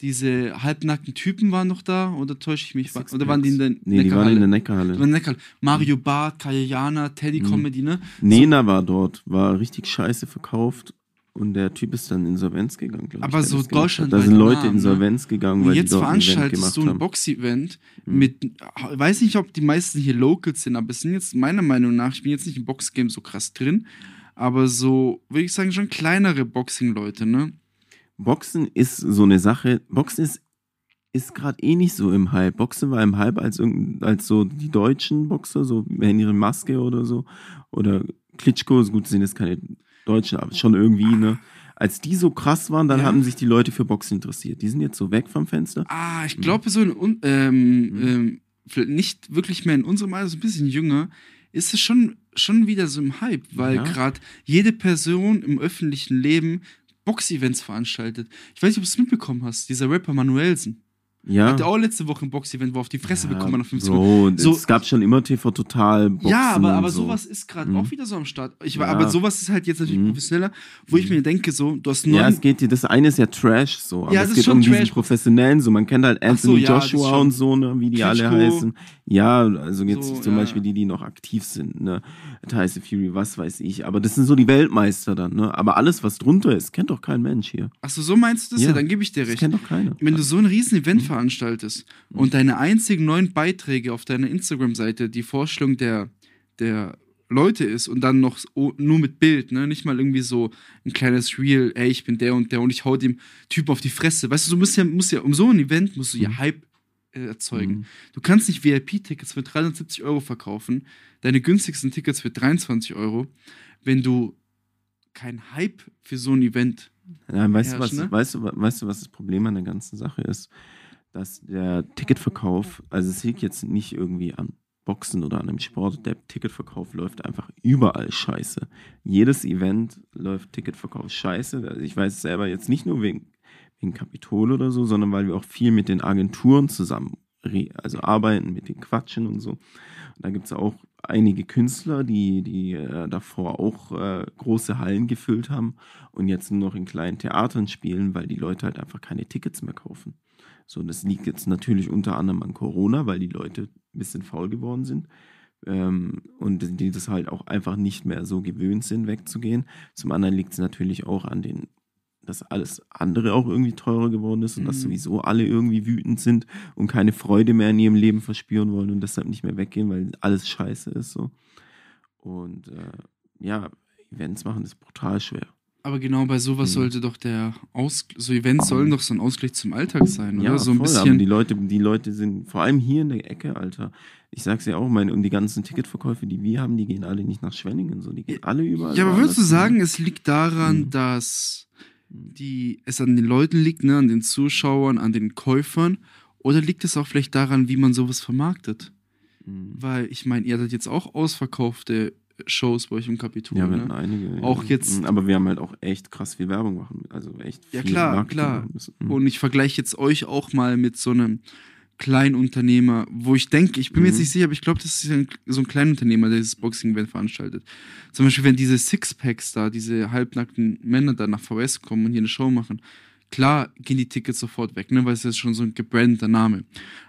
Speaker 1: diese halbnackten Typen waren noch da, oder täusche ich mich?
Speaker 2: Six
Speaker 1: Oder waren die in der
Speaker 2: Nee, die waren in der
Speaker 1: Neckarhalle? Waren Neckarhalle. Mario Barth, Kayana, Teddy
Speaker 2: Mhm.
Speaker 1: Comedy, ne?
Speaker 2: Nena war dort, war richtig scheiße verkauft und der Typ ist dann insolvenz gegangen, glaube ich.
Speaker 1: Aber so deutschlandweit
Speaker 2: Da sind Leute
Speaker 1: Namen, ne?
Speaker 2: insolvenz gegangen, weil
Speaker 1: jetzt
Speaker 2: die dort ein
Speaker 1: veranstaltest
Speaker 2: gemacht
Speaker 1: du ein. Box-Event
Speaker 2: Mhm.
Speaker 1: mit, ich weiß nicht, ob die meisten hier Locals sind, aber es sind jetzt meiner Meinung nach, ich bin jetzt nicht im Boxgame so krass drin, aber so, würde ich sagen, schon kleinere Boxing-Leute, ne?
Speaker 2: Boxen ist so eine Sache. Boxen ist, ist gerade eh nicht so im Hype. Boxen war im Hype als, als so die deutschen Boxer, so Henry Maske oder so. Oder Klitschko, so gut sind jetzt keine Deutschen, aber schon irgendwie, ne? Als die so krass waren, dann
Speaker 1: Ja.
Speaker 2: haben sich die Leute für Boxen interessiert. Die sind jetzt so weg vom Fenster.
Speaker 1: Ah, ich glaube, so in, ähm, ähm, vielleicht nicht wirklich mehr in unserem Alter, so ein bisschen jünger, ist es schon, schon wieder so im Hype, weil
Speaker 2: Ja.
Speaker 1: gerade jede Person im öffentlichen Leben Box-Events veranstaltet. Ich weiß nicht, ob du es mitbekommen hast, dieser Rapper Manuelsen.
Speaker 2: Ja.
Speaker 1: Hatte auch letzte Woche ein Box-Event, wo er auf die Fresse
Speaker 2: ja,
Speaker 1: bekommen hat nach 15
Speaker 2: Bro,
Speaker 1: So-
Speaker 2: es gab schon immer TV Total Boxen
Speaker 1: Ja, aber, aber
Speaker 2: so.
Speaker 1: sowas ist gerade
Speaker 2: Mhm.
Speaker 1: auch wieder so am Start. Ich,
Speaker 2: Ja.
Speaker 1: Aber sowas ist halt jetzt natürlich
Speaker 2: Mhm.
Speaker 1: professioneller, wo ich mir denke, so, du hast
Speaker 2: Ja,
Speaker 1: neun.
Speaker 2: es geht dir, das eine ist ja Trash so, aber
Speaker 1: Ja,
Speaker 2: es
Speaker 1: das ist
Speaker 2: geht
Speaker 1: schon
Speaker 2: um diesen
Speaker 1: Trash.
Speaker 2: professionellen so. Man kennt halt
Speaker 1: Ach so,
Speaker 2: Anthony
Speaker 1: ja, das
Speaker 2: Joshua und so, ne, wie die alle
Speaker 1: Klitschko.
Speaker 2: heißen. Ja, also jetzt
Speaker 1: So,
Speaker 2: zum
Speaker 1: ja,
Speaker 2: Beispiel
Speaker 1: ja.
Speaker 2: die, die noch aktiv sind, ne, Tyson Fury, was weiß ich. Aber das sind so die Weltmeister dann, ne. Aber alles, was drunter ist, kennt doch kein Mensch hier.
Speaker 1: Achso, so meinst du das? Ja,
Speaker 2: Ja.
Speaker 1: dann gebe ich dir
Speaker 2: Das
Speaker 1: recht.
Speaker 2: kennt doch keiner.
Speaker 1: Wenn du so ein riesen
Speaker 2: Mhm.
Speaker 1: Event veranstaltest und deine einzigen neuen Beiträge auf deiner Instagram-Seite die Vorstellung der, der Leute ist und dann noch nur mit Bild, ne? Nicht mal irgendwie so ein kleines Reel, ey, ich bin der und der und ich hau dem Typen auf die Fresse. Weißt du, du musst ja, musst ja um so ein Event musst du ja Hype äh, erzeugen.
Speaker 2: Mhm.
Speaker 1: Du kannst nicht VIP-Tickets für 370 Euro verkaufen, deine günstigsten Tickets für 23 Euro, wenn du kein Hype für so ein Event.
Speaker 2: Ja, weißt, du,
Speaker 1: herrscht,
Speaker 2: was,
Speaker 1: ne?
Speaker 2: weißt, du, weißt du, was das Problem an der ganzen Sache ist? Dass der Ticketverkauf, also es liegt jetzt nicht irgendwie an Boxen oder an einem Sport, der Ticketverkauf läuft einfach überall scheiße. Jedes Event läuft Ticketverkauf scheiße. Also ich weiß selber jetzt nicht nur wegen, wegen Kapitol oder so, sondern weil wir auch viel mit den Agenturen zusammen also arbeiten, mit den Quatschen und so. Und da gibt es auch einige Künstler, die, die äh, davor auch äh, große Hallen gefüllt haben und jetzt nur noch in kleinen Theatern spielen, weil die Leute halt einfach keine Tickets mehr kaufen. So, das liegt jetzt natürlich unter anderem an Corona, weil die Leute ein bisschen faul geworden sind ähm, und die das halt auch einfach nicht mehr so gewöhnt sind, wegzugehen. Zum anderen liegt es natürlich auch an den, dass alles andere auch irgendwie teurer geworden ist und dass
Speaker 1: Mhm.
Speaker 2: sowieso alle irgendwie wütend sind und keine Freude mehr in ihrem Leben verspüren wollen und deshalb nicht mehr weggehen, weil alles scheiße ist so. Und äh, ja, Events machen ist brutal schwer.
Speaker 1: Aber genau bei sowas
Speaker 2: Mhm.
Speaker 1: sollte doch der Aus so Events sollen doch so ein Ausgleich zum Alltag sein, oder?
Speaker 2: Ja,
Speaker 1: so ein
Speaker 2: voll, aber
Speaker 1: bisschen.
Speaker 2: die Leute, die Leute sind vor allem hier in der Ecke, Alter. Ich sag's ja auch, meine, und die ganzen Ticketverkäufe, die wir haben, die gehen alle nicht nach Schwenningen, so, die gehen alle überall.
Speaker 1: ja, aber würdest du
Speaker 2: hin.
Speaker 1: sagen, es liegt daran,
Speaker 2: Mhm.
Speaker 1: dass die, es an den Leuten liegt, ne, an den Zuschauern, an den Käufern? Oder liegt es auch vielleicht daran, wie man sowas vermarktet?
Speaker 2: Mhm.
Speaker 1: Weil ich meine, ihr hattet jetzt auch ausverkaufte Shows bei euch im Kapitol.
Speaker 2: Ja, wir
Speaker 1: ne?
Speaker 2: hatten einige.
Speaker 1: Auch
Speaker 2: ja.
Speaker 1: jetzt-
Speaker 2: Mhm, Aber wir haben halt auch echt krass viel Werbung machen, also echt
Speaker 1: Ja,
Speaker 2: viel
Speaker 1: klar,
Speaker 2: Marketing
Speaker 1: klar.
Speaker 2: Mhm.
Speaker 1: Und ich vergleiche jetzt euch auch mal mit so einem Kleinunternehmer, wo ich denke, ich bin mir jetzt
Speaker 2: Mhm.
Speaker 1: nicht sicher, aber ich glaube, das ist ein, so ein Kleinunternehmer, der dieses Boxing-Event veranstaltet. Zum Beispiel, wenn diese Sixpacks da, diese halbnackten Männer da nach VS kommen und hier eine Show machen, klar gehen die Tickets sofort weg, ne, weil es ist schon so ein gebrandeter Name.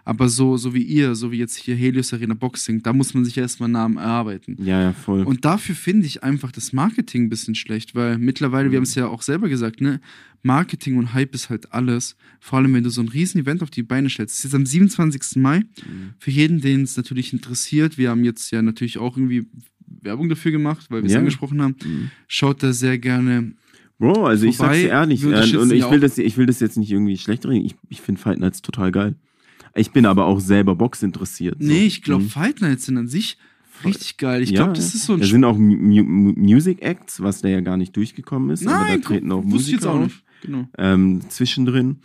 Speaker 1: Aber so, so wie ihr, so wie jetzt hier Helios Arena Boxing, da muss man sich erstmal einen Namen erarbeiten.
Speaker 2: ja, ja, voll.
Speaker 1: Und dafür finde ich einfach das Marketing ein bisschen schlecht, weil mittlerweile, wir haben es ja auch selber gesagt, ne, Marketing und Hype ist halt alles. Vor allem, wenn du so ein riesen Event auf die Beine stellst. Es ist am 27. Mai.
Speaker 2: Mhm.
Speaker 1: Für jeden, den es natürlich interessiert, wir haben jetzt ja natürlich auch irgendwie Werbung dafür gemacht, weil wir es
Speaker 2: Ja.
Speaker 1: angesprochen haben.
Speaker 2: Mhm.
Speaker 1: Schaut da sehr gerne.
Speaker 2: Bro, also ich
Speaker 1: Wobei,
Speaker 2: sag's dir ehrlich, äh, und ich will, das, ich will das jetzt nicht irgendwie schlecht reden. Ich, ich finde Fight Nights total geil. Ich bin aber auch selber Box interessiert. so.
Speaker 1: Nee, ich glaube,
Speaker 2: Mhm.
Speaker 1: Fight Nights sind an sich richtig geil. Ich
Speaker 2: Ja,
Speaker 1: glaube, das ist so ein
Speaker 2: Da sind auch Mu Mu Music Acts, was da ja gar nicht durchgekommen ist. aber da
Speaker 1: Nein,
Speaker 2: treten auch
Speaker 1: ich jetzt
Speaker 2: Musiker
Speaker 1: auch nicht. Genau.
Speaker 2: ähm, zwischendrin.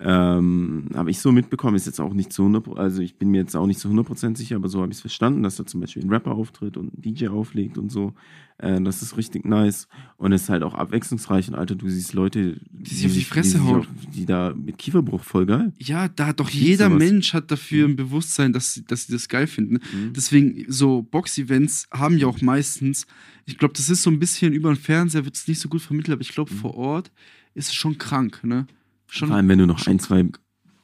Speaker 2: Ähm, habe ich so mitbekommen, ist jetzt auch nicht zu 100%, also ich bin mir jetzt auch nicht zu 100% sicher, aber so habe ich es verstanden, dass da zum Beispiel ein Rapper auftritt und ein DJ auflegt und so. Äh, das ist richtig nice und es ist halt auch abwechslungsreich und Alter, du siehst Leute,
Speaker 1: Die sich auf die Fresse hauen.
Speaker 2: auf- die da mit Kieferbruch voll geil.
Speaker 1: Ja, da hat doch jeder
Speaker 2: sowas?
Speaker 1: Mensch hat dafür ein Bewusstsein, dass, sie- dass sie das geil finden.
Speaker 2: Mhm.
Speaker 1: Deswegen, so Box-Events haben ja auch meistens, ich glaube, das ist so ein bisschen über den Fernseher, wird es nicht so gut vermittelt, aber ich glaube, vor Ort ist es schon krank, ne? Schon,
Speaker 2: Mhm. Vor allem, wenn du noch ein, zwei,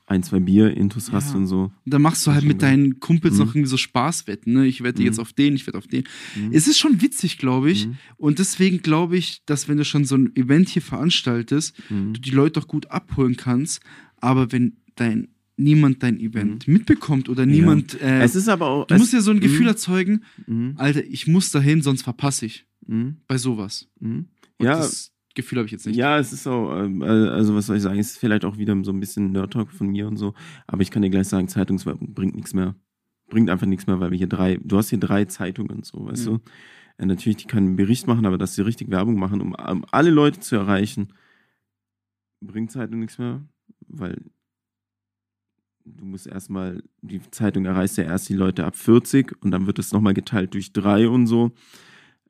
Speaker 2: ein, zwei Bier-Intus hast
Speaker 1: Ja.
Speaker 2: und so.
Speaker 1: Und da machst du halt mit deinen Kumpels
Speaker 2: Mhm.
Speaker 1: noch irgendwie so Spaßwetten, ne? Ich wette
Speaker 2: Mhm.
Speaker 1: jetzt auf den, ich wette auf den.
Speaker 2: Mhm.
Speaker 1: Es ist schon witzig, glaube ich.
Speaker 2: Mhm.
Speaker 1: Und deswegen glaube ich, dass wenn du schon so ein Event hier veranstaltest,
Speaker 2: Mhm.
Speaker 1: du die Leute auch gut abholen kannst. Aber wenn dein niemand dein Event mitbekommt oder niemand, äh,
Speaker 2: Mhm. Es ist aber auch.
Speaker 1: du musst ja so ein Gefühl
Speaker 2: Mhm.
Speaker 1: erzeugen,
Speaker 2: Mhm.
Speaker 1: Alter, ich muss dahin, sonst verpasse ich
Speaker 2: Mhm.
Speaker 1: bei sowas.
Speaker 2: Mhm.
Speaker 1: Und
Speaker 2: Ja,
Speaker 1: das Gefühl habe ich jetzt nicht.
Speaker 2: Ja, es ist so, ähm, äh, also was soll ich sagen, es ist vielleicht auch wieder so ein bisschen Nerd-Talk von mir und so, aber ich kann dir gleich sagen, Zeitungswerbung bringt nichts mehr. Bringt einfach nichts mehr, weil wir hier drei, du hast hier drei Zeitungen so, weißt
Speaker 1: Ja.
Speaker 2: du? Äh, natürlich, die können einen Bericht machen, aber dass sie richtig Werbung machen, um, um alle Leute zu erreichen, bringt Zeitung nichts mehr, weil du musst erstmal, die Zeitung erreicht ja erst die Leute ab 40 und dann wird es nochmal geteilt durch drei und so.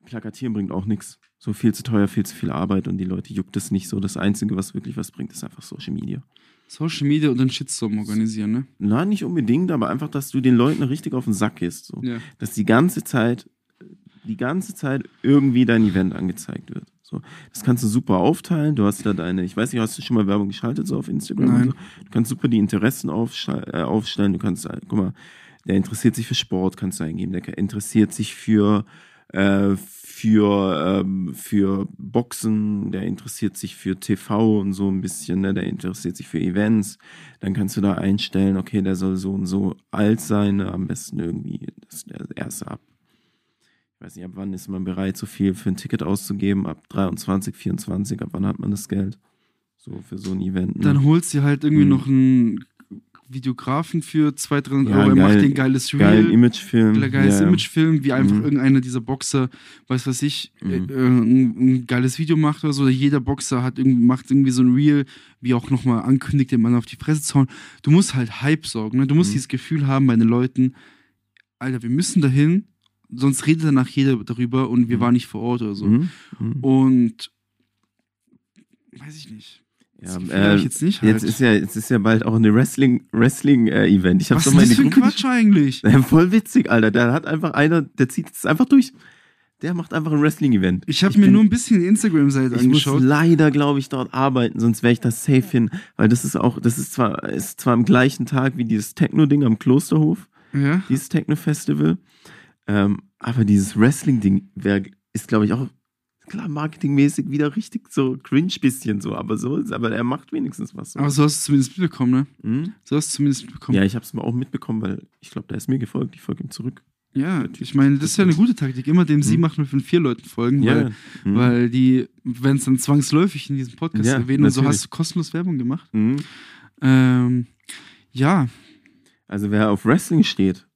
Speaker 2: Plakatieren bringt auch nichts. So viel zu teuer, viel zu viel Arbeit und die Leute juckt es nicht so. Das Einzige, was wirklich was bringt, ist einfach Social Media.
Speaker 1: Social Media und einen Shitstorm organisieren, ne?
Speaker 2: Nein, nicht unbedingt, aber einfach, dass du den Leuten richtig auf den Sack gehst. So.
Speaker 1: Ja.
Speaker 2: Dass die ganze Zeit, die ganze Zeit irgendwie dein Event angezeigt wird. So. Das kannst du super aufteilen. Du hast da deine, ich weiß nicht, hast du schon mal Werbung geschaltet, so auf Instagram?
Speaker 1: Nein.
Speaker 2: So? Du kannst super die Interessen äh, aufstellen. Du kannst, äh, guck mal, der interessiert sich für Sport, kannst du eingeben. Der interessiert sich für, äh, für, ähm, für Boxen, der interessiert sich für TV und so ein bisschen, ne? der interessiert sich für Events. Dann kannst du da einstellen, okay, der soll so und so alt sein, ne? am besten irgendwie das der erste ab. Ich weiß nicht, ab wann ist man bereit, so viel für ein Ticket auszugeben? Ab 23, 24, ab wann hat man das Geld? So für so ein Event. Ne?
Speaker 1: Dann holst du halt irgendwie
Speaker 2: Mhm.
Speaker 1: noch einen Videografen für 200, 300
Speaker 2: Ja,
Speaker 1: Euro, er
Speaker 2: geil-
Speaker 1: macht dir ein geiles
Speaker 2: Geilen
Speaker 1: Reel.
Speaker 2: Imagefilm.
Speaker 1: Ein geiles
Speaker 2: ja.
Speaker 1: Imagefilm, wie einfach
Speaker 2: Mhm.
Speaker 1: irgendeiner dieser Boxer, weiß was ich,
Speaker 2: Mhm.
Speaker 1: äh, äh, ein, ein geiles Video macht oder so. Oder jeder Boxer hat irgendwie, macht irgendwie so ein Reel, wie auch nochmal ankündigt, den Mann auf die Fresse zu hauen. Du musst halt Hype sorgen. Ne? Du musst
Speaker 2: Mhm.
Speaker 1: dieses Gefühl haben bei den Leuten, Alter, wir müssen dahin, sonst redet danach jeder darüber und wir
Speaker 2: Mhm.
Speaker 1: waren nicht vor Ort oder so.
Speaker 2: Mhm. Mhm.
Speaker 1: Und weiß ich nicht. Das
Speaker 2: Ja, äh,
Speaker 1: ich jetzt nicht halt.
Speaker 2: Jetzt ist ja, jetzt ist ja bald auch eine Wrestling, Wrestling äh, Event. Ich hab's
Speaker 1: was ist das für ein Quatsch eigentlich?
Speaker 2: Voll witzig, Alter. Der hat einfach einer, der zieht es einfach durch. Der macht einfach ein Wrestling-Event.
Speaker 1: Ich habe mir
Speaker 2: bin-
Speaker 1: nur ein bisschen die Instagram-Seite
Speaker 2: Ich muss
Speaker 1: angeschaut.
Speaker 2: leider, glaube ich, dort arbeiten, sonst wäre ich da safe hin. Weil das ist auch, das ist zwar, ist zwar am gleichen Tag wie dieses Techno-Ding am Klosterhof,
Speaker 1: Ja.
Speaker 2: dieses Techno-Festival. Ähm, aber dieses Wrestling-Ding wär, ist, glaube ich, auch klar marketingmäßig wieder richtig so cringe bisschen so, aber so ist, aber er macht wenigstens was. So.
Speaker 1: Aber so hast du es zumindest mitbekommen, ne?
Speaker 2: Hm?
Speaker 1: So hast du es zumindest mitbekommen.
Speaker 2: Ja, ich habe es mal auch mitbekommen, weil ich glaube, da ist mir gefolgt. Ich folge ihm zurück.
Speaker 1: Ja,
Speaker 2: Der
Speaker 1: ich meine, das ist ja eine gute Taktik. Immer dem Sie machen wir von vier Leuten folgen, weil,
Speaker 2: Mhm.
Speaker 1: weil die, wenn es dann zwangsläufig in diesem Podcast
Speaker 2: Ja,
Speaker 1: erwähnen und so hast du kostenlos Werbung gemacht.
Speaker 2: Mhm.
Speaker 1: Ähm, ja,
Speaker 2: Also wer auf Wrestling steht,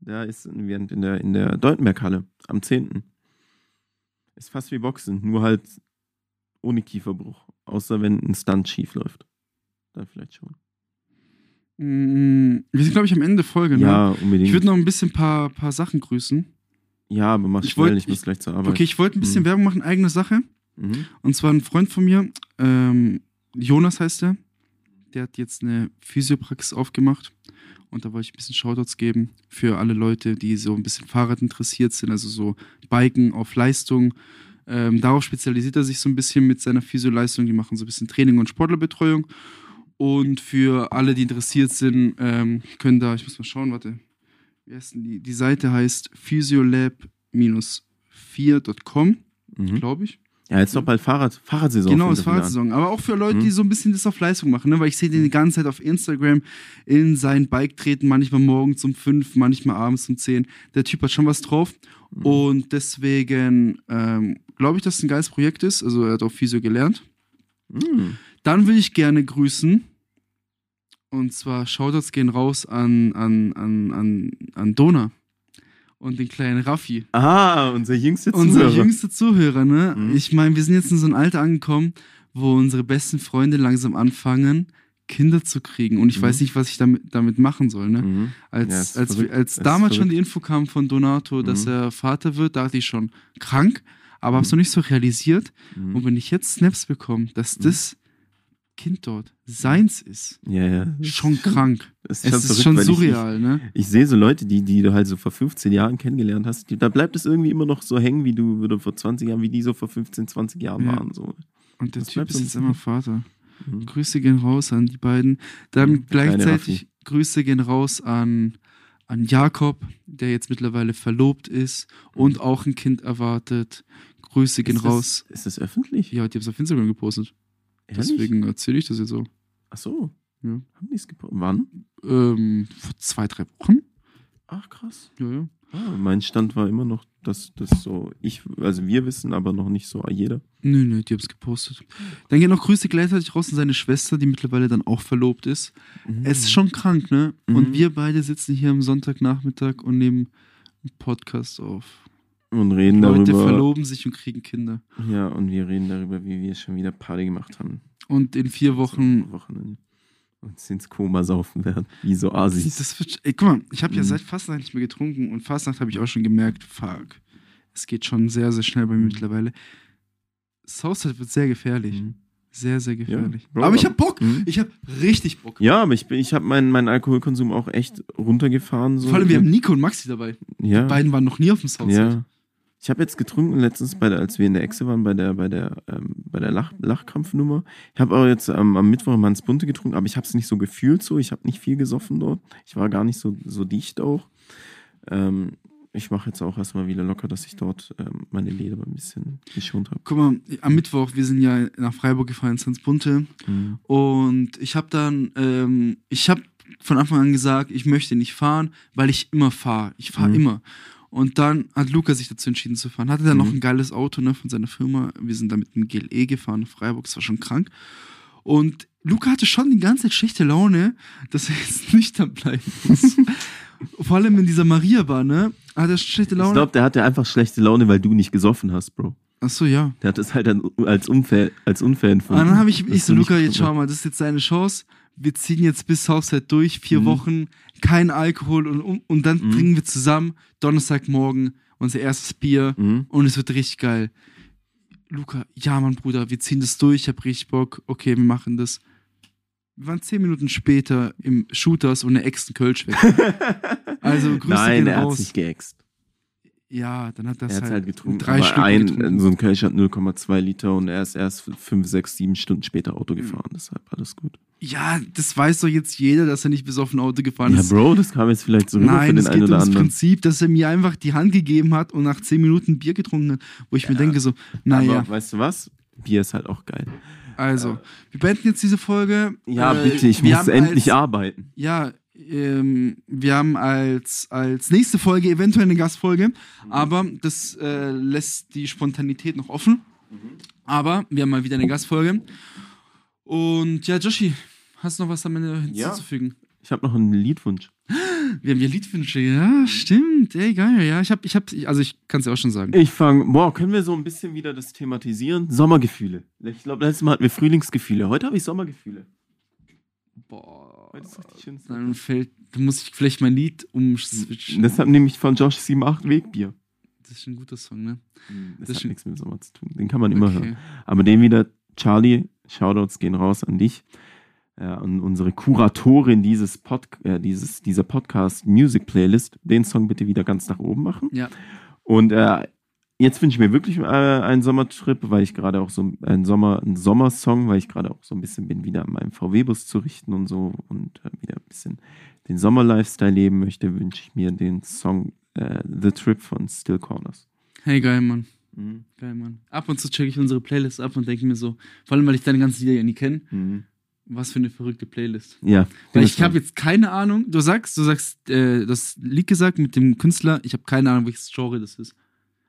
Speaker 2: da ist in in der, in der Deutenberghalle am 10. Ist fast wie Boxen, nur halt ohne Kieferbruch. Außer wenn ein Stunt schief läuft. Dann vielleicht schon.
Speaker 1: Mm, wir sind, glaube ich, am Ende Folge. Ne?
Speaker 2: Ja, unbedingt.
Speaker 1: Ich würde noch ein bisschen paar, paar Sachen grüßen.
Speaker 2: ja, aber mach
Speaker 1: Ich
Speaker 2: schnell,
Speaker 1: wollt-
Speaker 2: ich muss
Speaker 1: ich-
Speaker 2: gleich zur Arbeit.
Speaker 1: Okay, ich wollte ein bisschen
Speaker 2: Mhm.
Speaker 1: Werbung machen, eigene Sache.
Speaker 2: Mhm.
Speaker 1: Und zwar ein Freund von mir, ähm, Jonas heißt er. Der hat jetzt eine Physiopraxis aufgemacht. Und da wollte ich ein bisschen Shoutouts geben für alle Leute, die so ein bisschen Fahrrad interessiert sind, also so Biken auf Leistung. Ähm, darauf spezialisiert er sich so ein bisschen mit seiner Physioleistung. Die machen so ein bisschen Training und Sportlerbetreuung. Und für alle, die interessiert sind, ähm, können da, ich muss mal schauen, warte. Wie heißt denn die? Die Seite heißt physiolab-4.com,
Speaker 2: Mhm.
Speaker 1: glaube ich.
Speaker 2: Ja, jetzt doch bald Fahrrad, Fahrradsaison.
Speaker 1: Genau, ist. Fahrradsaison. Aber auch für Leute,
Speaker 2: Mhm.
Speaker 1: die so ein bisschen das auf Leistung machen, ne? weil ich sehe den die ganze Zeit auf Instagram in sein Bike treten, manchmal morgens um fünf, manchmal abends um zehn. Der Typ hat schon was drauf.
Speaker 2: Mhm.
Speaker 1: Und deswegen ähm, glaube ich, dass es ein geiles Projekt ist. Also er hat auch Physio gelernt.
Speaker 2: Mhm.
Speaker 1: Dann will ich gerne grüßen. Und zwar Shoutouts gehen raus an, an, an, an, an Dona und den kleinen Raffi.
Speaker 2: Ah, unser jüngster
Speaker 1: Unser
Speaker 2: Zuhörer.
Speaker 1: jüngster Zuhörer, ne?
Speaker 2: Mhm.
Speaker 1: Ich meine, wir sind jetzt in so ein Alter angekommen, wo unsere besten Freunde langsam anfangen, Kinder zu kriegen. Und ich
Speaker 2: Mhm.
Speaker 1: weiß nicht, was ich damit, damit machen soll, ne?
Speaker 2: Mhm.
Speaker 1: Als,
Speaker 2: Ja,
Speaker 1: als,
Speaker 2: verrückt.
Speaker 1: als damals schon die Info kam von Donato, dass
Speaker 2: Mhm.
Speaker 1: er Vater wird, dachte ich schon krank, aber
Speaker 2: Mhm.
Speaker 1: hab's noch nicht so realisiert.
Speaker 2: Mhm.
Speaker 1: Und wenn ich jetzt Snaps bekomme, dass
Speaker 2: Mhm.
Speaker 1: das Kind dort seins ist,
Speaker 2: Ja, ja.
Speaker 1: schon krank.
Speaker 2: Das
Speaker 1: Es
Speaker 2: schon
Speaker 1: ist
Speaker 2: verrückt,
Speaker 1: schon
Speaker 2: ich-
Speaker 1: surreal, ne?
Speaker 2: Ich, ich sehe so Leute, die, die du halt so vor 15 Jahren kennengelernt hast, die, da bleibt es irgendwie immer noch so hängen, wie du, du vor 20 Jahren, wie die so vor 15, 20 Jahren
Speaker 1: Ja.
Speaker 2: waren. So.
Speaker 1: Und der
Speaker 2: Das
Speaker 1: Typ ist jetzt immer. Vater.
Speaker 2: Mhm.
Speaker 1: Grüße gehen raus an die beiden. Dann
Speaker 2: Mhm,
Speaker 1: gleichzeitig Grüße gehen raus an, an Jakob, der jetzt mittlerweile verlobt ist und auch ein Kind erwartet. Grüße gehen
Speaker 2: Mhm. Ist das-
Speaker 1: raus.
Speaker 2: Ist das öffentlich?
Speaker 1: Ja, die haben es auf Instagram gepostet.
Speaker 2: Ehrlich?
Speaker 1: Deswegen erzähle ich das jetzt so.
Speaker 2: Ach so.
Speaker 1: Ja.
Speaker 2: Haben die es gepostet? Wann?
Speaker 1: Ähm, vor zwei, drei Wochen?
Speaker 2: Ach, krass.
Speaker 1: Ja, ja.
Speaker 2: Ah, mein Stand war immer noch, dass das so, ich, also wir wissen, aber noch nicht so jeder.
Speaker 1: Nö, nö, die haben es gepostet. Dann gehen noch Grüße gleichzeitig raus an seine Schwester, die mittlerweile dann auch verlobt ist. Es ist schon krank, ne? Und
Speaker 2: Mhm.
Speaker 1: wir beide sitzen hier am Sonntagnachmittag und nehmen einen Podcast auf.
Speaker 2: Und reden
Speaker 1: Leute
Speaker 2: darüber.
Speaker 1: verloben sich und kriegen Kinder.
Speaker 2: Ja, und wir reden darüber, wie wir schon wieder Party gemacht haben.
Speaker 1: Und in vier Wochen.
Speaker 2: Am Wochenende. Und ins Koma saufen werden. Wie so Asis.
Speaker 1: Das wird, ey, guck mal, ich habe ja
Speaker 2: Mhm.
Speaker 1: seit Fastnacht nicht mehr getrunken und Fastnacht habe ich auch schon gemerkt, fuck. Es geht schon sehr, sehr schnell bei mir
Speaker 2: Mhm.
Speaker 1: mittlerweile. Southside wird sehr gefährlich.
Speaker 2: Mhm.
Speaker 1: Sehr, sehr gefährlich.
Speaker 2: Bro,
Speaker 1: aber ich habe Bock.
Speaker 2: Mhm.
Speaker 1: Ich habe richtig Bock.
Speaker 2: Ja, aber ich, bin- ich habe meinen meinen Alkoholkonsum auch echt runtergefahren. So.
Speaker 1: Vor allem, wir haben Nico und Maxi dabei.
Speaker 2: ja,
Speaker 1: Die beiden waren noch nie auf dem Southside.
Speaker 2: ja. Ich habe jetzt getrunken letztens, bei der, als wir in der Echse waren, bei der, bei der, ähm, bei der Lach, Lachkampfnummer. Ich habe auch jetzt ähm, am Mittwoch mal ins Bunte getrunken, aber ich habe es nicht so gefühlt so. Ich habe nicht viel gesoffen dort. Ich war gar nicht so, so dicht auch. Ähm, ich mache jetzt auch erstmal wieder locker, dass ich dort ähm, meine Leder ein bisschen geschont habe.
Speaker 1: Guck mal, am Mittwoch, wir sind ja nach Freiburg gefahren, ins Bunte.
Speaker 2: Mhm.
Speaker 1: Und ich habe dann, ähm, ich habe von Anfang an gesagt, ich möchte nicht fahren, weil ich immer fahre. Ich fahre
Speaker 2: Mhm.
Speaker 1: immer. Und dann hat Luca sich dazu entschieden zu fahren. Hatte dann
Speaker 2: Mhm.
Speaker 1: noch ein geiles Auto ne, von seiner Firma. Wir sind da mit dem GLE gefahren Freiburg. Das war schon krank. Und Luca hatte schon die ganze Zeit schlechte Laune, dass er jetzt nüchtern bleiben muss. Vor allem in dieser Maria-Bar, ne? Hat er schlechte
Speaker 2: Ich
Speaker 1: Laune.
Speaker 2: glaube, der hatte einfach schlechte Laune, weil du nicht gesoffen hast, Bro.
Speaker 1: Achso, ja.
Speaker 2: Der hat es halt als unfair, als unfair empfunden.
Speaker 1: Und dann habe ich, ich so,
Speaker 2: nicht
Speaker 1: Luca, jetzt schau mal, das ist jetzt deine Chance. Wir ziehen jetzt bis Southside durch, vier
Speaker 2: Mhm.
Speaker 1: Wochen, kein Alkohol und, und, dann
Speaker 2: Mhm.
Speaker 1: trinken wir zusammen Donnerstagmorgen unser erstes Bier.
Speaker 2: Mhm.
Speaker 1: und es wird richtig geil. Luca, ja, Mann, Bruder, wir ziehen das durch, ich hab richtig Bock, okay, wir machen das. Wir waren zehn Minuten später im Shooters und der Ex ein Kölsch weg. Also Grüße
Speaker 2: Nein, er hat
Speaker 1: raus.
Speaker 2: sich geäxt.
Speaker 1: Ja, dann hat das
Speaker 2: Er hat
Speaker 1: halt,
Speaker 2: halt getrunken.
Speaker 1: drei
Speaker 2: aber
Speaker 1: Stück
Speaker 2: ein,
Speaker 1: getrunken.
Speaker 2: So ein Kölsch hat 0,2 Liter und er ist erst 5, 6, 7 Stunden später Auto gefahren. Deshalb alles gut.
Speaker 1: Ja, das weiß doch jetzt jeder, dass er nicht bis auf ein Auto gefahren
Speaker 2: Ja,
Speaker 1: ist.
Speaker 2: Bro, das kam jetzt vielleicht so rüber für
Speaker 1: Nein,
Speaker 2: den
Speaker 1: es
Speaker 2: einen
Speaker 1: geht
Speaker 2: oder
Speaker 1: ums
Speaker 2: anderen.
Speaker 1: Prinzip, dass er mir einfach die Hand gegeben hat und nach zehn Minuten Bier getrunken hat, wo ich mir denke so, naja,
Speaker 2: Aber weißt du was? Bier ist halt auch geil.
Speaker 1: also, wir beenden jetzt diese Folge.
Speaker 2: Ja,
Speaker 1: Äh,
Speaker 2: bitte, ich muss endlich
Speaker 1: als,
Speaker 2: arbeiten.
Speaker 1: Ja, ähm, wir haben als, als nächste Folge eventuell eine Gastfolge, aber das äh, lässt die Spontanität noch offen. Aber wir haben mal wieder eine Gastfolge. Und ja, Joshi, hast du noch was damit hinzuzufügen?
Speaker 2: Ich habe noch einen Liedwunsch.
Speaker 1: Wir haben ja Liedwünsche, ja, stimmt. Ey, geil, ja. Ich hab, ich hab, also ich kann es ja auch schon sagen.
Speaker 2: Ich fange, boah, können wir so ein bisschen wieder das thematisieren? Sommergefühle. Ich glaube, letztes Mal hatten wir Frühlingsgefühle. Heute habe ich Sommergefühle.
Speaker 1: Boah.
Speaker 2: Heute ist richtig schön.
Speaker 1: Dann fällt, dann muss ich vielleicht mein Lied umswitchen.
Speaker 2: Deshalb nehme ich von Josh 78 Wegbier.
Speaker 1: Das ist ein guter Song, ne?
Speaker 2: Das,
Speaker 1: Das
Speaker 2: hat nichts mit Sommer zu tun. Den kann man immer
Speaker 1: Okay.
Speaker 2: hören. Aber den wieder, Charlie, Shoutouts gehen raus an dich. Ja, und unsere Kuratorin dieses, Pod, äh, dieses dieser Podcast Music Playlist, den Song bitte wieder ganz nach oben machen.
Speaker 1: Ja.
Speaker 2: Und äh, jetzt wünsche ich mir wirklich äh, einen Sommertrip, weil ich gerade auch so ein Sommer, ein Sommersong, weil ich gerade auch so ein bisschen bin, wieder an meinem VW-Bus zu richten und so und äh, wieder ein bisschen den Sommer-Lifestyle leben möchte, wünsche ich mir den Song äh, The Trip von Still Corners.
Speaker 1: Hey, geil, Mann. Geil, Mann. Ab und zu checke ich unsere Playlist ab und denke mir so, vor allem, weil ich deine ganzen Lieder ja nie kenne,
Speaker 2: Mhm.
Speaker 1: Was für eine verrückte Playlist.
Speaker 2: Ja.
Speaker 1: Weil ich habe jetzt keine Ahnung. Du sagst, du sagst, äh, das Lied gesagt mit dem Künstler. Ich habe keine Ahnung, welches Genre das ist.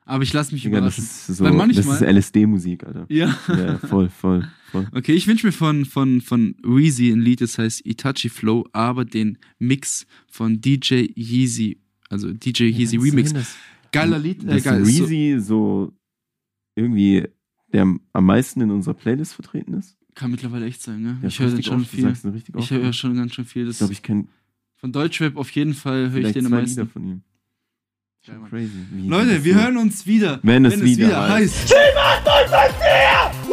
Speaker 1: Aber ich lasse mich
Speaker 2: das
Speaker 1: überraschen.
Speaker 2: ist so,
Speaker 1: Weil
Speaker 2: das ist LSD-Musik, Alter.
Speaker 1: Ja.
Speaker 2: Ja, voll, voll, voll.
Speaker 1: Okay, ich wünsche mir von, von, von Weezy ein Lied, das heißt Itachi Flow, aber den Mix von DJ Yeezy, also DJ Yeezy Remix. Geiler Lied. Äh, geil, so,
Speaker 2: Reezy so irgendwie der am meisten in unserer Playlist vertreten ist.
Speaker 1: Kann mittlerweile echt sein, ne?
Speaker 2: Ja,
Speaker 1: ich höre den schon
Speaker 2: oft,
Speaker 1: viel. Ich höre schon ganz schön viel.
Speaker 2: Ich
Speaker 1: Das
Speaker 2: glaube, ich kenne
Speaker 1: von Deutschrap auf jeden Fall höre ich den am meisten.
Speaker 2: Lieder von ihm.
Speaker 1: Geil, Leute, wir hören uns wieder.
Speaker 2: Wenn es wieder heißt.
Speaker 1: heißt.